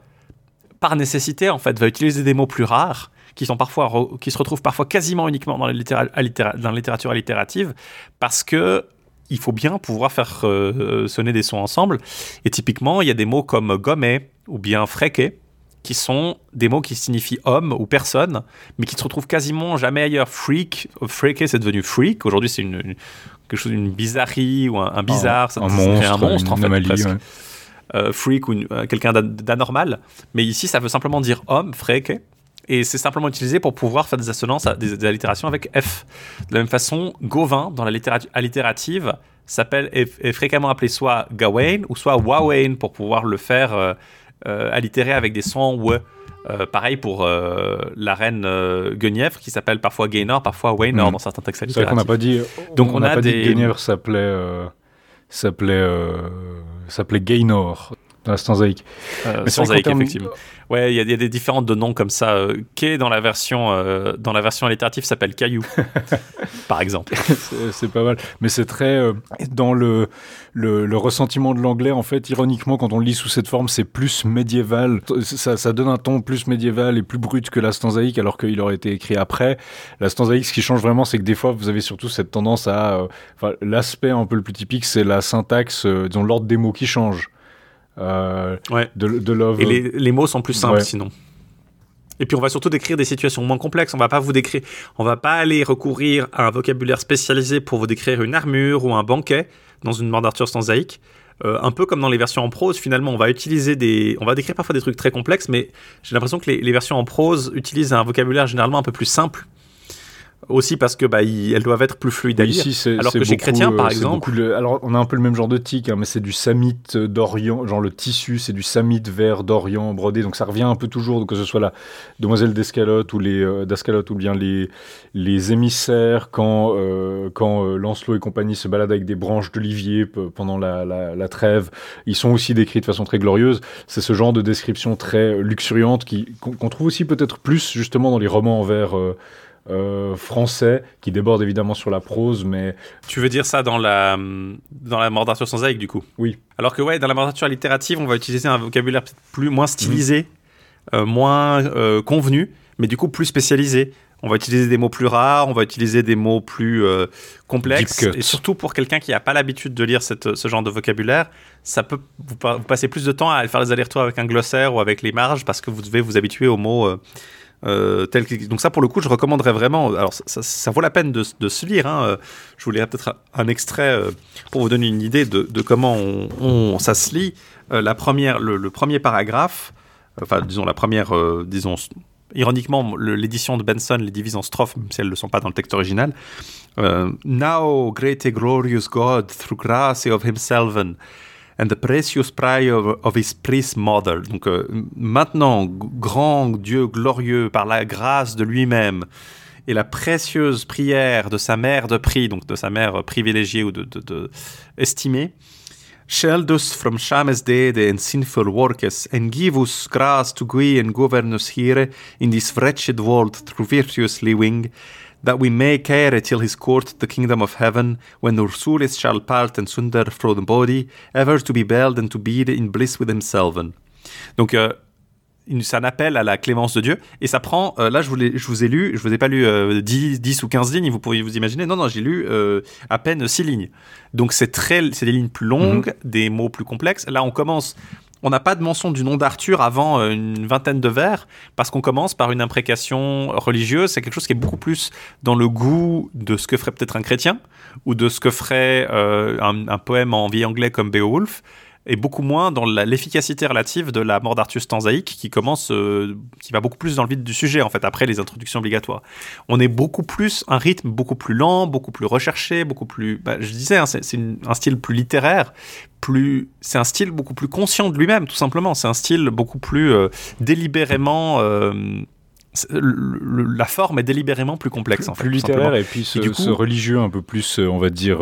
par nécessité, en fait, va utiliser des mots plus rares qui, sont parfois, qui se retrouvent parfois quasiment uniquement dans la, littérature allitérative parce que il faut bien pouvoir faire euh, sonner des sons ensemble. Et typiquement, il y a des mots comme gommet ou bien fréqué qui sont des mots qui signifient homme ou personne, mais qui se retrouvent quasiment jamais ailleurs. Freak, freaké, c'est devenu freak. Aujourd'hui, c'est une, quelque chose d'une bizarrerie ou un, bizarre, un, monstre, un monstre en fait, presque. Euh, freak ou euh, quelqu'un d'anormal. Mais ici, ça veut simplement dire homme, freaké. Et c'est simplement utilisé pour pouvoir faire des assonances, des, allitérations avec F. De la même façon, Gauvin, dans la littérature allitérative, s'appelle est, fréquemment appelé soit Gawain ou soit Wawain pour pouvoir le faire euh, allitéré avec des sons w. Euh, pareil pour euh, la reine Guenièvre qui s'appelle parfois Gaynor, parfois Waynor mm. dans certains textes C'est vrai qu'on n'a pas dit. Donc on, a, pas dit que Guenièvre s'appelait s'appelait s'appelait Gaynor. La stanzaïque. Euh, qu'en termes- effectivement. Ouais, il y, a- il y a des différentes de noms comme ça. Euh, Quai dans la version euh, dans la version allitérative s'appelle Caillou, par exemple. C'est pas mal. Mais c'est très euh, dans le, le le ressentiment de l'anglais en fait. Ironiquement, quand on le lit sous cette forme, c'est plus médiéval. Ça, ça donne un ton plus médiéval et plus brut que la stanzaïque, alors qu'il aurait été écrit après. La stanzaïque, ce qui change vraiment, c'est que des fois, vous avez surtout cette tendance à, euh, l'aspect un peu le plus typique, c'est la syntaxe, euh, disons l'ordre des mots qui change. Euh, Ouais. de, de love. Et les, les mots sont plus simples Ouais. sinon. Et puis on va surtout décrire des situations moins complexes. On va pas vous décrire, on va pas aller recourir à un vocabulaire spécialisé pour vous décrire une armure ou un banquet dans une mort d'Arthur stanzaïque. Euh, un peu comme dans les versions en prose, finalement, on va utiliser des, on va décrire parfois des trucs très complexes, mais j'ai l'impression que les, les versions en prose utilisent un vocabulaire généralement un peu plus simple. Aussi parce que bah, ils- elles doivent être plus fluides à Oui, lire. ici, Alors que chez beaucoup, Chrétien, par euh, exemple- le- alors, on a un peu le même genre de tic, hein, mais c'est du samit euh, d'Orient, genre le tissu, c'est du samit vert d'Orient brodé, donc ça revient un peu toujours, que ce soit la demoiselle d'Escalote ou les euh, d'Ascalote ou bien les les émissaires quand euh, quand euh, Lancelot et compagnie se baladent avec des branches d'olivier pe- pendant la, la, la trêve, ils sont aussi décrits de façon très glorieuse. C'est ce genre de description très luxuriante qui qu'on qu'on trouve aussi peut-être plus justement dans les romans en vers euh, français, qui débordent évidemment sur la prose, mais Tu veux dire ça dans la, dans la mort d'Arthur Sansaïque, du coup? Oui. Alors que, ouais, dans la mort d'Arthur littérative, on va utiliser un vocabulaire plus, moins stylisé, euh, moins euh, convenu, mais du coup plus spécialisé. On va utiliser des mots plus rares, on va utiliser des mots plus complexes. Et surtout pour quelqu'un qui n'a pas l'habitude de lire cette, ce genre de vocabulaire, ça peut vous, pa- vous passer plus de temps à faire des allers-retours avec un glossaire ou avec les marges parce que vous devez vous habituer aux mots. Euh, donc ça pour le coup je recommanderais vraiment alors ça, vaut la peine de, se lire hein. Euh, je vous lirai peut-être un extrait euh, pour vous donner une idée de, comment ça se lit la première le, premier paragraphe enfin disons la première disons ironiquement l'édition de Benson les divise en strophes même si elles ne le sont pas dans le texte original Now great and glorious God through grace of himself and the precious prayer of, of his priest mother. Donc euh, maintenant, grand Dieu glorieux par la grâce de lui-même et la précieuse prière de sa mère de prix, donc de sa mère privilégiée ou de, de, estimée, Shield us from shames dead and sinful workers, and give us grace to go and govern us here in this wretched world through virtuous living, that we may care till his court the kingdom of heaven, when our souls shall part and sunder from the body, ever to be belled and to be in bliss with himself. Donc, euh, c'est un appel à la clémence de Dieu. Et ça prend, euh, là je vous, je vous ai lu, je vous ai pas lu euh, 10, 10 ou 15 lignes, vous pourriez vous imaginer. Non, non, j'ai lu euh, à peine 6 lignes. Donc c'est très, c'est des lignes plus longues, des mots plus complexes. Là on commence, on n'a pas de mention du nom d'Arthur avant euh, une vingtaine de vers, parce qu'on commence par une imprécation religieuse. C'est quelque chose qui est beaucoup plus dans le goût de ce que ferait peut-être un chrétien, ou de ce que ferait euh, un, un poème en vieil anglais comme Beowulf et beaucoup moins dans l'efficacité relative de la mort d'Arthur Stanzaïque qui commence, euh, qui va beaucoup plus dans le vide du sujet en fait après les introductions obligatoires. On est beaucoup plus un rythme beaucoup plus lent, beaucoup plus recherché, beaucoup plus. bah, je disais, hein, c'est un style plus littéraire, plus. C'est un style beaucoup plus conscient de lui-même tout simplement. C'est un style beaucoup plus euh, délibérément. euh, c'est- le- le- la forme est délibérément plus complexe en fait. plus littéraire et puis ce, Et du coup- ce religieux un peu plus, on va dire,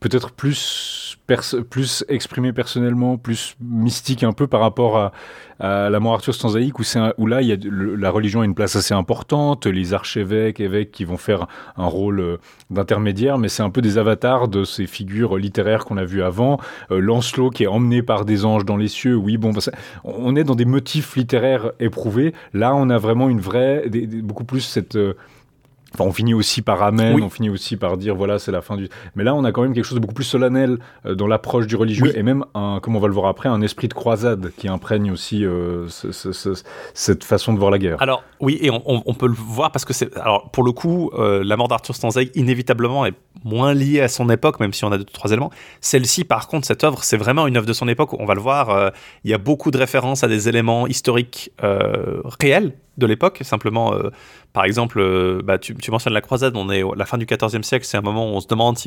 peut-être plus, plus exprimé personnellement, plus mystique un peu par rapport à, à la mort Arthur Stanzaïque, où, où là, il y a la religion a une place assez importante, les archevêques, évêques qui vont faire un rôle euh, d'intermédiaire, mais c'est un peu des avatars de ces figures littéraires qu'on a vues avant. Euh, Lancelot qui est emmené par des anges dans les cieux, oui, bon, on est dans des motifs littéraires éprouvés. Là, on a vraiment une vraie, beaucoup plus cette... euh, Enfin, on finit aussi par Amen, Oui. on finit aussi par dire voilà, c'est la fin du. Mais là, on a quand même quelque chose de beaucoup plus solennel euh, dans l'approche du religieux Oui. et même, un, comme on va le voir après, un esprit de croisade qui imprègne aussi euh, ce- ce- ce- cette façon de voir la guerre. Alors oui, et on, on- on peut le voir parce que c'est alors pour le coup, euh, la mort d'Arthur Stanzaï inévitablement est moins liée à son époque, même si on a deux trois éléments. Celle-ci, par contre, cette œuvre, c'est vraiment une œuvre de son époque. On va le voir. il y a beaucoup de références à des éléments historiques réels de l'époque. Simplement, par exemple, euh, bah, tu, mentionnes la croisade. On est à la fin du XIVe siècle. C'est un moment où on se demande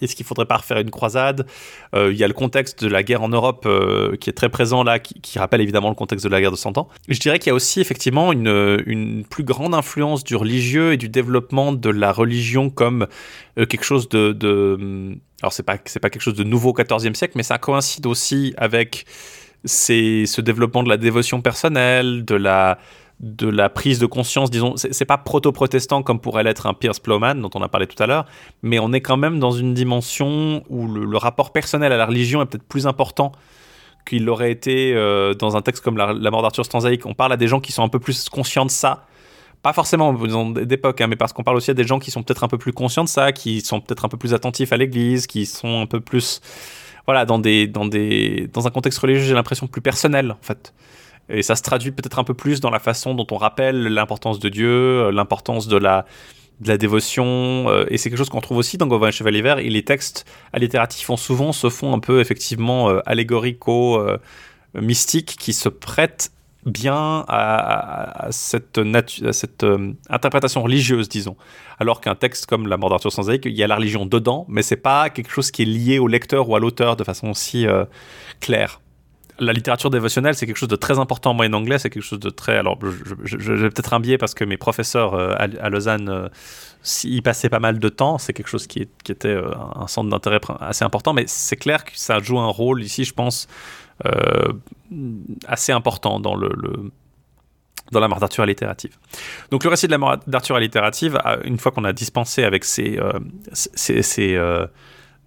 est-ce qu'il faudrait pas refaire une croisade. Euh, Il y a le contexte de la guerre en Europe euh, qui est très présent là, qui, rappelle évidemment le contexte de la guerre de Cent Ans. Je dirais qu'il y a aussi effectivement une, plus grande influence du religieux et du développement de la religion comme quelque chose de, alors c'est pas pas quelque chose de nouveau au XIVe siècle, mais ça coïncide aussi avec ce développement de la dévotion personnelle, de la, de la prise de conscience, disons, c'est pas proto-protestant comme pourrait l'être un Pierce Plowman dont on a parlé tout à l'heure, mais on est quand même dans une dimension où le, rapport personnel à la religion est peut-être plus important qu'il l'aurait été euh, dans un texte comme La, mort d'Arthur Stanzaïque. On parle à des gens qui sont un peu plus conscients de ça, pas forcément d'époque, hein, mais parce qu'on parle aussi à des gens qui sont peut-être un peu plus conscients de ça, qui sont peut-être un peu plus attentifs à l'Église, qui sont un peu plus, voilà, dans des, dans des, dans un contexte religieux, j'ai l'impression plus personnel, en fait. Et ça se traduit peut-être un peu plus dans la façon dont on rappelle l'importance de Dieu, euh, l'importance de la, de la dévotion. Euh, et c'est quelque chose qu'on trouve aussi dans Gauvin et Chevalier Vert. Et les textes allitératifs ont souvent se font un peu effectivement euh, allégorico, mystiques, qui se prêtent bien à, cette, à cette interprétation religieuse, disons. Alors qu'un texte comme La mort d'Arthur Sanzaïque, il y a la religion dedans, mais c'est pas quelque chose qui est lié au lecteur ou à l'auteur de façon aussi claire la littérature dévotionnelle, c'est quelque chose de très important en moyenne anglais. C'est quelque chose de très. Alors, je, vais peut-être un biais parce que mes professeurs euh, à, Lausanne euh, y passaient pas mal de temps. C'est quelque chose qui, était euh, un centre d'intérêt assez important. Mais c'est clair que ça joue un rôle ici, je pense, assez important dans le, dans la littérative. Donc le récit de la mort d'Arthur littérative, une fois qu'on a dispensé avec ces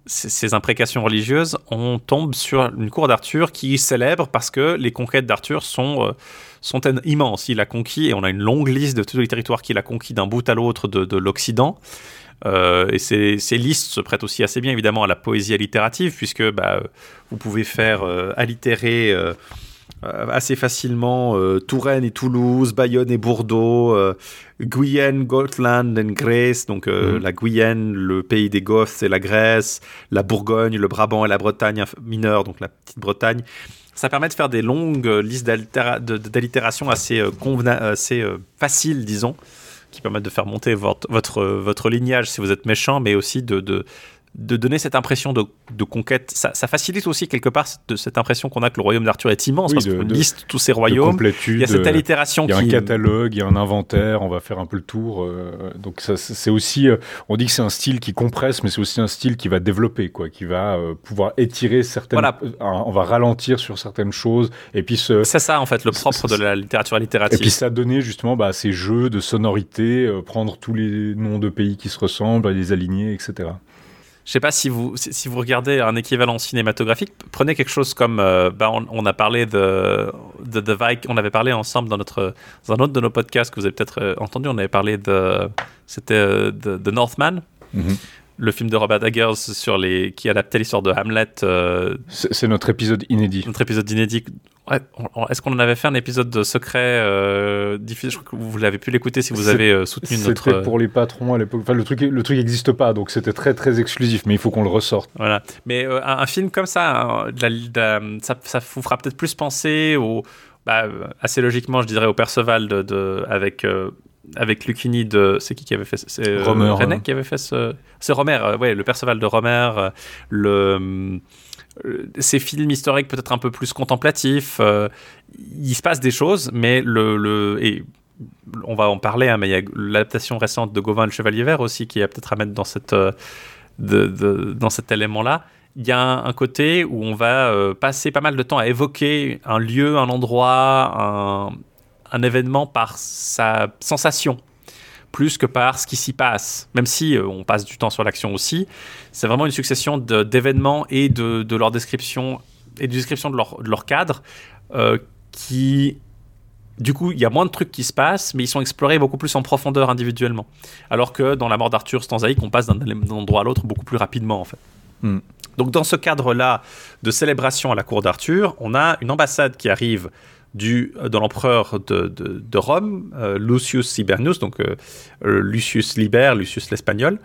ces, imprécations religieuses, on tombe sur une cour d'Arthur qui célèbre parce que les conquêtes d'Arthur sont, euh, sont immenses. Il a conquis, et on a une longue liste de tous les territoires qu'il a conquis d'un bout à l'autre de, l'Occident. Euh, et ces, listes se prêtent aussi assez bien évidemment à la poésie allitérative, puisque bah, vous pouvez faire euh, allitérer euh, assez facilement euh, Touraine et Toulouse, Bayonne et Bordeaux, euh, Guyenne, Gotland et Grèce, donc mhm. la Guyenne, le pays des Goths et la Grèce, la Bourgogne, le Brabant et la Bretagne mineure, donc la petite Bretagne. Ça permet de faire des longues listes d'allitération assez, assez faciles, disons, qui permettent de faire monter votre, votre, votre lignage si vous êtes méchant, mais aussi de, de de donner cette impression de, conquête. Ça, facilite aussi quelque part cette, cette impression qu'on a que le royaume d'Arthur est immense parce qu'on liste tous ces royaumes. Il y a cette allitération. Il y a un catalogue, il y a un inventaire, on va faire un peu le tour. Euh, donc c'est aussi, euh, on dit que c'est un style qui compresse, mais c'est aussi un style qui va développer, quoi, qui va euh, pouvoir étirer certaines. Voilà. on va ralentir sur certaines choses et puis C'est ça en fait le propre de la littérature allitérative. Et puis ça donner justement bah, ces jeux de sonorité, prendre tous les noms de pays qui se ressemblent, les aligner, etc. Je sais pas si vous, si vous regardez un équivalent cinématographique, prenez quelque chose comme, euh, bah, on, a parlé de, de The Viking, on avait parlé ensemble dans, notre, dans un autre de nos podcasts que vous avez peut-être euh, entendu, on avait parlé de, c'était euh, de, Northman. Mm-hmm le film de Robert Eggers sur les qui adaptait l'histoire de Hamlet. Euh, c'est notre épisode inédit. Notre épisode inédit. Est-ce qu'on en avait fait un épisode de secret euh, diffusé Je crois que vous l'avez pu l'écouter si vous avez euh, soutenu notre. C'était pour les patrons à l'époque. Enfin, le truc, le truc n'existe pas, donc c'était très très exclusif. Mais il faut qu'on le ressorte. Voilà. Mais un, film comme ça, hein, ça, ça, vous fera peut-être plus penser au, bah, assez logiquement, je dirais, au Perceval de, de avec avec Lucchini de. C'est qui qui avait fait C'est euh. René qui avait fait ce. C'est Romer, euh, ouais, le Perceval de Romer, euh, le. Ces films historiques peut-être un peu plus contemplatifs. il se passe des choses, mais le. le et on va en parler, hein, mais il y a l'adaptation récente de Gauvin le Chevalier Vert aussi qui a peut-être à mettre dans, cette, de, de, dans cet élément-là il y a un, côté où on va passer pas mal de temps à évoquer un lieu, un endroit, un, un événement par sa sensation plus que par ce qui s'y passe. Même si euh, on passe du temps sur l'action aussi, c'est vraiment une succession d'événements et de, leur description et de description de leur, de leur cadre euh, qui du coup, il y a moins de trucs qui se passent, mais ils sont explorés beaucoup plus en profondeur individuellement. Alors que dans la mort d'Arthur Stanzaïque, on passe d'un endroit à l'autre beaucoup plus rapidement, en fait. Hmm. Donc, dans ce cadre-là de célébration à la cour d'Arthur, on a une ambassade qui arrive du, euh, de l'empereur de, de, Rome, euh, Lucius Sibernus, donc euh, Lucius Liber, Lucius l'Espagnol.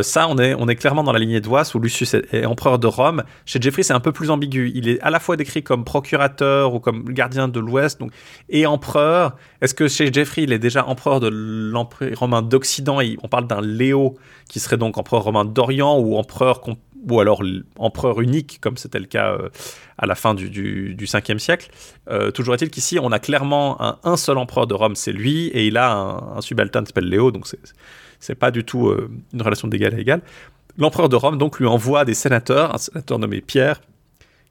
ça, on est, on est clairement dans la lignée d'Oise où Lucius est, empereur de Rome. Chez Jeffrey, c'est un peu plus ambigu. Il est à la fois décrit comme procurateur ou comme gardien de l'Ouest donc, et empereur. Est-ce que chez Jeffrey, il est déjà empereur de l'Empire romain d'Occident? On parle d'un Léo qui serait donc empereur romain d'Orient ou empereur ou alors empereur unique, comme c'était le cas euh, à la fin du, du, 5e siècle. Euh, toujours est-il qu'ici, on a clairement un, seul empereur de Rome, c'est lui, et il a un, subaltern qui s'appelle Léo, donc c'est pas du tout euh, une relation d'égal à égal. L'empereur de Rome, donc, lui envoie des sénateurs, un sénateur nommé Pierre,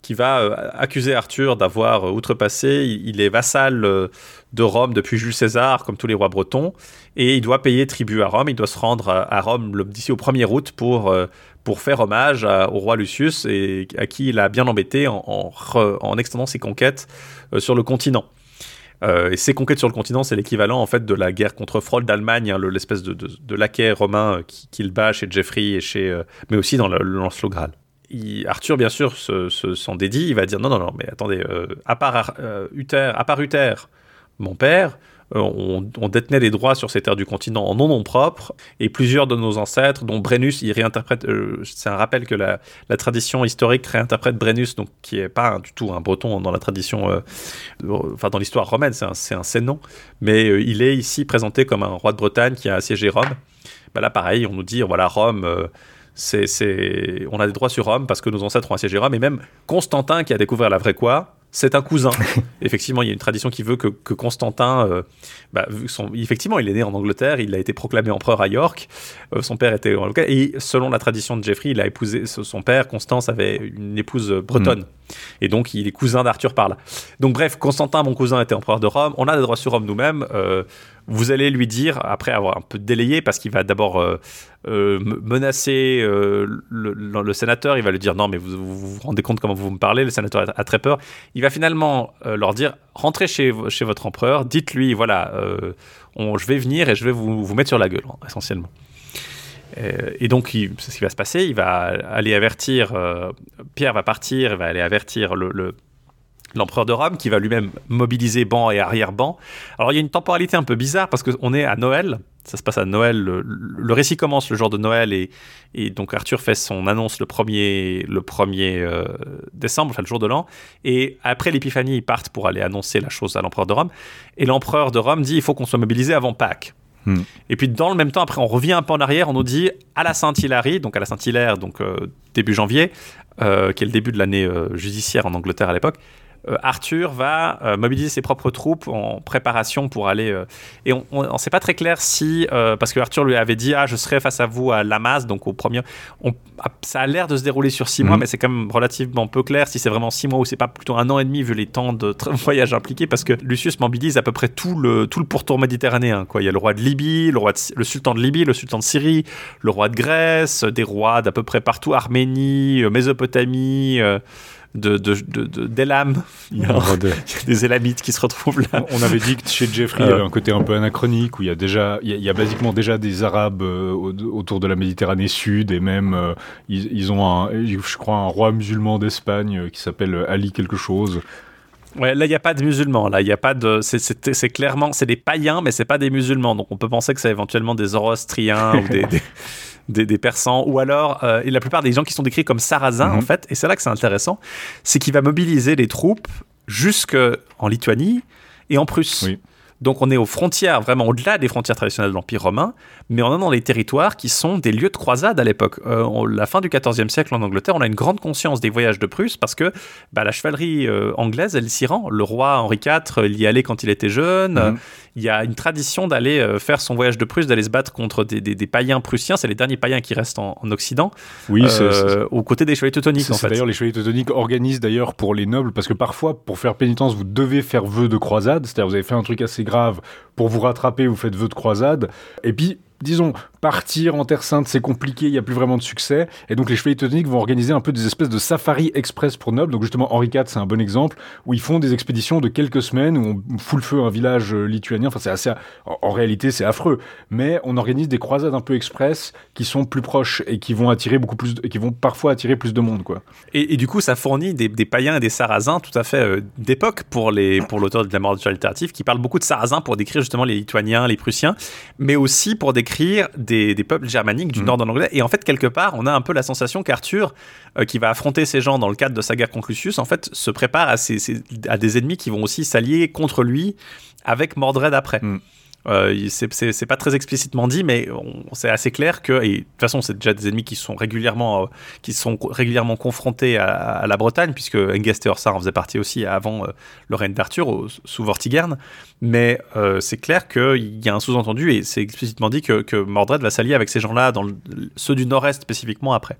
qui va accuser Arthur d'avoir outrepassé. Il, est vassal de Rome depuis Jules César, comme tous les rois bretons, et il doit payer tribut à Rome. Il doit se rendre à, Rome d'ici au 1er août pour, pour faire hommage au roi Lucius, et à qui il a bien embêté en, en, extendant ses conquêtes sur le continent. et ses conquêtes sur le continent, c'est l'équivalent en fait de la guerre contre Froll d'Allemagne, hein, l'espèce de, de, laquais romain qu'il bat chez Geoffrey et chez, mais aussi dans le, Lancelot Graal. Arthur, bien sûr, s'en dédie. Il va dire non, non, non, mais attendez, euh, à, part, euh, Uther, à part Uther, mon père, euh, on, détenait les droits sur ces terres du continent en nom propre, et plusieurs de nos ancêtres, dont Brennus, il réinterprète, c'est un rappel que la, tradition historique réinterprète Brennus, donc qui est pas du tout un breton dans la tradition, enfin dans l'histoire romaine, c'est un, un Sénon, mais il est ici présenté comme un roi de Bretagne qui a assiégé Rome. Bah là, pareil, on nous dit, voilà, Rome c'est, on a des droits sur Rome parce que nos ancêtres ont assiégé Rome, et même Constantin qui a découvert la vraie quoi, c'est un cousin. effectivement, il y a une tradition qui veut que, Constantin, euh, bah, effectivement, il est né en Angleterre, il a été proclamé empereur à York, euh, son père était en et selon la tradition de Geoffrey, il a épousé son père, Constance avait une épouse bretonne, mm. et donc il est cousin d'Arthur par là. Donc bref, Constantin, mon cousin, était empereur de Rome, on a des droits sur Rome nous-mêmes. Euh, vous allez lui dire, après avoir un peu délayé, parce qu'il va d'abord euh, euh, menacer euh, le, sénateur, il va lui dire non mais vous, vous, rendez compte comment vous me parlez, le sénateur a, très peur. Il va finalement leur dire rentrez chez, chez votre empereur, dites-lui voilà, je vais venir et je vais vous, vous mettre sur la gueule, essentiellement. Et donc, c'est ce qui va se passer. Il va aller avertir, Pierre va partir, il va aller avertir le l'empereur de Rome, qui va lui-même mobiliser banc et arrière-banc. Alors il y a une temporalité un peu bizarre parce qu'on est à Noël, ça se passe à Noël, le, récit commence le jour de Noël et, et, donc Arthur fait son annonce le 1er, le 1er euh, décembre, enfin le jour de l'an, et après l'épiphanie, ils partent pour aller annoncer la chose à l'empereur de Rome, et l'empereur de Rome dit il faut qu'on soit mobilisé avant Pâques. Hmm. Et puis dans le même temps, après, on revient un peu en arrière, on nous dit à la Saint-Hilaire, donc à la Saint-Hilaire, donc euh, début janvier, euh, qui est le début de l'année judiciaire en Angleterre à l'époque, Arthur va euh, mobiliser ses propres troupes en préparation pour aller. Euh, et on ne sait pas très clair si. parce que Arthur lui avait dit Ah, je serai face à vous à Lamas, donc au premier. Ah, ça a l'air de se dérouler sur six mois, mhm. mais c'est quand même relativement peu clair si c'est vraiment six mois ou c'est pas plutôt un an et demi vu les temps de voyage impliqués, parce que Lucius mobilise à peu près tout le, tout le pourtour méditerranéen. Quoi. Il y a le roi de Libye, le, roi le sultan de Libye, le sultan de Syrie, le roi de Grèce, des rois d'à peu près partout, Arménie, Mésopotamie de, d'Elam. Il, y a des Élamites qui se retrouvent là. On avait dit que chez Jeffrey, il y avait un côté un peu anachronique, où il y a déjà, il y a, basiquement déjà des Arabes euh, autour de la Méditerranée Sud, et même, euh, ils, ont, un, je crois, un roi musulman d'Espagne euh, qui s'appelle Ali quelque chose. Ouais, là, il n'y a pas de musulmans. Là, il y a pas de. C'est clairement. C'est des païens, mais c'est pas des musulmans. Donc, on peut penser que c'est éventuellement des Zoroastriens ou des des, Persans, ou alors euh, et la plupart des gens qui sont décrits comme sarrasins, en mhm. fait, et c'est là que c'est intéressant, c'est qu'il va mobiliser les troupes jusque en Lituanie et en Prusse. Donc on est aux frontières, vraiment au-delà des frontières traditionnelles de l'Empire romain, mais on est dans les territoires qui sont des lieux de croisade à l'époque. Euh, la fin du XIVe siècle en Angleterre, on a une grande conscience des voyages de Prusse parce que bah, la chevalerie euh, anglaise, elle s'y rend. Le roi Henri IV, il y allait quand il était jeune. Mhm il y a une tradition d'aller euh, faire son voyage de Prusse, d'aller se battre contre des, païens prussiens. C'est les derniers païens qui restent en, Occident. Oui, euh, aux côtés des chevaliers teutoniques. En fait. D'ailleurs, les chevaliers teutoniques organisent d'ailleurs pour les nobles, parce que parfois, pour faire pénitence, vous devez faire vœu de croisade. C'est-à-dire, vous avez fait un truc assez grave pour vous rattraper, vous faites vœu de croisade. Et puis, disons, partir en Terre Sainte, c'est compliqué, il n'y a plus vraiment de succès. Et donc les chevaliers teutoniques vont organiser un peu des espèces de safari express pour nobles. Donc justement, Henri IV, c'est un bon exemple, où ils font des expéditions de quelques semaines, où on fout le feu à un village euh, lituanien. Enfin, c'est assez... En, réalité, c'est affreux. Mais on organise des croisades un peu express qui sont plus proches et qui vont attirer beaucoup plus... et qui vont parfois attirer plus de monde, quoi. Et, du coup, ça fournit des, païens et des sarrasins tout à fait euh, d'époque pour l'auteur de la mort littérative, qui parle beaucoup de sarrasins pour décrire justement les lituaniens, les prussiens, mais aussi pour décrire des, peuples germaniques du mm. nord de l'anglais. Et en fait, quelque part, on a un peu la sensation qu'Arthur, euh, qui va affronter ces gens dans le cadre de sa guerre contre Lucius, en fait, se prépare à, à des ennemis qui vont aussi s'allier contre lui avec Mordred après. Mm. Euh, c'est pas très explicitement dit, mais c'est assez clair que, de toute façon, c'est déjà des ennemis qui sont régulièrement, euh, qui sont régulièrement confrontés à, la Bretagne, puisque Engest et Orsar en faisaient partie aussi avant euh, le règne d'Arthur, sous Vortigern. Mais c'est clair qu'il y a un sous-entendu, et c'est explicitement dit que, que, Mordred va s'allier avec ces gens-là, ceux du nord-est spécifiquement après.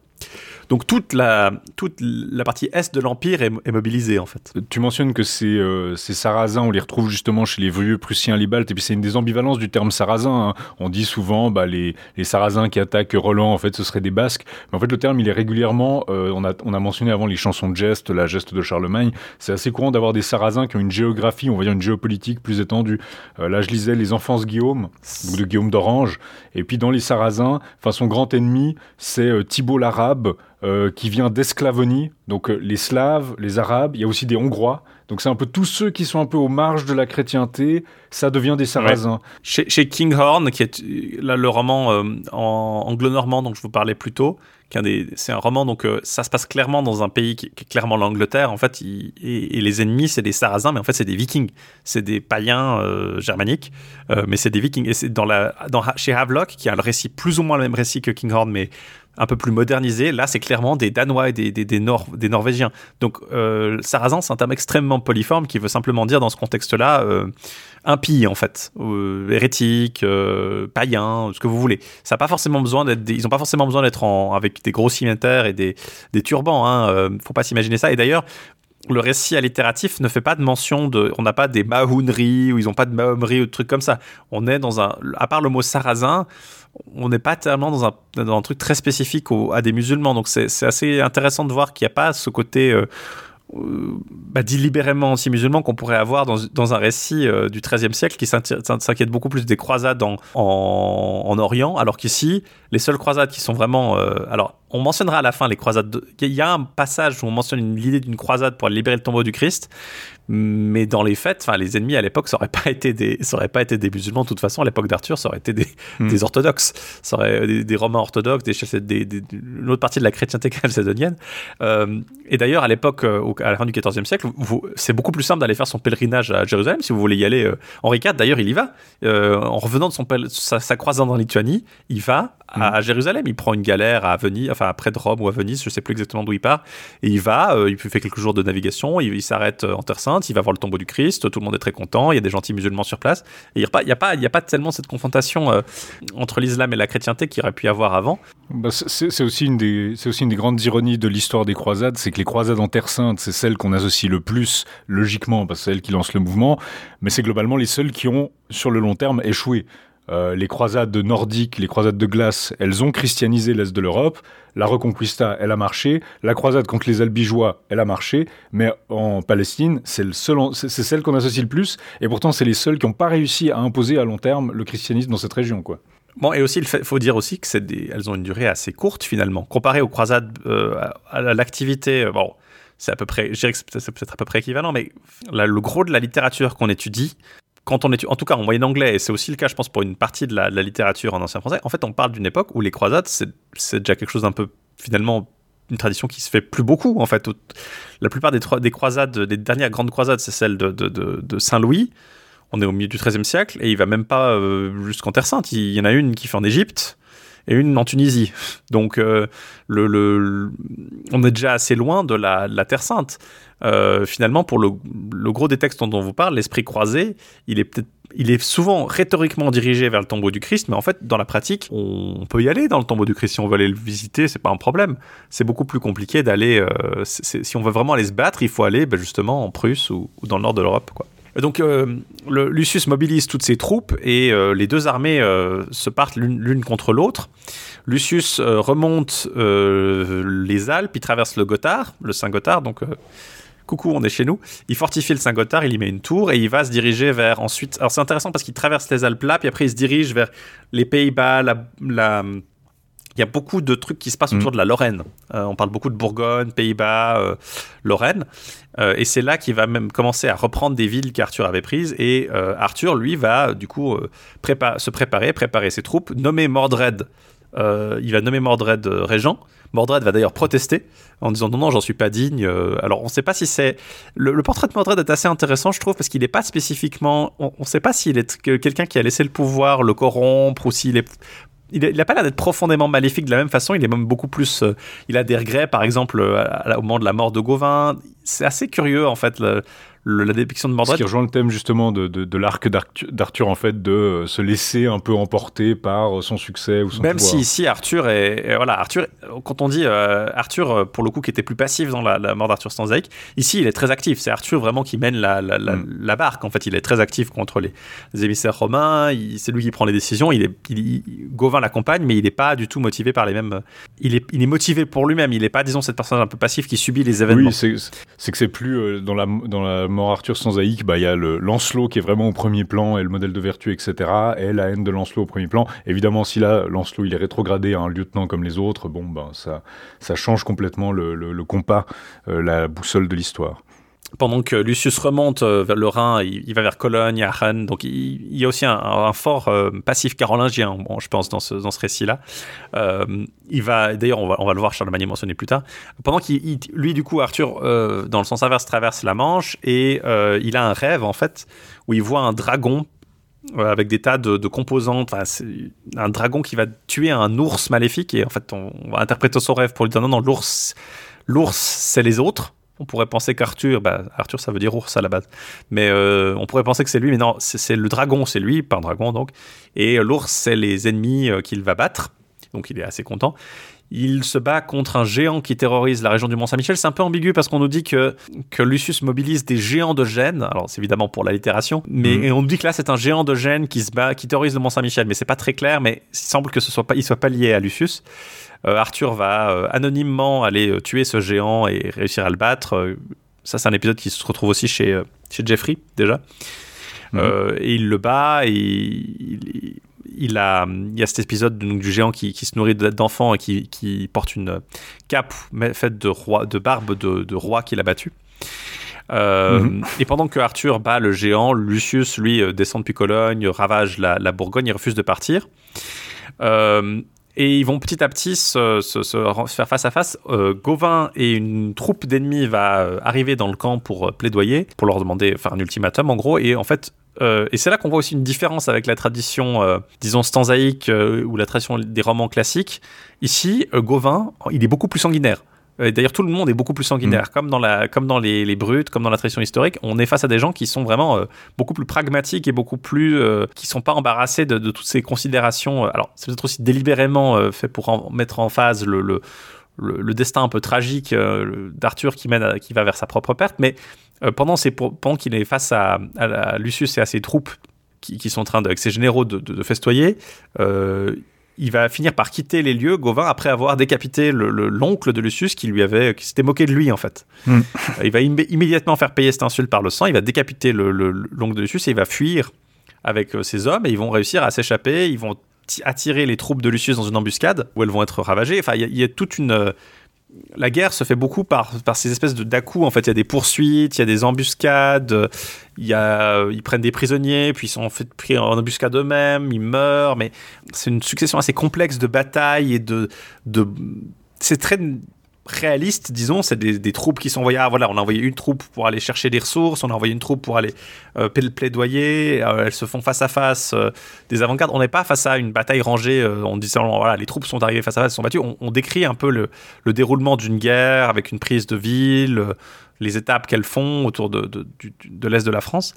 Donc toute la, toute la partie est de l'Empire est, mobilisée en fait. Tu mentionnes que ces, euh, Sarrasins, on les retrouve justement chez les vieux Prussiens Libaltes, et puis c'est une des ambivalences du terme Sarrasin. Hein. On dit souvent bah, les, les Sarrasins qui attaquent Roland, en fait ce seraient des Basques. Mais en fait le terme il est régulièrement, euh, on, a, on a mentionné avant les chansons de geste, la geste de Charlemagne, c'est assez courant d'avoir des Sarrasins qui ont une géographie, on va dire une géopolitique plus étendue. Euh, là je lisais Les Enfances Guillaume, de Guillaume d'Orange, et puis dans les Sarrasins, enfin son grand ennemi c'est Thibault l'Arabe, euh, qui vient d'Esclavonie, donc euh, les Slaves, les Arabes, il y a aussi des Hongrois. Donc c'est un peu tous ceux qui sont un peu aux marges de la chrétienté, ça devient des Sarrasins. Chez, Kinghorn, qui est là, le roman euh, anglo-normand dont je vous parlais plus tôt, c'est un roman, donc ça se passe clairement dans un pays qui, est clairement l'Angleterre, en fait, et, les ennemis, c'est des Sarrasins, mais en fait, c'est des Vikings, c'est des païens germaniques, mais c'est des Vikings. Et c'est dans, chez Havelock, qui a le récit, plus ou moins le même récit que Kinghorn, mais un peu plus modernisé. Là, c'est clairement des Danois et des, des, des, Norvégiens. Donc, euh, Sarrazin, c'est un terme extrêmement polyforme qui veut simplement dire, dans ce contexte-là, euh, impie, en fait, euh, hérétique, euh, païen, ce que vous voulez. Ça pas forcément besoin d'être, ils n'ont pas forcément besoin d'être avec des gros cimetières et des, des turbans. Hein, euh, faut pas s'imaginer ça. Et d'ailleurs, le récit allitératif ne fait pas de mention de. On n'a pas des mahouneries ou ils n'ont pas de mahomeries ou de trucs comme ça. On est dans un. À part le mot sarrasin, on n'est pas tellement dans un, truc très spécifique à des musulmans. Donc c'est assez intéressant de voir qu'il n'y a pas ce côté. Euh, euh, bah, anti-musulman qu'on pourrait avoir dans, un récit euh, du XIIIe siècle qui s'inquiète beaucoup plus des croisades en, en, Orient, alors qu'ici, les seules croisades qui sont vraiment... alors, on mentionnera à la fin les croisades. Il y a un passage où on mentionne l'idée d'une croisade pour libérer le tombeau du Christ, mais dans les faits, enfin, les ennemis à l'époque, ça aurait pas été des, ça aurait pas été des musulmans de toute façon. À l'époque d'Arthur, ça aurait été des, hmm. des orthodoxes, ça aurait des, des romains orthodoxes, des, des, une autre partie de la chrétienté calcédonienne. Euh, et d'ailleurs, à l'époque, euh, à la fin du XIVe siècle, c'est beaucoup plus simple d'aller faire son pèlerinage à Jérusalem si vous voulez y aller. Euh, Henri IV, d'ailleurs, il y va. Euh, en revenant de son sa, sa croisade en Lituanie, il va à, hmm. Jérusalem. Il prend une galère à Venise, enfin près de Rome ou à Venise, je sais plus exactement d'où il part. Et il va, il fait quelques jours de navigation, il, s'arrête en Terre Sainte il va voir le tombeau du Christ, tout le monde est très content, il y a des gentils musulmans sur place. il n'y a, pas, pas tellement cette confrontation euh, entre l'islam et la chrétienté qu'il aurait pu y avoir avant. Bah, c'est aussi, une des, aussi une des grandes ironies de l'histoire des croisades, c'est que les croisades en Terre Sainte, c'est celles qu'on associe le plus logiquement, parce que c'est elles qui lancent le mouvement, mais c'est globalement les seules qui ont, sur le long terme, échoué. Euh, les croisades nordiques, les croisades de glace, elles ont christianisé l'Est de l'Europe. La Reconquista, elle a marché. La croisade contre les Albigeois, elle a marché. Mais en Palestine, c'est celle qu'on associe le plus. Et pourtant, c'est les seuls qui n'ont pas réussi à imposer à long terme le christianisme dans cette région. Quoi. Bon, et aussi, il faut dire aussi que elles ont une durée assez courte finalement. Comparé aux croisades, euh, à l'activité, euh, bon, c'est à peu près, je dirais que c'est peut-être à peu près équivalent, mais le gros de la littérature qu'on étudie, quand on est, en tout cas en moyen anglais, et c'est aussi le cas, je pense, pour une partie de la, littérature en ancien français, en fait, on parle d'une époque où les croisades, c'est déjà quelque chose d'un peu, finalement, une tradition qui se fait plus beaucoup, en fait. La plupart des, des croisades, des dernières grandes croisades, c'est celle de, de, Saint-Louis. On est au milieu du XIIIe siècle, et il va même pas euh, jusqu'en Terre Sainte. Il y en a une qui fait en Égypte, et une en Tunisie. Donc euh, on est déjà assez loin de la, Terre Sainte. Euh, finalement, pour le, le, gros des textes dont on vous parle, l'esprit croisé, il est peut-être il est souvent rhétoriquement dirigé vers le tombeau du Christ, mais en fait, dans la pratique, on peut y aller dans le tombeau du Christ. Si on veut aller le visiter, c'est pas un problème. C'est beaucoup plus compliqué d'aller. Euh, si on veut vraiment aller se battre, il faut aller ben, justement en Prusse ou, ou, dans le nord de l'Europe. Quoi. Donc euh, Lucius mobilise toutes ses troupes et euh, les deux armées euh, se partent l'une contre l'autre. Lucius remonte les Alpes, il traverse le Gothard, le Saint-Gothard, donc coucou, on est chez nous. Il fortifie le Saint-Gothard, il y met une tour et il va se diriger vers ensuite. Alors c'est intéressant parce qu'il traverse les Alpes là, puis après il se dirige vers les Pays-Bas, la il y a beaucoup de trucs qui se passent autour mm. de la Lorraine. Euh, on parle beaucoup de Bourgogne, Pays-Bas, euh, Lorraine. Euh, et c'est là qu'il va même commencer à reprendre des villes qu'Arthur avait prises. Et Arthur, lui, va du coup se préparer, préparer ses troupes, nommer Mordred il va nommer Mordred régent. Mordred va d'ailleurs protester en disant non, non, j'en suis pas digne. alors, on ne sait pas si c'est. Le, portrait de Mordred est assez intéressant, je trouve, parce qu'il n'est pas spécifiquement. On ne sait pas s'il est quelqu'un qui a laissé le pouvoir le corrompre ou s'il est il n'a pas l'air d'être profondément maléfique de la même façon. Il est même beaucoup plus. il a des regrets, par exemple, au moment de la mort de Gauvin. C'est assez curieux, en fait, la dépiction de Mordred. Ce qui rejoint le thème justement de, de, l'arc d'Arthur, en fait, de euh, se laisser un peu emporter par euh, son succès ou son Même si ici Arthur est. Voilà, Arthur, quand on dit euh, Arthur, pour le coup, qui était plus passif dans la, mort d'Arthur Stanzaïk, ici il est très actif. C'est Arthur vraiment qui mène la, la, mm. barque. En fait, il est très actif contre les, émissaires romains. C'est lui qui prend les décisions. Il est, il, Gauvin l'accompagne, mais il n'est pas du tout motivé par les mêmes. Il est, il est motivé pour lui-même. Il n'est pas, disons, cette personne un peu passif qui subit les événements. Oui, c'est que c'est plus dans la, dans la mort Arthur sans Aïk, bah, il y a le Lancelot qui est vraiment au premier plan et le modèle de vertu, etc. Et la haine de Lancelot au premier plan. Évidemment, si là, Lancelot, il est rétrogradé à un lieutenant comme les autres, bon, ben, ça, change complètement le, le, compas, euh, la boussole de l'histoire pendant que Lucius remonte euh, vers le Rhin, il, va vers Cologne, Aachen. Donc il, y a aussi un, fort euh, passif carolingien, je pense, dans ce, récit-là. Euh, il va, d'ailleurs, on va, le voir, Charlemagne mentionné plus tard. Pendant qu'il, lui, du coup, Arthur, dans le sens inverse, traverse la Manche et il a un rêve, en fait, où il voit un dragon avec des tas de, composantes. Un dragon qui va tuer un ours maléfique et en fait, on, on va interpréter son rêve pour lui dire non, non, l'ours, l'ours, c'est les autres. On pourrait penser qu'Arthur, bah, Arthur ça veut dire ours à la base, mais euh, on pourrait penser que c'est lui, mais non, c'est le dragon, c'est lui, pas un dragon donc, et l'ours c'est les ennemis euh, qu'il va battre, donc il est assez content. Il se bat contre un géant qui terrorise la région du Mont-Saint-Michel. C'est un peu ambigu parce qu'on nous dit que, que Lucius mobilise des géants de gêne. Alors, c'est évidemment pour l'allitération. Mais mhm. on nous dit que là, c'est un géant de gêne qui se bat, qui terrorise le Mont-Saint-Michel. Mais c'est pas très clair, mais il semble que ce soit pas, il soit pas lié à Lucius. Euh, Arthur va euh, anonymement aller euh, tuer ce géant et réussir à le battre. ça, c'est un épisode qui se retrouve aussi chez, chez Jeffrey, déjà. Mhm. et il le bat et il, il, a, il y a cet épisode du géant qui, qui se nourrit d'enfants et qui, qui, porte une cape faite de, roi, de barbe de, de roi qu'il a battu. Mhm. Et pendant que Arthur bat le géant, Lucius, lui, descend depuis Cologne, ravage la, la Bourgogne, il refuse de partir. Euh, et ils vont petit à petit se, faire face à face. Euh, Gauvin et une troupe d'ennemis va euh, arriver dans le camp pour euh, plaidoyer, pour leur demander, faire un ultimatum en gros. Et en fait, et c'est là qu'on voit aussi une différence avec la tradition, disons, stanzaïque ou la tradition des romans classiques. Ici, Gauvin, il est beaucoup plus sanguinaire. D'ailleurs, tout le monde est beaucoup plus sanguinaire, mm. comme dans, la, comme dans les, les, brutes, comme dans la tradition historique. On est face à des gens qui sont vraiment euh, beaucoup plus pragmatiques et beaucoup plus. Euh, qui sont pas embarrassés de, toutes ces considérations. Alors, c'est peut-être aussi délibérément euh, fait pour mettre en phase le, le, le, destin un peu tragique d'Arthur qui, mène qui va vers sa propre perte, mais pendant, pendant qu'il est face à, à, Lucius et à ses troupes qui, qui sont en train, de, avec ses généraux, de, de, de festoyer, il va finir par quitter les lieux, Gauvin, après avoir décapité l'oncle de Lucius qui lui avait, qui s'était moqué de lui en fait. Hmm. Il va immédiatement faire payer cette insulte par le sang. Il va décapiter l'oncle de Lucius et il va fuir avec euh, ses hommes et ils vont réussir à s'échapper. Ils vont attirer les troupes de Lucius dans une embuscade où elles vont être ravagées. Enfin, il y, a toute une euh, la guerre se fait beaucoup par, par ces espèces de d'à En fait, il y a des poursuites, il y a des embuscades, il y a, ils prennent des prisonniers, puis ils sont fait pris en embuscade eux-mêmes, ils meurent. Mais c'est une succession assez complexe de batailles et de, de c'est très réaliste, disons, c'est des, troupes qui sont envoyées. Ah, voilà, on a envoyé une troupe pour aller chercher des ressources, on a envoyé une troupe pour aller euh, plaidoyer. Euh, elles se font face à face euh, des avant-gardes. On n'est pas face à une bataille rangée en disant voilà, les troupes sont arrivées face à face, sont battues. On, décrit un peu le, déroulement d'une guerre avec une prise de ville, les étapes qu'elles font autour de, de, de l'est de la France.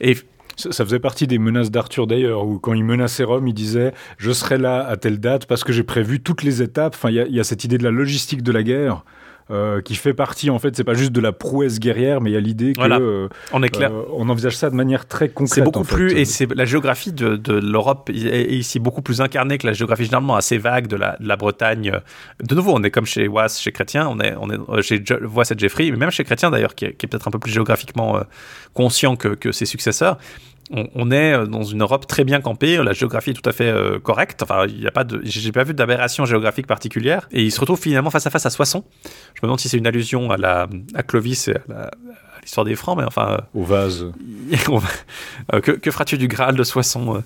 Et ça, faisait partie des menaces d'Arthur d'ailleurs, où quand il menaçait Rome, il disait Je serai là à telle date parce que j'ai prévu toutes les étapes. Enfin, il y, a cette idée de la logistique de la guerre. Euh, qui fait partie en fait c'est pas juste de la prouesse guerrière mais il y a l'idée que euh, on est clair. euh, on envisage ça de manière très concrète c'est beaucoup plus et c'est la géographie de, de l'Europe est ici beaucoup plus incarnée que la géographie généralement assez vague de la, de la Bretagne. De nouveau on est comme chez Was chez Chrétien on est on est chez Was et Jeffrey mais même chez Chrétien d'ailleurs qui est, est peut-être un peu plus géographiquement conscient que, que ses successeurs on, est euh, dans une Europe très bien campée, la géographie est tout à fait euh, correcte. Enfin, il y a pas de, j'ai pas vu d'aberration géographique particulière. Et il se retrouve finalement face à face à Soissons. Je me demande si c'est une allusion à la à Clovis et à l'histoire des Francs, mais enfin. Au vase. que, feras-tu du Graal de Soissons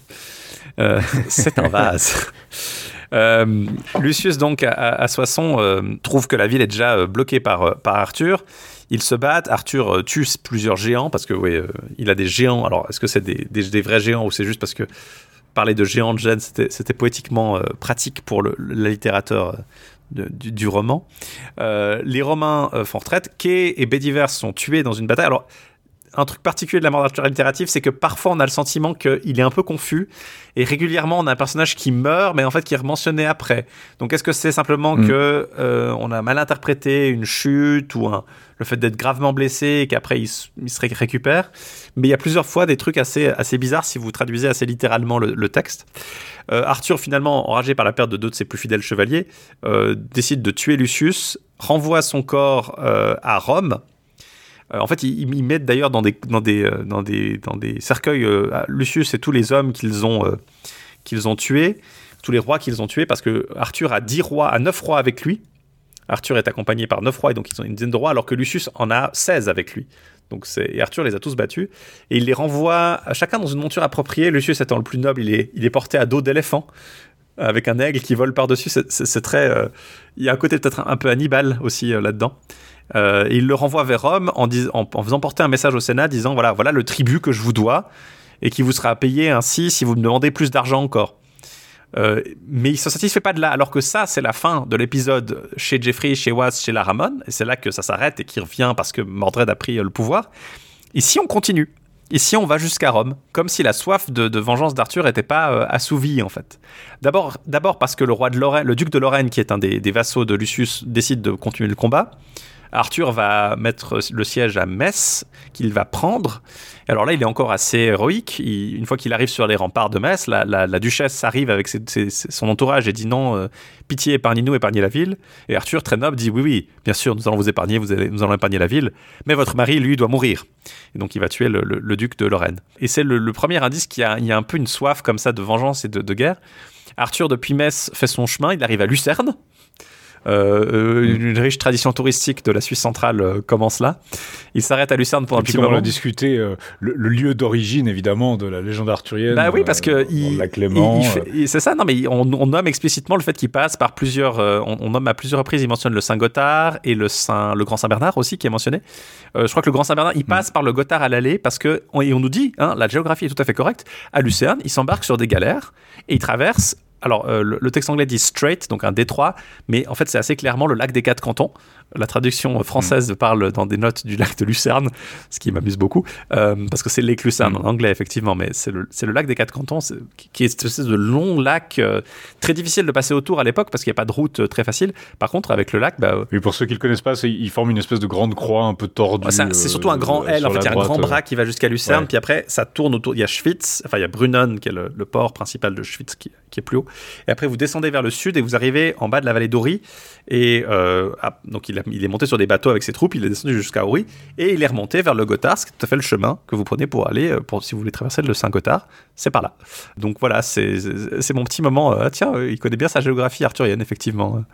C'est un vase. Euh, Lucius, donc, à, Soissons, euh, trouve que la ville est déjà euh, bloquée par, par Arthur. Ils se battent. Arthur tue plusieurs géants parce que, oui, il a des géants. Alors, est-ce que c'est des, des, vrais géants ou c'est juste parce que parler de géants de gènes, c'était poétiquement pratique pour le, littérateur du, du, roman. les Romains font retraite. Kay et Bedivere sont tués dans une bataille. Alors, un truc particulier de la littérature littérative, c'est que parfois on a le sentiment qu'il est un peu confus et régulièrement on a un personnage qui meurt, mais en fait qui est mentionné après. Donc est-ce que c'est simplement mm. que euh, on a mal interprété une chute ou le fait d'être gravement blessé et qu'après il, se récupère Mais il y a plusieurs fois des trucs assez, assez bizarres si vous traduisez assez littéralement le, texte. Euh, Arthur, finalement, enragé par la perte de deux de ses plus fidèles chevaliers, euh, décide de tuer Lucius, renvoie son corps à Rome euh, en fait, ils, mettent d'ailleurs dans des, dans, des, euh, dans, des, dans des cercueils euh, Lucius et tous les hommes qu'ils ont, ont tués, tous les rois qu'ils ont tués, parce que Arthur a 10 rois, a 9 rois avec lui. Arthur est accompagné par 9 rois, et donc ils ont une dizaine de rois, alors que Lucius en a 16 avec lui. Donc et Arthur les a tous battus. Et il les renvoie chacun dans une monture appropriée. Lucius étant le plus noble, il est, il est porté à dos d'éléphant, avec un aigle qui vole par-dessus. C'est très. il y a un côté peut-être un peu Hannibal aussi là-dedans. Euh, il le renvoie vers Rome en, en, faisant porter un message au Sénat disant voilà, voilà le tribut que je vous dois et qui vous sera payé ainsi si vous me demandez plus d'argent encore. Euh, mais il se satisfait pas de là, alors que ça, c'est la fin de l'épisode chez Jeffrey, chez Was, chez Laramon, et c'est là que ça s'arrête et qu'il revient parce que Mordred a pris euh, le pouvoir. Ici, on continue? Ici, on va jusqu'à Rome, comme si la soif de, vengeance d'Arthur n'était pas euh, assouvie en fait. D'abord, d'abord parce que le roi de Lorraine, le duc de Lorraine, qui est un des vassaux de Lucius, décide de continuer le combat. Arthur va mettre le siège à Metz, qu'il va prendre. Alors là, il est encore assez héroïque. une fois qu'il arrive sur les remparts de Metz, la, duchesse arrive avec son entourage et dit non, euh, pitié, épargnez-nous, épargnez la ville. Et Arthur, très noble, dit oui, oui, bien sûr, nous allons vous épargner, vous allez, nous allons épargner la ville, mais votre mari, lui, doit mourir. Et donc, il va tuer le, duc de Lorraine. Et c'est le, premier indice qu'il y, a un peu une soif comme ça de vengeance et de, de guerre. Arthur, depuis Metz, fait son chemin, il arrive à Lucerne, une riche tradition touristique de la Suisse centrale euh, commence là. Il s'arrête à Lucerne pendant un petit moment. On a discuté le, lieu d'origine évidemment de la légende arthurienne. Bah oui, parce que il, Clément. c'est ça. Non, mais on, nomme explicitement le fait qu'il passe par plusieurs. On, nomme à plusieurs reprises. Il mentionne le Saint Gothard et le Saint, le Grand Saint Bernard aussi qui est mentionné. je crois que le Grand Saint Bernard, il passe mm. par le Gothard à l'aller parce que on, et on nous dit, hein, la géographie est tout à fait correcte. À Lucerne, il s'embarque sur des galères et il traverse alors, euh, le, texte anglais dit straight, donc un détroit, mais en fait, c'est assez clairement le lac des quatre cantons. La traduction française mm. parle dans des notes du lac de Lucerne, ce qui m'amuse beaucoup, euh, parce que c'est Lake Lucerne en mm. anglais, effectivement, mais c'est le, le, lac des quatre cantons, qui est espèce de long lac euh, très difficile de passer autour à l'époque, parce qu'il n'y a pas de route très facile. Par contre, avec le lac. Bah, oui, pour ceux qui ne le connaissent pas, il forme une espèce de grande croix un peu tordue. c'est surtout un grand L, en fait, il y a un grand bras qui va jusqu'à Lucerne, puis après, ça tourne autour. Il y a Schwitz, enfin, il y a Brunnen, qui est le, port principal de Schwitz, qui, qui est plus haut. Et après, vous descendez vers le sud et vous arrivez en bas de la vallée d'Ori. Et euh, ah, donc, il, il, est monté sur des bateaux avec ses troupes, il est descendu jusqu'à Ori. Et il est remonté vers le Gothard, ce qui est tout à fait le chemin que vous prenez pour aller, euh, pour, si vous voulez traverser le Saint-Gothard. C'est par là. Donc voilà, c'est mon petit moment. Euh, tiens, il connaît bien sa géographie arthurienne, effectivement.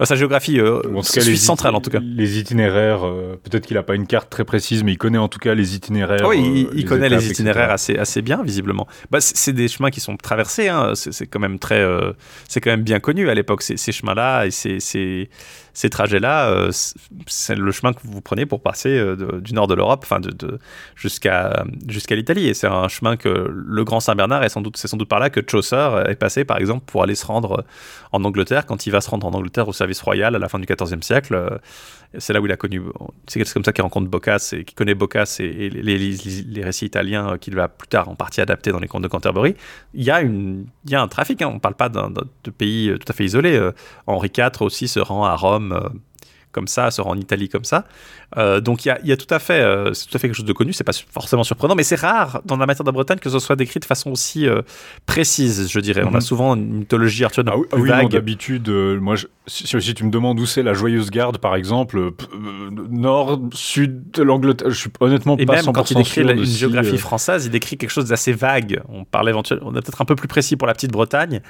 sa géographie suisse centrale, en tout cas. Les itinéraires, peut-être qu'il n'a pas une carte très précise, mais il connaît en tout cas les itinéraires. oui, il, connaît les itinéraires assez, assez bien, visiblement. Bah, c'est des chemins qui sont traversés, hein. c'est quand même très c'est quand même bien connu à l'époque, ces, ces chemins-là et ces, ces, ces trajets-là, euh, c'est le chemin que vous prenez pour passer euh, du nord de l'Europe, enfin jusqu'à l'Italie. Et c'est un chemin que le Grand Saint-Bernard est c'est sans doute par là que Chaucer est passé, par exemple, pour aller se rendre en Angleterre. Quand il va se rendre en Angleterre au service royal à la fin du XIVe siècle, euh, c'est là où il a connu. C'est comme ça qu'il rencontre Boccace et qu'il connaît Boccace et, les, les, récits italiens qu'il va plus tard en partie adapter dans les contes de Canterbury. Il y a, une, il y a un trafic. Hein. On ne parle pas d'un de pays tout à fait isolé. Henri IV aussi se rend à Rome comme ça, rend en Italie comme ça. Euh, donc il y a, tout à fait, euh, c'est tout à fait quelque chose de connu. C'est pas forcément surprenant, mais c'est rare dans la matière de Bretagne que ce soit décrit de façon aussi euh, précise, je dirais. On a mhm. souvent une mythologie arthurienne ah, oui, ah d'habitude, moi, si, tu me demandes où c'est la Joyeuse Garde, par exemple, nord, sud de l'Angleterre, je suis honnêtement Et pas même quand il décrit une géographie française, il décrit quelque chose d'assez vague. On parle éventuellement, on est peut-être un peu plus précis pour la petite Bretagne.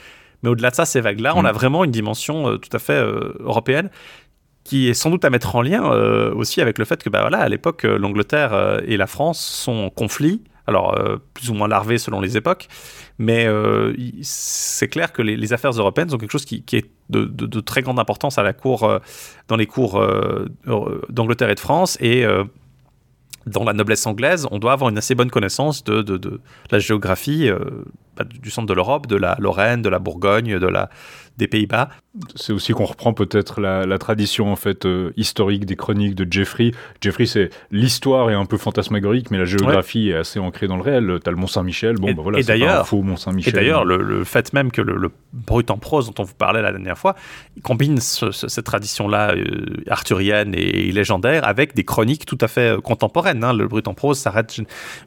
Mais au-delà de ça, ces vagues-là, on mhm. a vraiment une dimension tout à fait européenne qui est sans doute à mettre en lien euh, aussi avec le fait que bah, voilà, à l'époque, euh, l'Angleterre euh, et la France sont en conflit. Alors plus ou moins larvée selon les époques, mais c'est clair que les, affaires européennes sont quelque chose qui, est de, très grande importance à la cour, dans les cours d'Angleterre et de France, et dans la noblesse anglaise, on doit avoir une assez bonne connaissance de, la géographie bah, du centre de l'Europe, de la Lorraine, de la Bourgogne, de la, des Pays-Bas. C'est aussi qu'on reprend peut-être la, tradition en fait euh, historique des chroniques de Jeffrey. Jeffrey, c'est l'histoire est un peu fantasmagorique, mais la géographie est assez ancrée dans le réel. T'as le Mont Saint-Michel, bon, bah voilà, c'est un faux Mont Saint-Michel. Et d'ailleurs, le, fait même que le, brut en prose dont on vous parlait la dernière fois, il combine cette tradition-là euh, arthurienne et, légendaire avec des chroniques tout à fait euh, contemporaines. Hein. Le brut en prose s'arrête,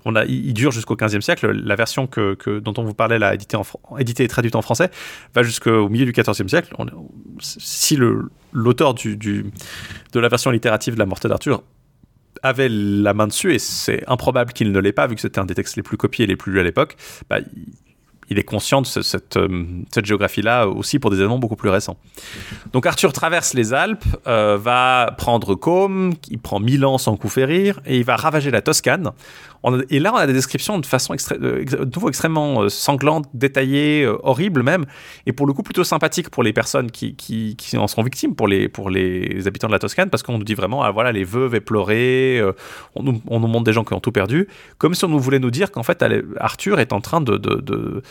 on a, il, dure jusqu'au 15e siècle. La version que, dont on vous parlait là, éditée, en, éditée et traduite en français, va jusqu'au milieu du XIVe siècle, si l'auteur de la version littérative de la Morte d'Arthur avait la main dessus, et c'est improbable qu'il ne l'ait pas, vu que c'était un des textes les plus copiés et les plus lus à l'époque, bah, il est conscient de cette, euh, cette géographie-là aussi pour des éléments beaucoup plus récents. Donc Arthur traverse les Alpes, euh, va prendre Côme, il prend Milan sans coup férir, et il va ravager la Toscane. et là, on a des descriptions de façon euh, nouveau extrêmement sanglante, détaillée, horrible même, et pour le coup plutôt sympathique pour les personnes qui, en sont victimes, pour les, habitants de la Toscane, parce qu'on nous dit vraiment, ah, voilà, les veuves éplorées, nous, on nous montre des gens qui ont tout perdu, comme si on nous voulait nous dire qu'en fait, Arthur est en train de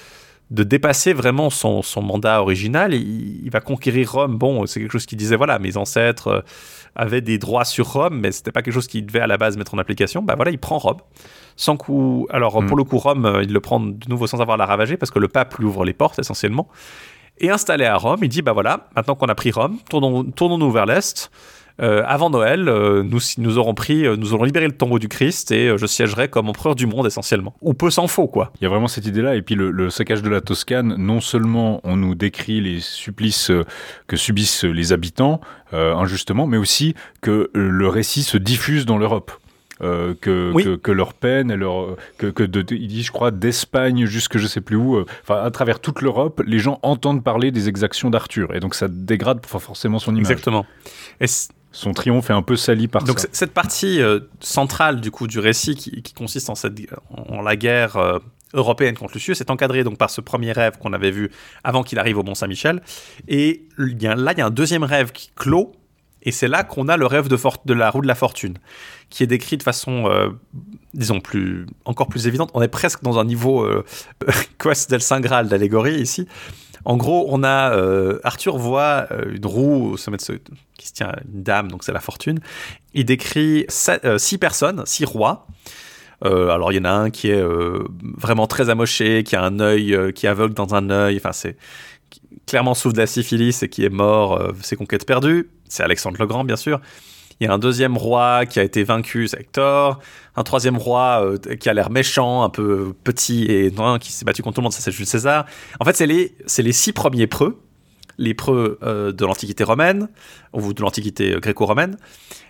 dépasser vraiment son, mandat original. Il, il, va conquérir Rome. Bon, c'est quelque chose qui disait voilà, mes ancêtres euh, avaient des droits sur Rome, mais c'était pas quelque chose qu'il devait à la base mettre en application. Bah voilà, il prend Rome. Sans coup. Alors, pour hmm. le coup, Rome, euh, il le prend de nouveau sans avoir la ravager parce que le pape lui ouvre les portes essentiellement. Et installé à Rome, il dit bah voilà, maintenant qu'on a pris Rome, tournons-nous vers l'Est. Euh, avant Noël, euh, nous, nous aurons pris, euh, nous aurons libéré le tombeau du Christ et je siégerai comme empereur du monde essentiellement. Ou peu s'en faut, quoi. Il y a vraiment cette idée-là. Et puis le, saccage de la Toscane, non seulement on nous décrit les supplices que subissent les habitants injustement, mais aussi que le récit se diffuse dans l'Europe. que, que, leur peine et leur que, que de, il dit je crois d'Espagne jusque je sais plus où enfin à travers toute l'Europe les gens entendent parler des exactions d'Arthur et donc ça dégrade forcément son image exactement et son triomphe est un peu sali par Donc ça. cette partie euh, centrale du coup du récit qui, consiste en, cette, en la guerre euh, européenne contre Lucius est encadrée donc par ce premier rêve qu'on avait vu avant qu'il arrive au Mont Saint-Michel. Et y a, là, il y a un deuxième rêve qui clôt. Et c'est là qu'on a le rêve de, de, la roue de la fortune, qui est décrit de façon, euh, disons, plus, encore plus évidente. On est presque dans un niveau Quest del Saint Graal d'allégorie ici. En gros, on a euh, Arthur voit euh, une roue au sommet de ce, qui se tient une dame, donc c'est la fortune. Il décrit euh, six personnes, six rois. alors il y en a un qui est vraiment très amoché, qui a un œil qui aveugle dans un œil. Enfin c'est clairement souffre de la syphilis et qui est mort, ses conquêtes perdues. C'est Alexandre le Grand bien sûr. Il y a un deuxième roi qui a été vaincu, c'est Hector. Un troisième roi euh, qui a l'air méchant, un peu petit et non, qui s'est battu contre tout le monde, ça c'est Jules César. En fait, c'est les, les six premiers preux, les preux euh, de l'Antiquité romaine, ou de l'Antiquité euh, gréco-romaine.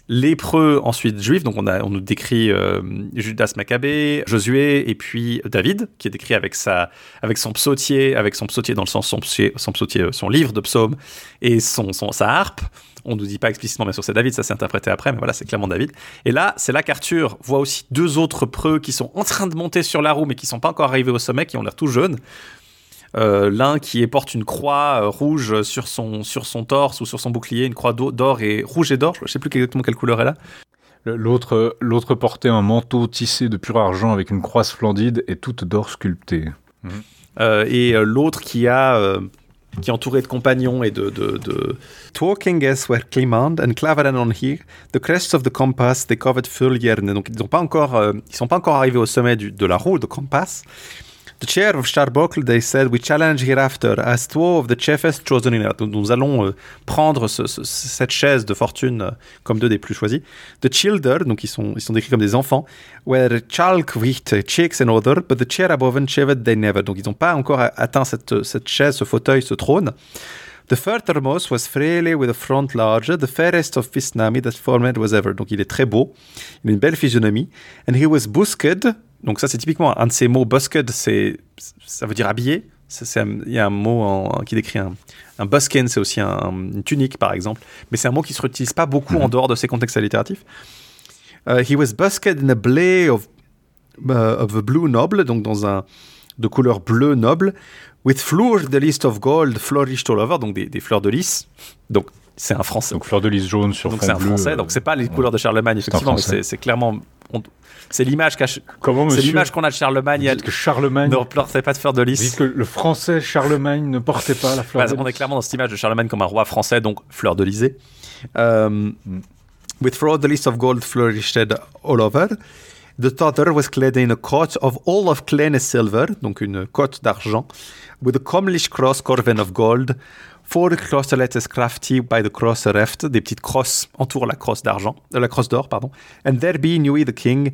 Les preux ensuite juifs, donc on, a, on nous décrit Judas Maccabée, Josué et puis David, qui est décrit avec, sa, avec son psautier, avec son psautier dans le sens son psautier, son, psautier, son livre de psaumes et son, son, sa harpe. On ne nous dit pas explicitement, bien sûr, c'est David, ça s'est interprété après, mais voilà, c'est clairement David. Et là, c'est là qu'Arthur voit aussi deux autres preux qui sont en train de monter sur la roue, mais qui sont pas encore arrivés au sommet, qui ont l'air tout jeunes. Euh, l'un qui porte une croix euh, rouge sur son, sur son torse ou sur son bouclier, une croix d'or et rouge et d'or, je ne sais plus exactement quelle couleur elle a. L'autre, l'autre portait un manteau tissé de pur argent avec une croix splendide et toute d'or sculptée. Euh, et l'autre qui a qui est entouré de compagnons et de... de, de... Talking as were Clement and Claveren on here, the crests of the compass they covered full Donc ils n'ont pas encore, euh, sont pas encore arrivés au sommet de la roue de compass. The chair of Starbuckle, they said, we challenge hereafter as two of the chiefest chosen in earth. Nous allons euh, prendre ce, ce, cette chaise de fortune euh, comme deux des plus choisis. The children, donc ils sont, ils sont décrits comme des enfants, were chalk with cheeks and other, but the chair above achieved they never. Donc ils n'ont pas encore atteint cette, cette chaise, ce fauteuil, ce trône. The furthermost was freely with a front larger, the fairest of Visnami that formed was ever. Donc il est très beau, il a une belle physionomie. And he was busked, donc ça, c'est typiquement un de ces mots. Busked, c'est, ça veut dire habillé. Il y a un mot qui décrit un, un buskin, c'est aussi un, une tunique, par exemple. Mais c'est un mot qui se réutilise pas beaucoup en mhm. dehors de ces contextes littératifs. Uh, he was busked in a blade of uh, of a blue noble, donc dans un de couleur bleu noble, with fleurs de lys of gold flourished all over, donc des, des fleurs de lys. Donc c'est un français. Donc fleur de lys jaune sur Donc fond c'est un bleu. français, euh, donc c'est pas les couleurs de Charlemagne, effectivement, mais c'est c'est clairement. on- C'est l'image qu'a- Comment c'est monsieur l'image qu'on a de Charlemagne. Vous dites que Charlemagne. ne portait pas de fleurs de Vous dites lys. que le français Charlemagne ne portait pas la fleur Bah, de on est lys. clairement dans cette image de Charlemagne comme un roi français, donc fleur de lysée. Um, With fleur de lys of gold flourished all over. The daughter was clad in a coat of all of clean silver, donc une cote d'argent, with a comelish cross carven of gold. Four crosslets crafty by the cross reft, des petites crosses entourent la crosse d'argent, euh, la crosse d'or, pardon. And there be knew the king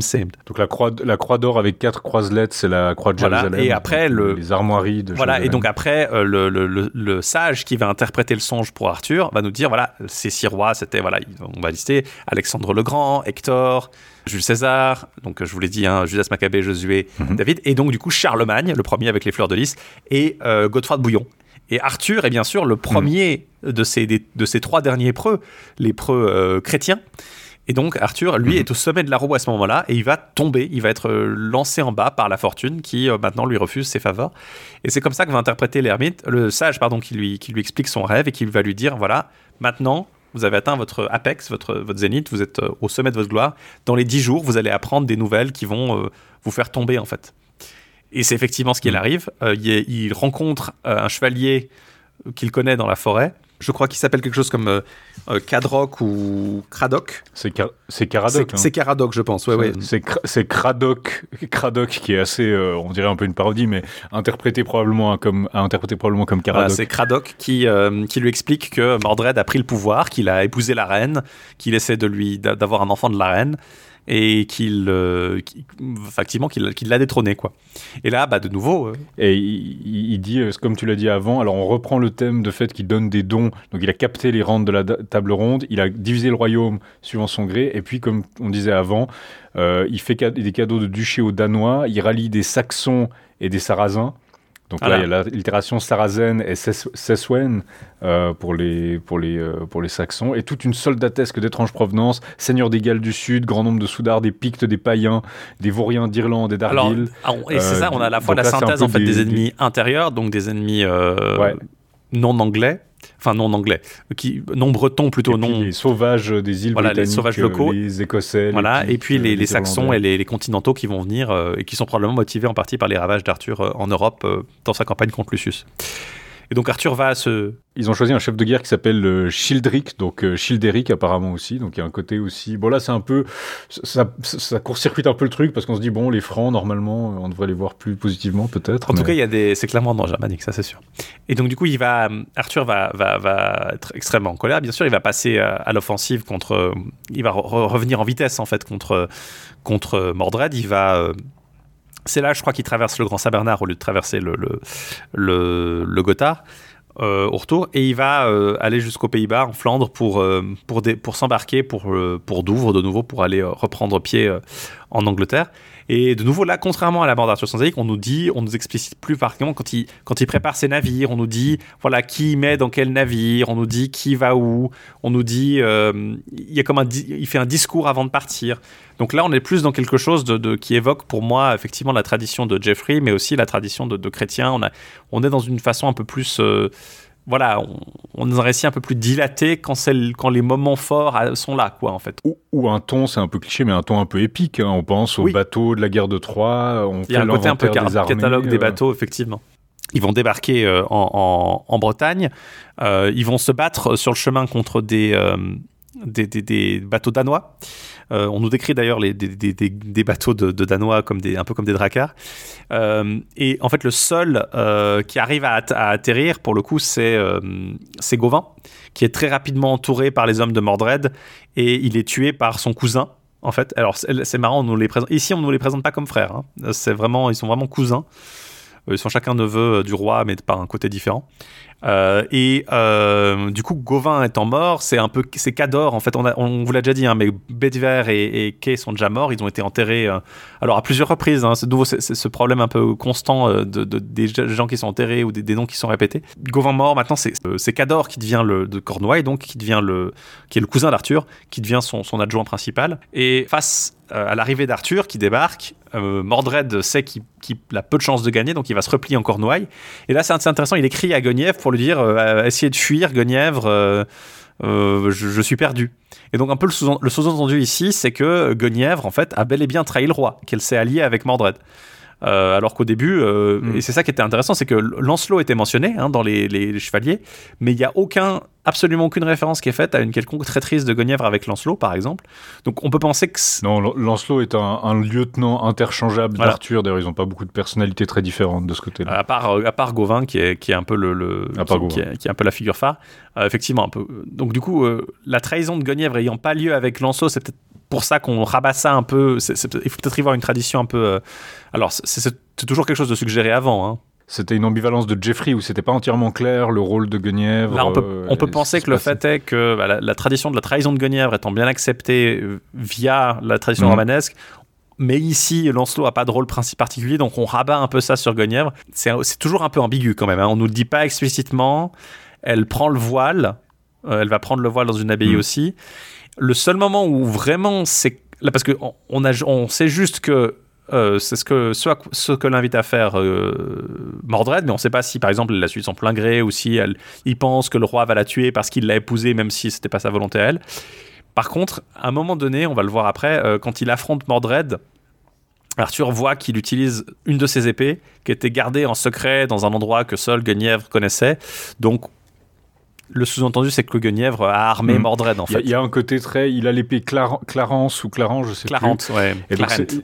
saved. Donc la croix, la croix d'or avec quatre croiselettes, c'est la croix de Voilà, Jérusalem. et après, le- les armoiries de Voilà, et donc après, euh, le, le- le- le sage qui va interpréter le songe pour Arthur va nous dire voilà, ces six rois, c'était, voilà, on va lister Alexandre le Grand, Hector, Jules César, donc je vous l'ai dit, hein, Judas Maccabée, Josué, Mhm. David, et donc du coup Charlemagne, le premier avec les fleurs de lys, et euh, Godefroy de Bouillon. Et Arthur est bien sûr le premier de, ces, des- de ces trois derniers preux, les preux euh, chrétiens. Et donc Arthur, lui, Mhm. est au sommet de la roue à ce moment-là, et il va tomber, il va être euh, lancé en bas par la fortune, qui euh, maintenant lui refuse ses faveurs. Et c'est comme ça que va interpréter l'ermite, le sage, pardon, qui lui, qui lui explique son rêve et qui va lui dire voilà, maintenant, vous avez atteint votre apex, votre, votre zénith, vous êtes euh, au sommet de votre gloire. Dans les dix jours, vous allez apprendre des nouvelles qui vont euh, vous faire tomber, en fait. Et c'est effectivement ce qu'il Mm. arrive. Euh, il, est- il rencontre euh, un chevalier qu'il connaît dans la forêt. Je crois qu'il s'appelle quelque chose comme euh, euh, Cadroc ou Cradoc. C'est Car- c'est Caradoc. C'est hein. Caradoc, je pense. Ouais, ouais. C'est Cra- c'est Cradoc, Cradoc qui est assez, euh, on dirait un peu une parodie, mais interprété probablement comme, interprété probablement comme Voilà, Caradoc. c'est Cradoc qui, euh, qui lui explique que Mordred a pris le pouvoir, qu'il a épousé la reine, qu'il essaie de lui d'a- d'avoir un enfant de la reine et qu'il, euh, qu'il- l'a détrôné quoi. Et là, bah de nouveau, euh, Et il, dit, euh, comme tu l'as dit avant, alors on reprend le thème de fait qu'il donne des dons. Donc il a capté les rentes de la table ronde, il a divisé le royaume suivant son gré, et puis comme on disait avant, euh, il fait des cadeaux de duché aux Danois, il rallie des Saxons et des Sarrasins. Donc Voilà. là, il y a l'allitération sarrazène et Ses- Seswen euh, pour, les, pour, les, euh, pour les Saxons, et toute une soldatesque d'étrange provenance, seigneur des Galles du Sud, grand nombre de soudards, des Pictes, des Païens, des Vauriens d'Irlande et d'Argyll. ah, et c'est Euh, ça, on a à la fois la synthèse en fait des- des, ennemis intérieurs, donc des ennemis euh, Ouais. non anglais, enfin non anglais, qui non bretons plutôt non. les sauvages des îles Voilà, les sauvages euh, locaux. les Écossais, Voilà, les et puis les, les Saxons et les, les continentaux qui vont venir euh, et qui sont probablement motivés en partie par les ravages d'Arthur euh, en Europe euh, dans sa campagne contre Lucius. Et donc Arthur va à ce, Ils ont choisi un chef de guerre qui s'appelle euh, Childeric, donc euh, Childeric apparemment aussi, donc il y a un côté aussi. Bon là c'est un peu, ça, court-circuite un peu le truc parce qu'on se dit bon les Francs normalement euh, on devrait les voir plus positivement peut-être. En tout cas, il y a des, c'est clairement non germanique, ça c'est sûr. Et donc du coup, il va, Arthur va, va, va être extrêmement en colère. Bien sûr, il va passer à, l'offensive contre, il va re- revenir en vitesse en fait contre contre Mordred. Il va, euh, c'est là, je crois, qu'il traverse le Grand Saint-Bernard au lieu de traverser le le le, le Gothard. Euh, au retour. Et il va euh, aller jusqu'aux Pays-Bas en Flandre pour euh, pour pour s'embarquer pour pour Douvres de nouveau pour aller reprendre pied en Angleterre et de nouveau, là, contrairement à la bande d'Arthur Sansaïque, on nous dit, on nous explicite plus particulièrement quand il, quand il prépare ses navires, on nous dit, voilà, qui met dans quel navire, on nous dit qui va où, on nous dit, euh, il y a comme un, il fait un discours avant de partir. Donc là, on est plus dans quelque chose de- qui évoque pour moi, effectivement, la tradition de Jeffrey, mais aussi la tradition de, de chrétien. On, a, on est dans une façon un peu plus, euh, voilà, on, on dans un récit un peu plus dilaté quand, c'est le- quand les moments forts euh, sont là, quoi, en fait. Ou, ou un ton, c'est un peu cliché, mais un ton un peu épique. hein. On pense aux Oui. bateaux de la guerre de Troie, on Il y a un côté un peu des armées. catalogue des euh, bateaux, effectivement. Ils vont débarquer euh, en, en- en Bretagne. Euh, ils vont se battre sur le chemin contre des, des, des- des bateaux danois. Euh, on nous décrit d'ailleurs les, des, des- des- bateaux de, danois comme des, un peu comme des dracars. Euh, et en fait, le seul qui arrive à, à atterrir, pour le coup, c'est euh, c'est Gauvin, qui est très rapidement entouré par les hommes de Mordred et il est tué par son cousin. En fait, alors c'est c'est marrant, on nous les présente. Ici, on nous les présente pas comme frères. hein. C'est vraiment, ils sont vraiment cousins. Euh, Ils sont chacun neveux euh, du roi, mais par un côté différent. Euh, et du coup, Gauvin étant mort, c'est un peu, c'est Cador. En fait, on, on vous l'a déjà dit, hein, mais Bedivere et, Kay sont déjà morts. Ils ont été enterrés, alors à plusieurs reprises. Hein, nouveau c'est ce problème un peu constant de, de- des gens qui sont enterrés ou des, noms qui sont répétés. Gauvin mort, maintenant c'est, Cador qui devient le de Cornouailles, donc qui devient le, qui est le cousin d'Arthur, qui devient son, son adjoint principal. Et face à l'arrivée d'Arthur qui débarque, euh, Mordred sait qu'il a peu de chances de gagner, donc il va se replier en Cornouailles. Et là, c'est intéressant, il écrit à Guenièvre pour lui dire euh, essayez de fuir, Guenièvre, je, je, suis perdu. Et donc, un peu le sous-entendu ici, c'est que Guenièvre, en fait, a bel et bien trahi le roi, qu'elle s'est alliée avec Mordred. Euh, alors qu'au début, euh, mm. et c'est ça qui était intéressant, c'est que Lancelot était mentionné hein, dans les, chevaliers, mais il n'y a aucun, absolument aucune référence qui est faite à une quelconque traîtrise de Guenièvre avec Lancelot, par exemple. Donc on peut penser que. Non, Lancelot est un, lieutenant interchangeable d'Arthur. D'ailleurs, ils n'ont pas beaucoup de personnalités très différentes de ce côté-là. À part, euh, à part Gauvin, qui est, qui est un peu le, qui, est, un peu la figure phare. effectivement, un peu. Donc du coup, la trahison de Guenièvre ayant pas lieu avec Lancelot, c'est peut-être pour ça qu'on rabat ça un peu. il faut peut-être y voir une tradition un peu. Euh, alors, c'est toujours quelque chose de suggéré avant. Hein. C'était une ambivalence de Jeffrey où c'était pas entièrement clair le rôle de Guenièvre. Là, on peut, on peut penser que le fait est que bah, la, tradition de la trahison de Guenièvre étant bien acceptée euh, via la tradition mhm. romanesque, mais ici, Lancelot a pas de rôle particulier, donc on rabat un peu ça sur Guenièvre. C'est toujours un peu ambigu quand même. Hein. On nous le dit pas explicitement. Elle prend le voile. Euh, elle va prendre le voile dans une abbaye mhm. aussi. Le seul moment où vraiment c'est parce que on, sait juste que euh, c'est ce que, ce, que l'invite à faire euh, Mordred, mais on ne sait pas si par exemple elle l'a suivi son plein gré ou si elle, il pense que le roi va la tuer parce qu'il l'a épousée, même si c'était pas sa volonté à elle. Par contre, à un moment donné, on va le voir après, euh, quand il affronte Mordred, Arthur voit qu'il utilise une de ses épées qui était gardée en secret dans un endroit que seul Guenièvre connaissait. Donc le sous-entendu, c'est que Guenièvre a armé hmm. Mordred, en fait. Il y, a un côté très. Il a l'épée Clarence ou Clarence, je sais Clarence, plus. ouais.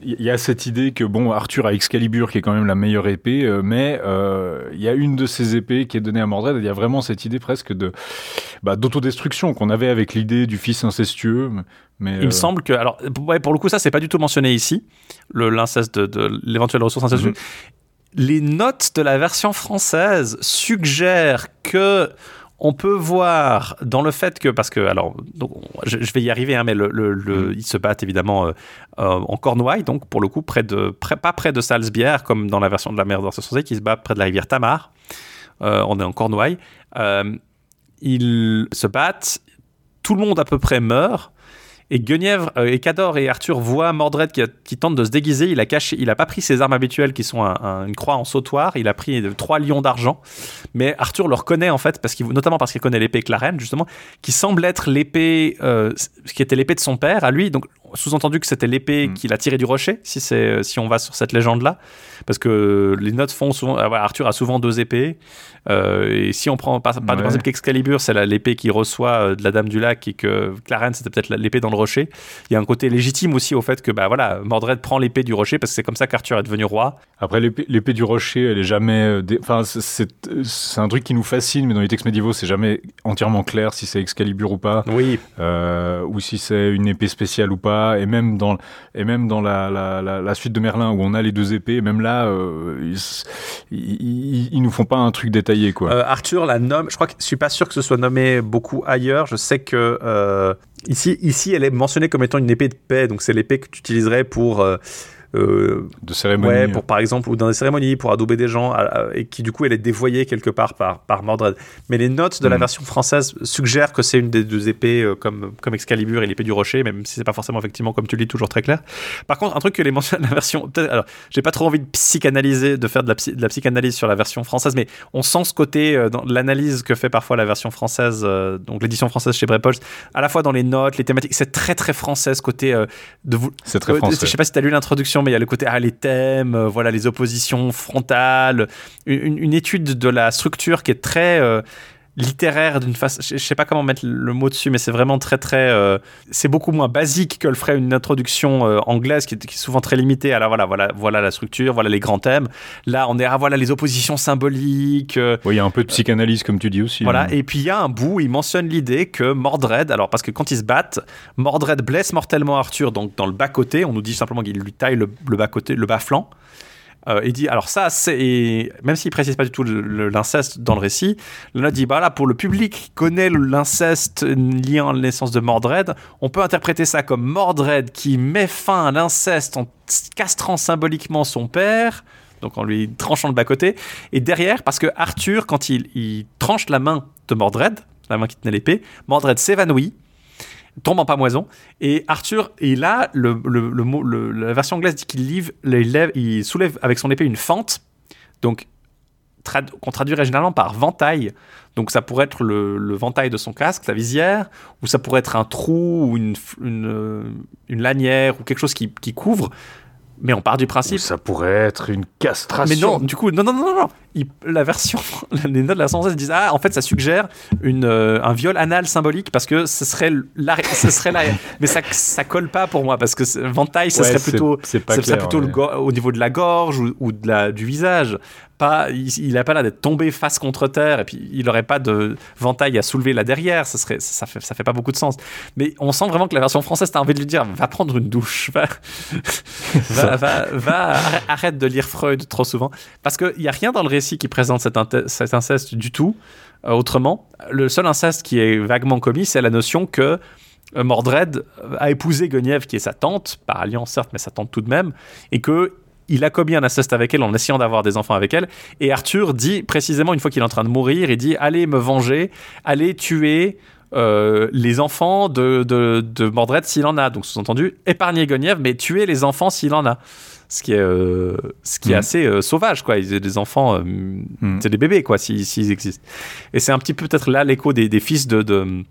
Il y a cette idée que, bon, Arthur a Excalibur, qui est quand même la meilleure épée, euh, mais euh, il y a une de ses épées qui est donnée à Mordred, il y a vraiment cette idée presque de bah, d'autodestruction qu'on avait avec l'idée du fils incestueux. Mais, il me euh, semble que. Alors, ouais, pour le coup, ça, c'est pas du tout mentionné ici, l'inceste de, de l'éventuelle ressource incestueuse. Mhm. Les notes de la version française suggèrent que on peut voir dans le fait que, parce que, alors, je, vais y arriver, hein, mais le, mm. ils se battent évidemment euh, euh, en Cornouailles, donc pour le coup, près de, pas près de Salzbière, comme dans la version de la mer d'Orse qui se bat près de la rivière Tamar. Euh, on est en Cornouailles. ils se battent, tout le monde à peu près meurt, et Guenièvre euh, et Cador et Arthur voient Mordred qui, tente de se déguiser. Il a caché, il a pas pris ses armes habituelles qui sont une croix en sautoir. Il a pris trois lions d'argent. Mais Arthur le reconnaît en fait parce qu'il, notamment parce qu'il connaît l'épée Clarène justement, qui semble être l'épée, euh, qui était l'épée de son père à lui. Donc sous-entendu que c'était l'épée hmm. qu'il a tirée du rocher, si, c'est, si on va sur cette légende-là. Parce que les notes font souvent. Euh, Arthur a souvent deux épées. Euh, et si on prend par, par exemple qu'Excalibur, c'est l'épée qui reçoit euh, de la Dame du Lac et que Clarence, c'était peut-être l'épée dans le rocher. Il y a un côté légitime aussi au fait que bah, voilà, Mordred prend l'épée du rocher parce que c'est comme ça qu'Arthur est devenu roi. Après, l'épée du rocher, elle est jamais. Enfin, c'est un truc qui nous fascine, mais dans les textes médiévaux, c'est jamais entièrement clair si c'est Excalibur ou pas. Oui. ou si c'est une épée spéciale ou pas et même dans, et même dans la, la, suite de Merlin où on a les deux épées, même là, euh, ils, ils, nous font pas un truc détaillé. quoi. Euh, Arthur la nomme, je crois que je suis pas sûr que ce soit nommé beaucoup ailleurs. Je sais que euh, ici, ici, elle est mentionnée comme étant une épée de paix, donc c'est l'épée que tu utiliserais pour euh, de cérémonie. Ouais, pour par exemple, ou dans des cérémonies, pour adouber des gens, et qui du coup elle est dévoyée quelque part par, par Mordred. Mais les notes de la hmm. version française suggèrent que c'est une des deux épées euh, comme, comme Excalibur et l'épée du rocher, même si c'est pas forcément effectivement comme tu le dis toujours très clair. Par contre, un truc que les mentionne la version, alors j'ai pas trop envie de psychanalyser, de faire de la, de la, psychanalyse sur la version française, mais on sent ce côté euh, dans l'analyse que fait parfois la version française, donc l'édition française chez Brepols, à la fois dans les notes, les thématiques, c'est très très français ce côté de vous. C'est très français. Je sais pas si tu as lu l'introduction mais il y a le côté, ah, les thèmes, euh, voilà, les oppositions frontales, une, étude de la structure qui est très euh, littéraire d'une façon. Je sais pas comment mettre le mot dessus, mais c'est vraiment très très. Euh, c'est beaucoup moins basique que le ferait une introduction anglaise qui est, souvent très limitée. Alors voilà, voilà, voilà la structure, voilà les grands thèmes. Là, on est à voilà les oppositions symboliques. oui, il y a un peu de psychanalyse comme tu dis aussi. Voilà, hein. et puis il y a un bout, il mentionne l'idée que Mordred, alors parce que quand ils se battent, Mordred blesse mortellement Arthur donc dans le bas côté. On nous dit simplement qu'il lui taille le, le bas côté, le bas flanc. Euh, il dit alors ça c'est même s'il précise pas du tout l'inceste dans le récit, là dit bah là pour le public qui connaît l'inceste lié à la naissance de Mordred, on peut interpréter ça comme Mordred qui met fin à l'inceste en castrant symboliquement son père. Donc en lui tranchant le bas-côté. Et derrière, parce que Arthur, quand il, il tranche la main de Mordred, la main qui tenait l'épée, Mordred s'évanouit tombe en pamoison. Et Arthur, et là, le, le, le mot- le- la version anglaise dit qu'il il lève- il soulève avec son épée une fente. Donc, trad- qu'on traduirait généralement par ventail. Donc, ça pourrait être le, ventail de son casque, sa visière, ou ça pourrait être un trou, ou une, euh, une lanière, ou quelque chose qui, qui couvre. Mais on part du Ou principe. ça pourrait être une castration. Mais non, du coup, non, non, non, non, non. Il- la version, les notes de la française disent ah, en fait, ça suggère une, euh, un viol anal symbolique parce que ce serait la, ce serait la, mais ça, ça colle pas pour moi parce que c'est- ventail, ça Ouais, serait plutôt, c'est pas ça serait plutôt le ouais. au niveau de la gorge ou, ou de la, du visage. Pas, il, il a pas l'air d'être tombé face contre terre et puis il aurait pas de ventail à soulever là derrière. Ça serait, ça fait, ça fait pas beaucoup de sens. Mais on sent vraiment que la version française, t'as envie de lui dire, va prendre une douche, va, va, va, va, arrête- arrête de lire Freud trop souvent. Parce qu'il n'y a rien dans le récit qui présente cet, inceste du tout. euh, autrement, le seul inceste qui est vaguement commis, c'est la notion que euh, Mordred a épousé Guenièvre, qui est sa tante, par alliance certes, mais sa tante tout de même, et que il a commis un inceste avec elle en essayant d'avoir des enfants avec elle. Et Arthur dit précisément, une fois qu'il est en train de mourir, il dit Allez me venger, allez tuer euh, les enfants de, de, de Mordred s'il en a. Donc, sous-entendu, épargner Guenièvre, mais tuer les enfants s'il en a. Ce qui est, euh, ce qui est Mhm. assez euh, sauvage, quoi. Ils, des enfants, Mhm. c'est des bébés, quoi, s'ils existent. Et c'est un petit peu peut-être là l'écho des, des fils de, de,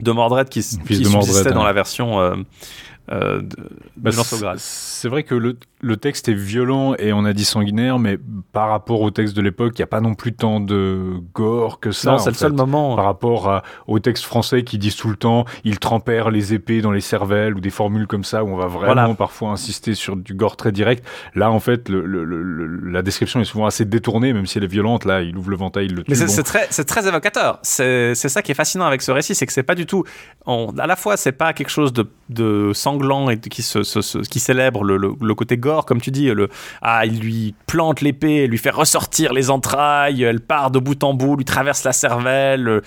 de Mordred qui, qui de Mordred, subsistaient dans hein. la version euh, de, Bah, c'est vrai que le, le texte est violent et on a dit sanguinaire, mais par rapport au texte de l'époque, il n'y a pas non plus tant de gore que ça. Non, c'est le fait. seul moment. Par rapport à- au texte français qui disent tout le temps, ils trempèrent les épées dans les cervelles ou des formules comme ça où on va vraiment Voilà. parfois insister sur du gore très direct. Là, en fait, le- le- le- le- la description est souvent assez détournée, même si elle est violente. Là, il ouvre le ventail, il le tue. Mais c'est bon. c'est très, c'est très évocateur. C'est c'est ça qui est fascinant avec ce récit, c'est que c'est pas du tout. on- à la fois, c'est pas quelque chose de, de sanglant et de- qui, se, se- se- qui célèbre le côté gore, comme tu dis. Le, ah, il lui plante l'épée, lui fait ressortir les entrailles, elle part de bout en bout, lui traverse la cervelle. Le,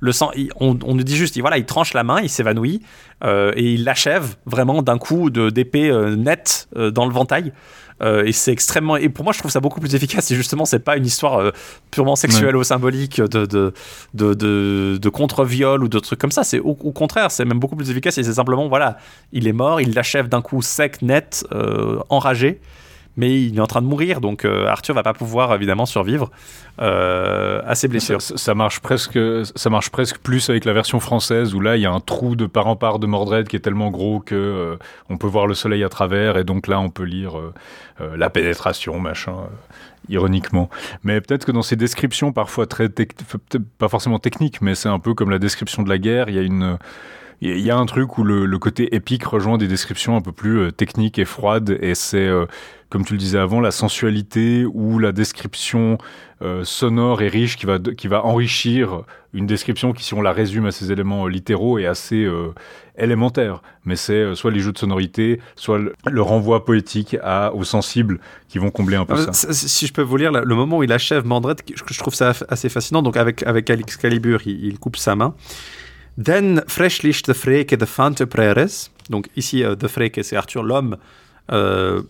le sang, on, nous dit juste, il, voilà, il tranche la main, il s'évanouit euh, et il l'achève vraiment d'un coup d'épée euh, nette euh, dans le ventail. Euh, et c'est extrêmement. Et pour moi, je trouve ça beaucoup plus efficace. Et justement, c'est pas une histoire euh, purement sexuelle ou symbolique de, de, de, de, de contre-viol ou de trucs comme ça. C'est au, au contraire, c'est même beaucoup plus efficace. Et c'est simplement, voilà, il est mort, il l'achève d'un coup sec, net, euh, enragé. Mais il est en train de mourir, donc euh, Arthur va pas pouvoir évidemment survivre euh, à ses blessures. Ça, ça marche presque, ça marche presque plus avec la version française où là il y a un trou de part en part de Mordred qui est tellement gros que euh, on peut voir le soleil à travers et donc là on peut lire la pénétration machin ironiquement. Mais peut-être que dans ces descriptions parfois très pas forcément techniques mais c'est un peu comme la description de la guerre. Il y a une il y a un truc où le, le côté épique rejoint des descriptions un peu plus euh, techniques et froides, et c'est, euh, comme tu le disais avant, la sensualité ou la description euh, sonore et riche qui va, qui va enrichir une description qui, si on la résume à ses éléments littéraux, est assez euh, élémentaire. Mais c'est soit les jeux de sonorité, soit le, le renvoi poétique à, aux sensibles qui vont combler un peu ça. Si je peux vous lire le moment où il achève Mandred, je je trouve ça assez fascinant. Donc avec avec Excalibur, il, il coupe sa main. Den freshlich de Freke de Fante Preres. Donc ici, euh, de Freke, c'est Arthur l'homme. euh,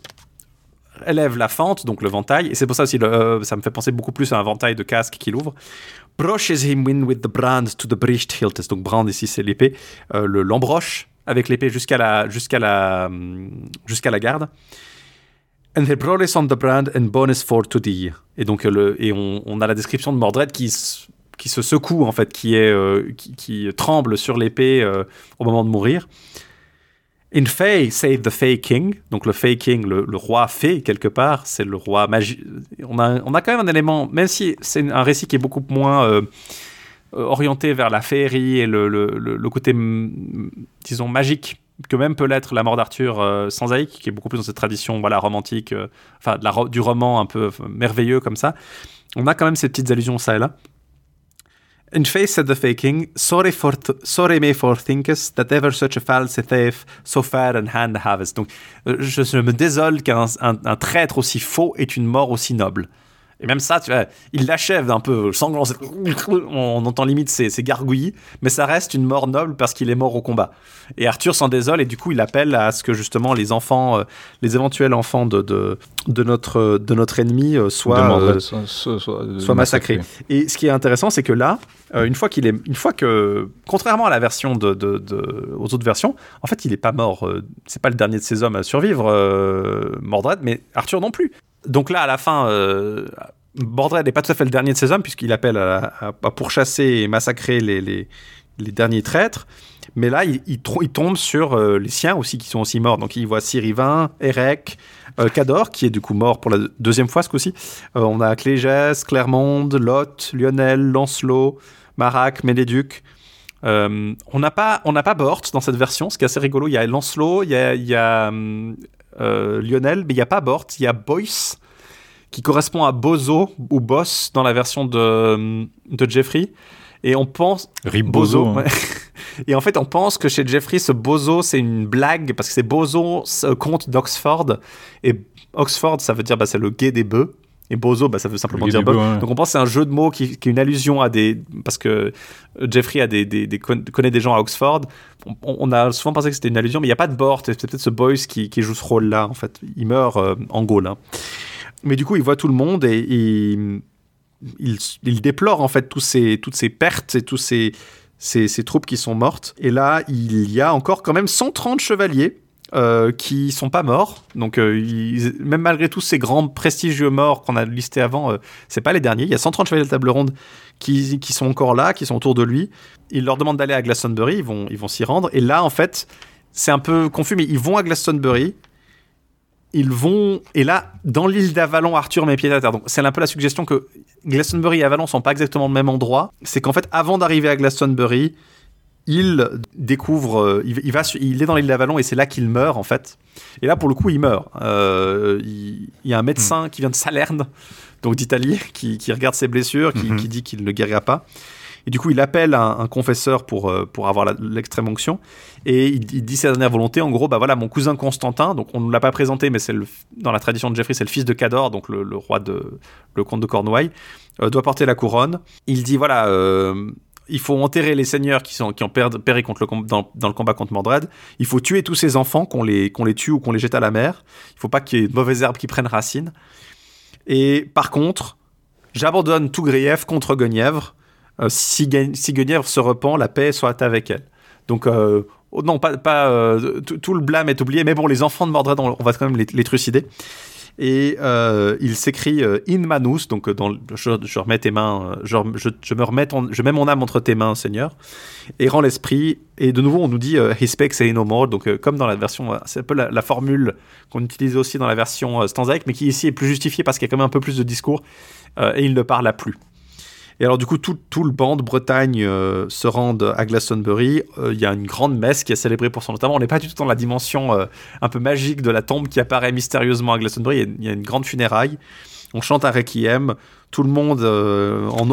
élève la fente, donc le ventail, et c'est pour ça aussi, euh, ça me fait penser beaucoup plus à un ventail de casque qu'il ouvre. Brushes him in with the brand to the breached hilt. Donc brand ici c'est l'épée, euh, le l'embroche avec l'épée jusqu'à la jusqu'à la hum, jusqu'à la garde. And they brought on the brand and bonus for to die. Et donc et on, a la description de Mordred qui qui se secoue en fait, qui est euh, qui, tremble sur l'épée euh, au moment de mourir. In Fey, save the Fey King. Donc le Fey King, le, roi fée quelque part, c'est le roi magie. On a, on a quand même un élément, même si c'est un récit qui est beaucoup moins euh, orienté vers la féerie et le, le, côté, disons, magique que même peut l'être la mort d'Arthur euh, sans Aïk, qui est beaucoup plus dans cette tradition voilà, romantique, enfin de la du roman un peu merveilleux comme ça. On a quand même ces petites allusions ça et là. In face said the Fey King, sorry, for sorry me for thinkest that ever such a false thief so fair and hand havest. Donc, je, je me désole qu'un un, un traître aussi faux ait une mort aussi noble. Et même ça, tu vois, il l'achève un peu, sanglant, on entend limite ses, ses, gargouillis, mais ça reste une mort noble parce qu'il est mort au combat. Et Arthur s'en désole et du coup il appelle à ce que justement les enfants, euh, les éventuels enfants de, de, de, notre, de notre ennemi euh, soient, euh, soit, soit, soient massacrés. Et ce qui est intéressant, c'est que là, une fois qu'il est, une fois que, contrairement à la version de, de, de, aux autres versions, en fait il est pas mort. C'est pas le dernier de ses hommes à survivre, euh, Mordred, mais Arthur non plus. Donc là, à la fin, euh, Mordred n'est pas tout à fait le dernier de ses hommes, puisqu'il appelle à, pourchasser et massacrer les, derniers traîtres. Mais là, il, tombe sur euh, les siens aussi, qui sont aussi morts. Donc il voit Sirivin, Erec, euh, Cador, qui est du coup mort pour la deuxième fois ce coup-ci. Euh, on a Clégès, Clermonde, Lot, Lionel, Lancelot, Marac, Méléduc. Euh, on n'a pas, on pas Bort dans cette version, ce qui est assez rigolo. Il y a Lancelot, il y a, il y a euh, Lionel, mais il n'y a pas Bort. Il y a Boyce, qui correspond à Bozo ou Boss dans la version de, de Jeffrey. Et on pense. Ribozo. Bozo, ouais. Et en fait, on pense que chez Jeffrey, ce Bozo, c'est une blague parce que c'est Bozo, ce comte d'Oxford. Et Oxford, ça veut dire bah, c'est le gay des bœufs. Et Bozo, bah, ça veut simplement dire bœuf. Ouais. Donc on pense que c'est un jeu de mots qui, qui, est une allusion à des. Parce que Jeffrey a des, des, des connaît des gens à Oxford. On, on a souvent pensé que c'était une allusion, mais il n'y a pas de Bort. C'est peut-être ce Boyce qui, qui, joue ce rôle-là, en fait. Il meurt euh, en Gaule. Hein. Mais du coup, il voit tout le monde et. il, il, déplore en fait tous ces, toutes ces pertes et tous ces, ces, ces, troupes qui sont mortes. Et là, il y a encore quand même 130 chevaliers euh, qui sont pas morts. Donc, euh, ils, même malgré tous ces grands prestigieux morts qu'on a listés avant, euh, c'est pas les derniers. Il y a 130 chevaliers de table ronde qui, sont encore là, qui sont autour de lui. Il leur demande d'aller à Glastonbury, ils vont, ils vont s'y rendre. Et là, en fait, c'est un peu confus, mais ils vont à Glastonbury ils vont et là dans l'île d'Avalon Arthur met pied à terre donc c'est un peu la suggestion que Glastonbury et Avalon sont pas exactement le même endroit c'est qu'en fait avant d'arriver à Glastonbury il découvre euh, il, il, va il est dans l'île d'Avalon et c'est là qu'il meurt en fait et là pour le coup il meurt euh, il, il, y a un médecin mmh. qui vient de Salerne donc d'Italie qui, qui, regarde ses blessures qui, mmh. qui dit qu'il ne guérira pas et du coup, il appelle un, un confesseur pour, euh, pour avoir l'extrême onction. Et il, il, dit sa dernière volonté. En gros, bah voilà, mon cousin Constantin, donc on ne l'a pas présenté, mais c'est dans la tradition de Geoffrey, c'est le fils de Cador, donc le, le, roi de. le comte de Cornouailles, euh, doit porter la couronne. Il dit voilà. Euh, il faut enterrer les seigneurs qui, sont, qui ont péri contre le, dans, dans, le combat contre Mordred. Il faut tuer tous ces enfants, qu'on les, les tue ou qu'on les jette à la mer. Il faut pas qu'il y ait de mauvaises herbes qui prennent racine. Et par contre, j'abandonne tout grief contre Guenièvre euh, si, si Guenièvre se repent, la paix soit avec elle. Donc, euh, non, pas, pas euh, tout le blâme est oublié, mais bon, les enfants de Mordred, on, on va quand même les, les trucider. Et euh, il s'écrit euh, In Manus, donc dans, je, remets tes mains, je, je, me remets ton, je mets mon âme entre tes mains, Seigneur, et rend l'esprit. Et de nouveau, on nous dit euh, He et no more, donc euh, comme dans la version, c'est un peu la, formule qu'on utilise aussi dans la version stanzaïque, mais qui ici est plus justifiée parce qu'il y a quand même un peu plus de discours, et il ne parle plus. Et alors, du coup, tout, tout le banc de Bretagne euh, se rendent à Glastonbury. Il euh, y a une grande messe qui est célébrée pour son notamment. On n'est pas du tout dans la dimension euh, un peu magique de la tombe qui apparaît mystérieusement à Glastonbury. Il y, a une grande funéraille. On chante un requiem. Tout le monde,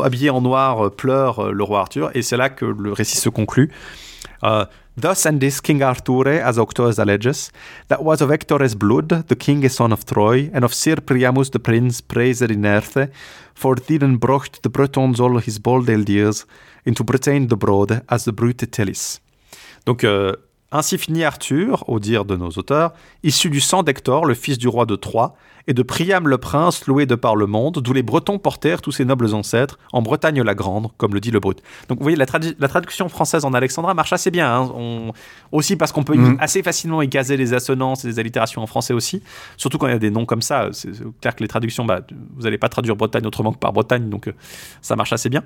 habillé en noir, pleure le roi Arthur. Et c'est là que le récit se conclut. Thus endeth King Arthur as Octo's alleges, that was of Hector's blood, the king is son of Troy, and of Sir Priamus the prince praised in earth, for thither brocht the Bretons all his bold years, into Bretagne the broad, as the brute Tellis. Donc, euh, ainsi finit Arthur, au dire de nos auteurs, issu du sang d'Hector, le fils du roi de Troie, et de Priam le prince, loué de par le monde, d'où les Bretons portèrent tous ses nobles ancêtres, en Bretagne la Grande, comme le dit le Brut. Donc vous voyez, la, tradu la traduction française en Alexandra marche assez bien, hein. On... aussi parce qu'on peut mmh. assez facilement y caser les assonances et les allitérations en français aussi, surtout quand il y a des noms comme ça. C'est clair que les traductions, bah, vous n'allez pas traduire Bretagne autrement que par Bretagne, donc euh, ça marche assez bien.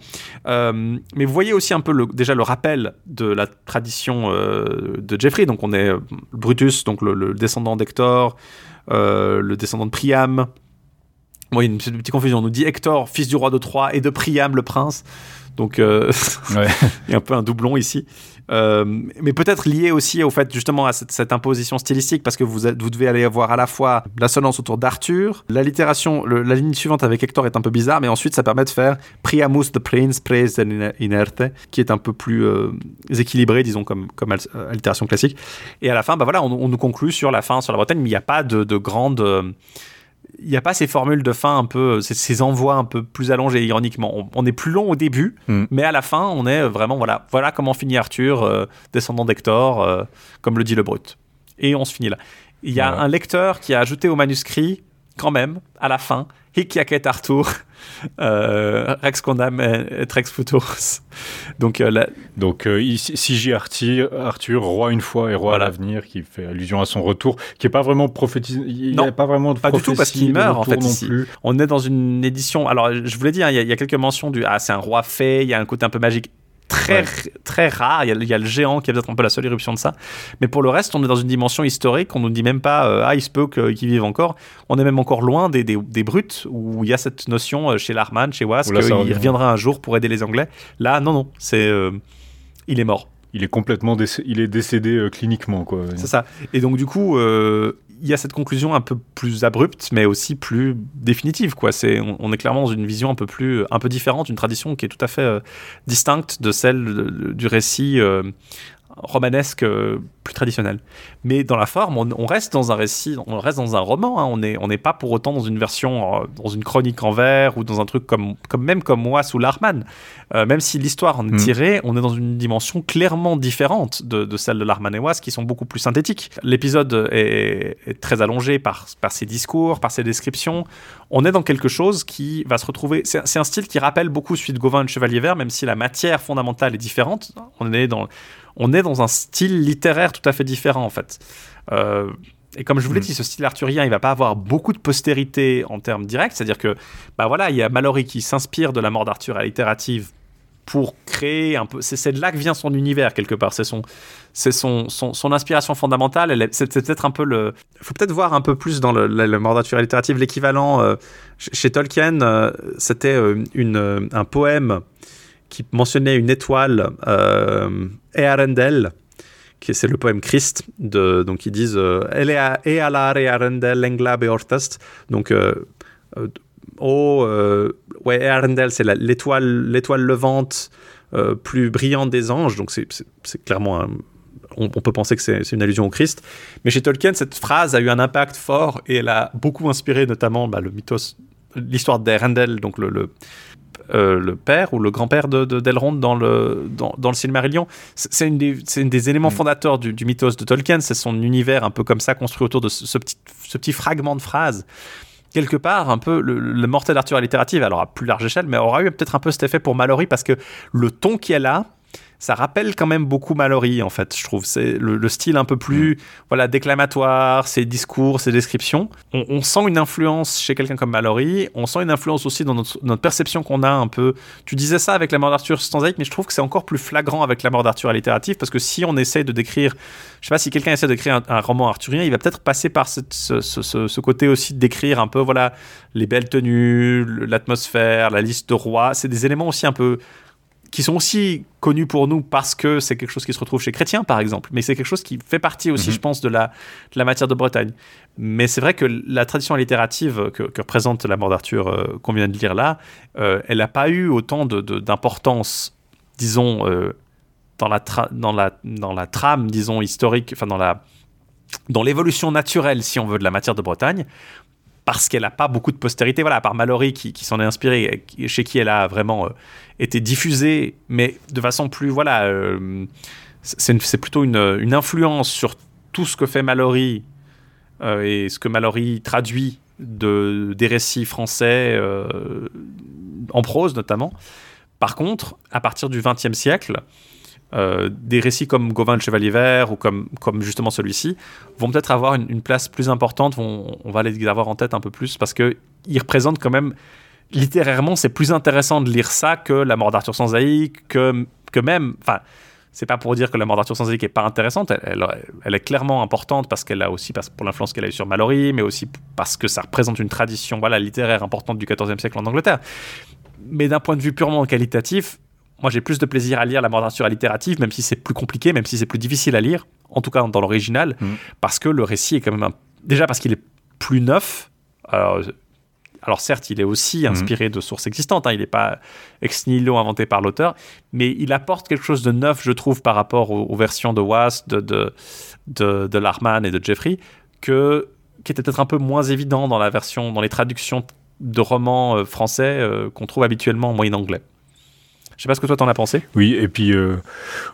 Euh, mais vous voyez aussi un peu le, déjà le rappel de la tradition euh, de Jeffrey, donc on est Brutus, donc le, le descendant d'Hector, le descendant de Priam. Bon, il y a une petite confusion. On nous dit Hector, fils du roi de Troie, et de Priam, le prince. Donc, euh, ouais. il y a un peu un doublon ici. Euh, mais peut-être lié aussi au fait justement à cette, cette imposition stylistique, parce que vous, êtes, vous devez aller avoir à la fois l'assonance autour d'Arthur, l'allitération, la ligne suivante avec Hector est un peu bizarre, mais ensuite ça permet de faire Priamus the Prince praised inerte, qui est un peu plus euh, équilibré, disons, comme, comme allitération classique. Et à la fin, bah voilà, on, on, nous conclut sur la fin, sur la Bretagne, mais il n'y a pas de, de grande. Il n'y a pas ces formules de fin un peu, ces, ces envois un peu plus allongés, ironiquement. On, on est plus long au début, Mm. mais à la fin, on est vraiment, voilà, voilà comment finit Arthur, euh, descendant d'Hector, euh, comme le dit le brut. Et on se finit là. Il y a un lecteur qui a ajouté au manuscrit, quand même, à la fin, Hic jacet Arthur, euh, Rex condam et Rex futurus. Donc, euh, la- Donc, euh, CJ Arthur, Arthur, roi une fois et roi Voilà. à l'avenir, qui fait allusion à son retour, qui est pas vraiment prophétisé. Il n'y Non, a pas vraiment de pas du tout, parce qu'il meurt, en fait, non ici. plus. on est dans une édition. Alors, je vous l'ai dit, hein, y, il y a quelques mentions du. Ah, c'est un roi fait, il y a un côté un peu magique. Très, très rare. Il y, a, il y a le géant qui est peut-être un peu la seule éruption de ça. Mais pour le reste, on est dans une dimension historique. On nous dit même pas, euh, ah, il se peut qu'ils vivent encore. On est même encore loin des, des, des brutes où il y a cette notion euh, chez Larman, chez Was, Où là, ça qu'il reviendra un jour pour aider les Anglais. Là, non, non. C'est. euh, il est mort. Il est complètement il est décédé euh, cliniquement. C'est ça. Et donc, du coup, euh, il y a cette conclusion un peu plus abrupte, mais aussi plus définitive. Quoi. C'est, on, est clairement dans une vision un peu, plus, un peu différente, une tradition qui est tout à fait euh, distincte de celle du récit romanesque euh, plus traditionnel. Mais dans la forme, on, on reste dans un récit, on reste dans un roman. hein. On n'est on pas pour autant dans une version, euh, dans une chronique en vers ou dans un truc comme, comme même comme moi sous Larman. Euh, même si l'histoire en est Mm. tirée, on est dans une dimension clairement différente de, de celle de Larman et Was, qui sont beaucoup plus synthétiques. L'épisode est, est très allongé par, par ses discours, par ses descriptions. On est dans quelque chose qui va se retrouver. C'est un style qui rappelle beaucoup celui de Gauvin et le Chevalier Vert, même si la matière fondamentale est différente. On est dans, on est dans un style littéraire tout à fait différent, en fait. Euh, et comme je vous l'ai Mm. dit, ce style arthurien, il va pas avoir beaucoup de postérité en termes directs. C'est-à-dire que, bah voilà, il y a Mallory qui s'inspire de la mort d'Arthur à l'itérative pour créer un peu. C'est de là que vient son univers quelque part. C'est son, c'est son, son, son inspiration fondamentale. C'est peut-être un peu le. Il faut peut-être voir un peu plus dans le, le, le mort d'Arthur à l'itérative l'équivalent euh, chez Tolkien. euh, C'était euh, un poème qui mentionnait une étoile, Earendel, c'est le poème Christ, de, donc ils disent euh, Earendel beortast, donc euh, euh, oh, euh, ouais, Earendel, c'est l'étoile, levante euh, plus brillante des anges, donc c'est, clairement un- on, peut penser que c'est, une allusion au Christ. Mais chez Tolkien, cette phrase a eu un impact fort et elle a beaucoup inspiré notamment bah, le mythos, l'histoire d'Erendel, donc le, le, euh, le père ou le grand-père de, de- d'Elrond dans le, dans, dans le Silmarillion. C'est, une des, c'est une des éléments Mm. fondateurs du, du mythos de Tolkien, c'est son univers un peu comme ça construit autour de ce, ce petit, ce petit fragment de phrase. Quelque part, un peu le, le mortel Arthur allitérative, alors à plus large échelle, mais aura eu peut-être un peu cet effet pour Mallory parce que le ton qu'elle a, ça rappelle quand même beaucoup Mallory en fait, je trouve. C'est le, le style un peu plus voilà déclamatoire, ses discours, ses descriptions. On, on sent une influence chez quelqu'un comme Mallory. On sent une influence aussi dans notre, notre perception qu'on a un peu. Tu disais ça avec la mort d'Arthur stanzaïque, mais je trouve que c'est encore plus flagrant avec la mort d'Arthur allitérative parce que si on essaye de décrire, je sais pas si quelqu'un essaie d'écrire un, un roman arthurien, il va peut-être passer par ce, ce- ce- ce côté aussi de décrire un peu voilà les belles tenues, l'atmosphère, la liste de rois. C'est des éléments aussi un peu qui sont aussi connus pour nous parce que c'est quelque chose qui se retrouve chez Chrétien, par exemple. Mais c'est quelque chose qui fait partie aussi, Mhm. je pense, de la, de la matière de Bretagne. Mais c'est vrai que la tradition littérative que, que représente la mort d'Arthur euh, qu'on vient de lire là, euh, elle n'a pas eu autant de- de- d'importance, disons, euh, dans, la tra- dans, la, dans la trame, disons, historique, enfin, dans la dans l'évolution naturelle, si on veut, de la matière de Bretagne, parce qu'elle n'a pas beaucoup de postérité, voilà, à part Mallory qui, s'en est inspiré, et qui- chez qui elle a vraiment euh, été diffusée, mais de façon plus, voilà, euh, c'est plutôt une, influence sur tout ce que fait Mallory euh, et ce que Mallory traduit de, des récits français, en prose notamment. Par contre, à partir du XXe siècle, euh, des récits comme Gauvin le Chevalier Vert ou comme, comme justement celui-ci vont peut-être avoir une, place plus importante, on va les avoir en tête un peu plus parce qu'ils représentent quand même, littérairement, c'est plus intéressant de lire ça que La mort d'Arthur Sanzaïque, que, que même, enfin, c'est pas pour dire que La mort d'Arthur Sanzaïque est pas intéressante, elle, est clairement importante parce qu'elle a aussi, pour l'influence qu'elle a eu sur Mallory, mais aussi parce que ça représente une tradition voilà, littéraire importante du XIVe siècle en Angleterre. Mais d'un point de vue purement qualitatif, moi, j'ai plus de plaisir à lire La mort d'Arthur allitérative, même si c'est plus compliqué, même si c'est plus difficile à lire, en tout cas dans l'original, Mhm. parce que le récit est quand même un... déjà parce qu'il est plus neuf. Alors, alors certes, il est aussi inspiré de sources existantes. hein, il n'est pas ex nihilo inventé par l'auteur, mais il apporte quelque chose de neuf, je trouve, par rapport aux, aux versions de Was, de, de, de, de Larman et de Jeffrey, que qui était peut-être un peu moins évident dans la version, dans les traductions de romans euh, français euh, qu'on trouve habituellement en moyen anglais. Je sais pas ce que toi t'en as pensé. Oui, et puis euh,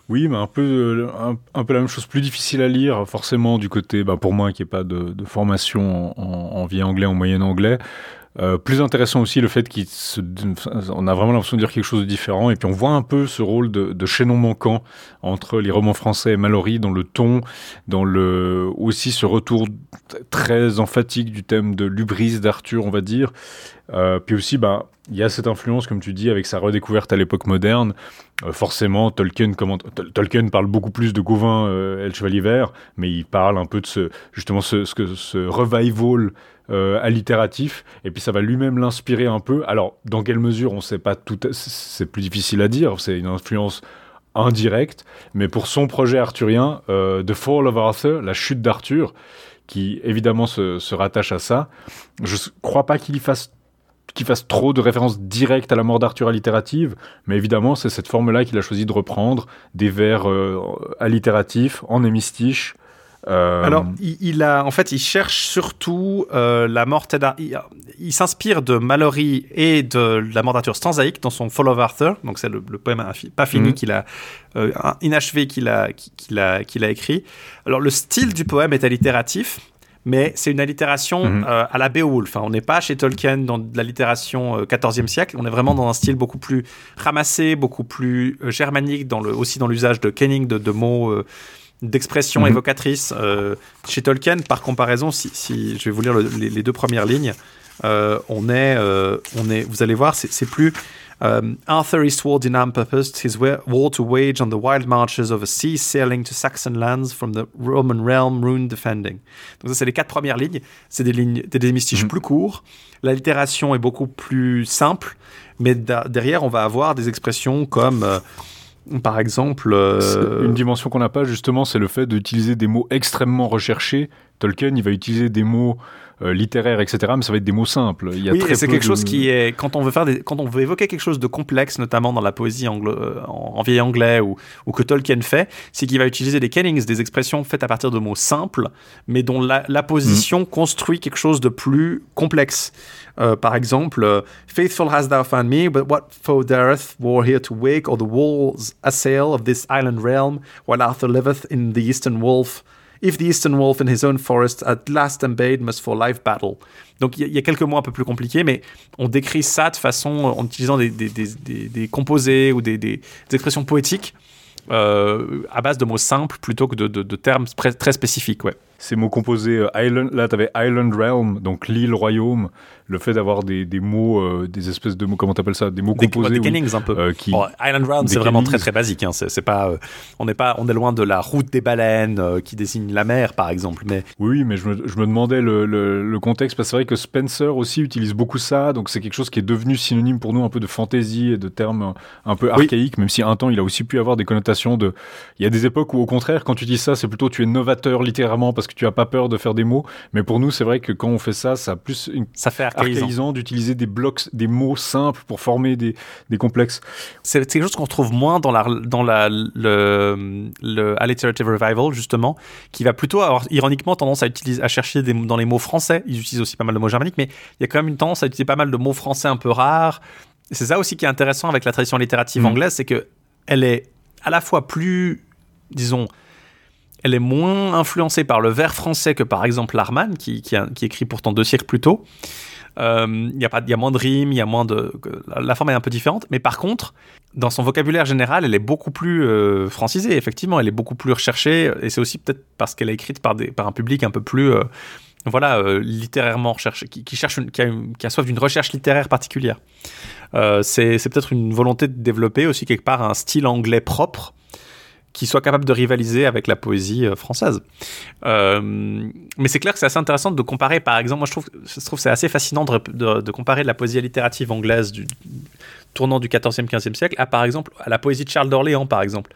oui, mais un peu, un, peu la même chose, plus difficile à lire, forcément du côté, bah, pour moi qui n'ai pas de, formation en, vieil anglais, en moyen anglais. Euh, plus intéressant aussi le fait qu'on a vraiment l'impression de dire quelque chose de différent et puis on voit un peu ce rôle de, chaînon manquant entre les romans français et Mallory dans le ton, dans le aussi ce retour très emphatique du thème de l'ubris d'Arthur on va dire. Euh, puis aussi bah il y a cette influence comme tu dis avec sa redécouverte à l'époque moderne. Euh, forcément Tolkien parle beaucoup plus de Gauvin euh, et le Chevalier Vert, mais il parle un peu de ce justement ce, ce, ce revival euh, allitératif, et puis ça va lui-même l'inspirer un peu. Alors, dans quelle mesure, on ne sait pas tout, c'est plus difficile à dire, c'est une influence indirecte, mais pour son projet arthurien, euh, The Fall of Arthur, la chute d'Arthur, qui évidemment se, rattache à ça, je crois pas qu'il y fasse qu'il fasse trop de références directes à la mort d'Arthur allitérative, mais évidemment, c'est cette forme-là qu'il a choisi de reprendre, des vers euh, allitératifs en hémistiche, euh, Alors, il, a, en fait, il cherche surtout euh, la mort Il, il s'inspire de Mallory et de la mort d'Arthur stanzaïque dans son Fall of Arthur. Donc, c'est le, poème pas fini mhm. qu'il a, euh, inachevé qu'il a, qu'il a, qu'il a écrit. Alors, le style du poème est allitératif mais c'est une allitération mhm. à la Beowulf. Enfin, on n'est pas chez Tolkien dans de l'allitération 14e siècle, on est vraiment dans un style beaucoup plus ramassé, beaucoup plus germanique, dans le, aussi dans l'usage de kenning, de, de mots d'expression mhm. évocatrice euh, chez Tolkien. Par comparaison, si, je vais vous lire les, deux premières lignes, euh, on, est, euh, on est, vous allez voir, c'est plus Arthur Eastward in purposed his war to wage on the wild marches of a sea sailing to Saxon lands from the Roman realm rune defending. Donc ça, c'est les quatre premières lignes. C'est des lignes, des mhm. plus courts. L'allitération est beaucoup plus simple, mais derrière, on va avoir des expressions comme par exemple. Euh, une dimension qu'on n'a pas, justement, c'est le fait d'utiliser des mots extrêmement recherchés. Tolkien, il va utiliser des mots euh, littéraires, etc., mais ça va être des mots simples. Il y a oui, c'est quelque chose qui est. Quand on, veut faire des, quand on veut évoquer quelque chose de complexe, notamment dans la poésie euh, en, vieil anglais ou, ou, que Tolkien fait, c'est qu'il va utiliser des kennings, des expressions faites à partir de mots simples, mais dont la, la position mm. construit quelque chose de plus complexe. Euh, par exemple, euh, Faithful hast thou found me, but what foe dareth war here to wake, or the walls assail of this island realm, while Arthur liveth in the eastern wolf? If the eastern wolf in his own forest at last embade must for life battle. Donc il y, a quelques mots un peu plus compliqués, mais on décrit ça de façon en utilisant des, composés ou des, expressions poétiques euh, à base de mots simples plutôt que de, de, de termes très spécifiques. Ouais ces mots composés euh, Island, là tu avais Island Realm, donc l'île royaume, le fait d'avoir des, des, mots, euh, des espèces de mots, comment t'appelles ça, des mots composés, des oui, un peu. Euh, qui, Island Realm, c'est vraiment très très basique. Hein. C'est, pas, on est pas, on est loin de la route des baleines qui désigne la mer, par exemple. Mais oui, mais je me, je me demandais le, le, contexte parce que c'est vrai que Spencer aussi utilise beaucoup ça, donc c'est quelque chose qui est devenu synonyme pour nous un peu de fantaisie et de termes un peu archaïques, même si un temps il a aussi pu avoir des connotations de. Il y a des époques où au contraire, quand tu dis ça, c'est plutôt tu es novateur littéralement parce que tu as pas peur de faire des mots. Mais pour nous, c'est vrai que quand on fait ça, ça a plus une... ça fait archaïsant, d'utiliser des blocs, des mots simples pour former des, des complexes. C'est quelque chose qu'on trouve moins dans la dans la le, le alliterative revival justement, qui va plutôt avoir ironiquement tendance à utiliser à chercher des, dans les mots français. Ils utilisent aussi pas mal de mots germaniques, mais il y a quand même une tendance à utiliser pas mal de mots français un peu rares. C'est ça aussi qui est intéressant avec la tradition littérative mm. anglaise, c'est que elle est à la fois plus, disons, elle est moins influencée par le vers français que par exemple Larman, qui, écrit pourtant deux siècles plus tôt. Euh, il y, a pas, y a moins de rimes, il y a moins de. La forme est un peu différente, mais par contre, dans son vocabulaire général, elle est beaucoup plus euh, francisée, effectivement, elle est beaucoup plus recherchée, et c'est aussi peut-être parce qu'elle est écrite par, un public un peu plus. Euh, voilà, littérairement recherché, qui, cherche a, qui, a, soif d'une recherche littéraire particulière. c'est peut-être une volonté de développer aussi quelque part un style anglais propre qui soit capable de rivaliser avec la poésie euh, française. Euh, mais c'est clair que c'est assez intéressant de comparer, par exemple, moi je trouve, je trouve c'est assez fascinant de, comparer la poésie littérative anglaise du tournant du 14e, 15e siècle à, par exemple, à la poésie de Charles d'Orléans, par exemple,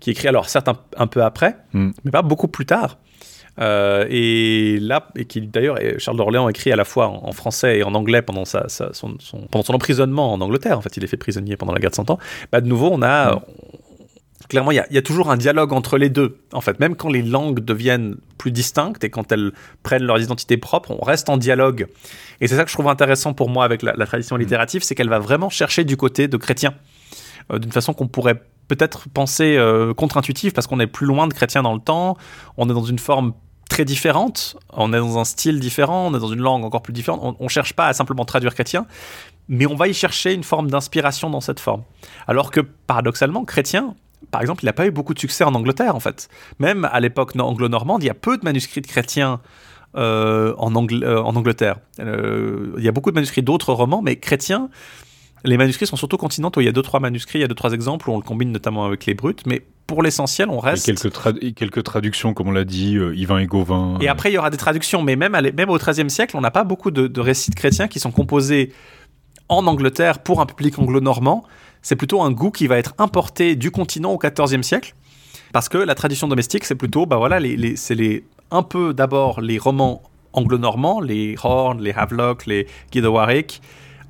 qui écrit alors certes un, peu après, hmm. mais pas beaucoup plus tard. Euh, et là, et qui d'ailleurs, Charles d'Orléans écrit à la fois en, français et en anglais pendant, sa, son, pendant son emprisonnement en Angleterre. En fait, il est fait prisonnier pendant la guerre de Cent Ans. Bah, de nouveau, on a, hmm clairement, il y, a toujours un dialogue entre les deux. En fait, même quand les langues deviennent plus distinctes et quand elles prennent leur identité propre, on reste en dialogue. Et c'est ça que je trouve intéressant pour moi avec la, tradition mm. littérative, c'est qu'elle va vraiment chercher du côté de chrétiens, euh, d'une façon qu'on pourrait peut-être penser euh, contre-intuitive parce qu'on est plus loin de chrétiens dans le temps, on est dans une forme très différente, on est dans un style différent, on est dans une langue encore plus différente, on ne cherche pas à simplement traduire chrétien, mais on va y chercher une forme d'inspiration dans cette forme. Alors que paradoxalement, chrétien, par exemple, il n'a pas eu beaucoup de succès en Angleterre, en fait. Même à l'époque anglo-normande, il y a peu de manuscrits de chrétiens euh, en, euh, en, Angleterre. Euh, il y a beaucoup de manuscrits d'autres romans, mais chrétiens, les manuscrits sont surtout continentaux. Il y a deux, trois manuscrits, il y a deux, trois exemples où on le combine notamment avec les brutes, mais pour l'essentiel, on reste. Et quelques, quelques traductions, comme on l'a dit, Yvain et Gauvin. Et après, il y aura des traductions, mais même, même au XIIIe siècle, on n'a pas beaucoup de, de, récits de chrétiens qui sont composés en Angleterre pour un public anglo-normand c'est plutôt un goût qui va être importé du continent au XIVe siècle. Parce que la tradition domestique, c'est plutôt, bah voilà, les, c'est les, un peu d'abord les romans anglo-normands, les Horn, les Havelock, les Guy de Warwick.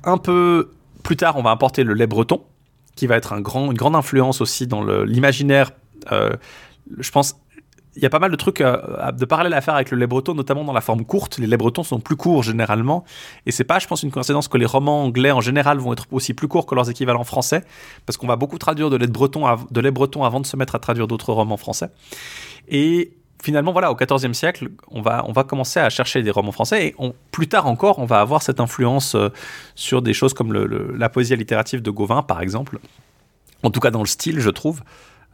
Un peu plus tard, on va importer le lait breton, qui va être un grand, une grande influence aussi dans l'imaginaire, euh, je pense, il y a pas mal de trucs de parallèles à faire avec le lait breton, notamment dans la forme courte. Les laits bretons sont plus courts généralement, et c'est pas, je pense, une coïncidence que les romans anglais en général vont être aussi plus courts que leurs équivalents français, parce qu'on va beaucoup traduire de lait breton, avant de se mettre à traduire d'autres romans français. Et finalement, voilà, au XIVe siècle, on va, on va commencer à chercher des romans français, et plus tard encore, on va avoir cette influence euh, sur des choses comme la poésie littérative de Gauvin, par exemple. En tout cas, dans le style, je trouve.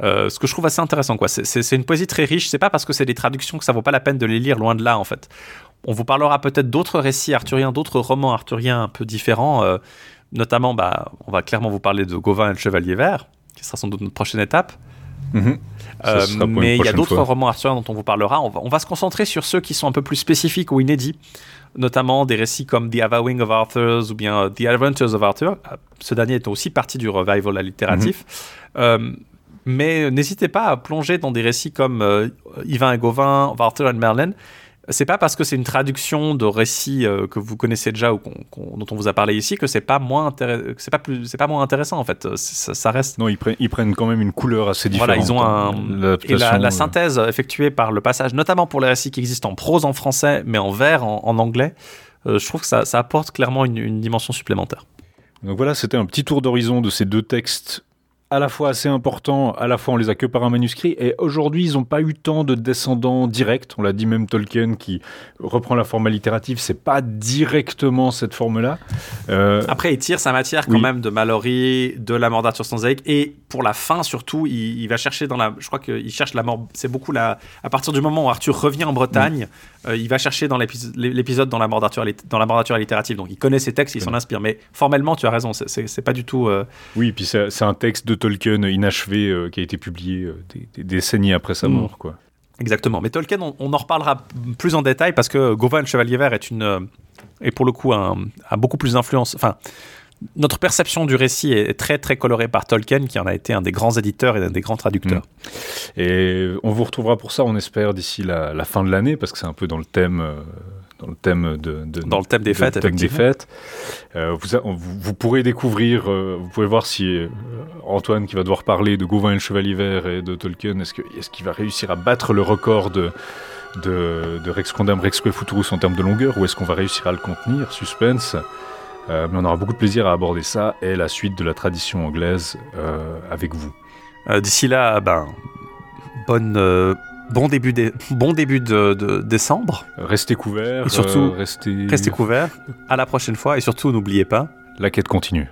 Euh, ce que je trouve assez intéressant, quoi. C'est une poésie très riche. C'est pas parce que c'est des traductions que ça vaut pas la peine de les lire, loin de là, en fait. On vous parlera peut-être d'autres récits arthuriens, d'autres romans arthuriens un peu différents. Euh, notamment, bah, on va clairement vous parler de Gauvin et le Chevalier Vert, qui sera sans doute notre prochaine étape. Mhm. Euh, mais il y a d'autres romans arthuriens dont on vous parlera. On va, on va, se concentrer sur ceux qui sont un peu plus spécifiques ou inédits, notamment des récits comme The Avowing of Arthur ou bien The Adventures of Arthur. Ce dernier est aussi partie du revival littératif. Mhm. Mais n'hésitez pas à plonger dans des récits comme euh, Yvain et Gauvin, Arthur et Merlin. C'est pas parce que c'est une traduction de récits euh, que vous connaissez déjà ou dont on vous a parlé ici que c'est pas moins c'est pas plus c'est pas moins intéressant en fait. Ça, reste. Non, ils prennent, ils prennent quand même une couleur assez différente. Voilà, ils ont un et la, synthèse effectuée par le passage, notamment pour les récits qui existent en prose en français mais en vers en, anglais, euh, je trouve que ça, apporte clairement une, une dimension supplémentaire. Donc voilà, c'était un petit tour d'horizon de ces deux textes à la fois assez important, à la fois on les a que par un manuscrit, et aujourd'hui ils n'ont pas eu tant de descendants directs. On l'a dit même Tolkien qui reprend la forme littérative, c'est pas directement cette forme-là. Euh, Après il tire sa matière quand même de Mallory, de la mort d'Arthur Stanzaik, et pour la fin surtout, il, va chercher dans la, je crois qu'il cherche la mort. C'est beaucoup la, à partir du moment où Arthur revient en Bretagne, euh, il va chercher dans l'épisode dans la mort d'Arthur, dans la mort d'Arthur littérative. Donc il connaît ses textes, il s'en inspire. Mais formellement, tu as raison, c'est pas du tout. Euh, oui, puis c'est un texte de Tolkien inachevé euh, qui a été publié euh, des, décennies après sa mm. mort. Quoi. Exactement. Mais Tolkien, on, en reparlera plus en détail parce que Gauvin le Chevalier Vert est une et pour le coup un, a beaucoup plus d'influence. Enfin, notre perception du récit est très très colorée par Tolkien, qui en a été un des grands éditeurs et un des grands traducteurs. Mm. Et on vous retrouvera pour ça, on espère, d'ici la, fin de l'année, parce que c'est un peu dans le thème dans le thème de, dans le thème des fêtes. Thème des fêtes. Euh, vous, vous, pourrez découvrir, euh, vous pouvez voir si euh, Antoine qui va devoir parler de Gauvin et le Chevalier Vert et de Tolkien, est-ce qu'il est va réussir à battre le record de, de, de Rex Condam, Rex Futurus en termes de longueur, ou est-ce qu'on va réussir à le contenir? Suspense. mais on aura beaucoup de plaisir à aborder ça et la suite de la tradition anglaise avec vous. D'ici là, ben, bonne Bon début, de, bon début de, décembre. Restez couverts. Et surtout, euh, restez... restez couverts. À la prochaine fois. Et surtout, n'oubliez pas. La quête continue.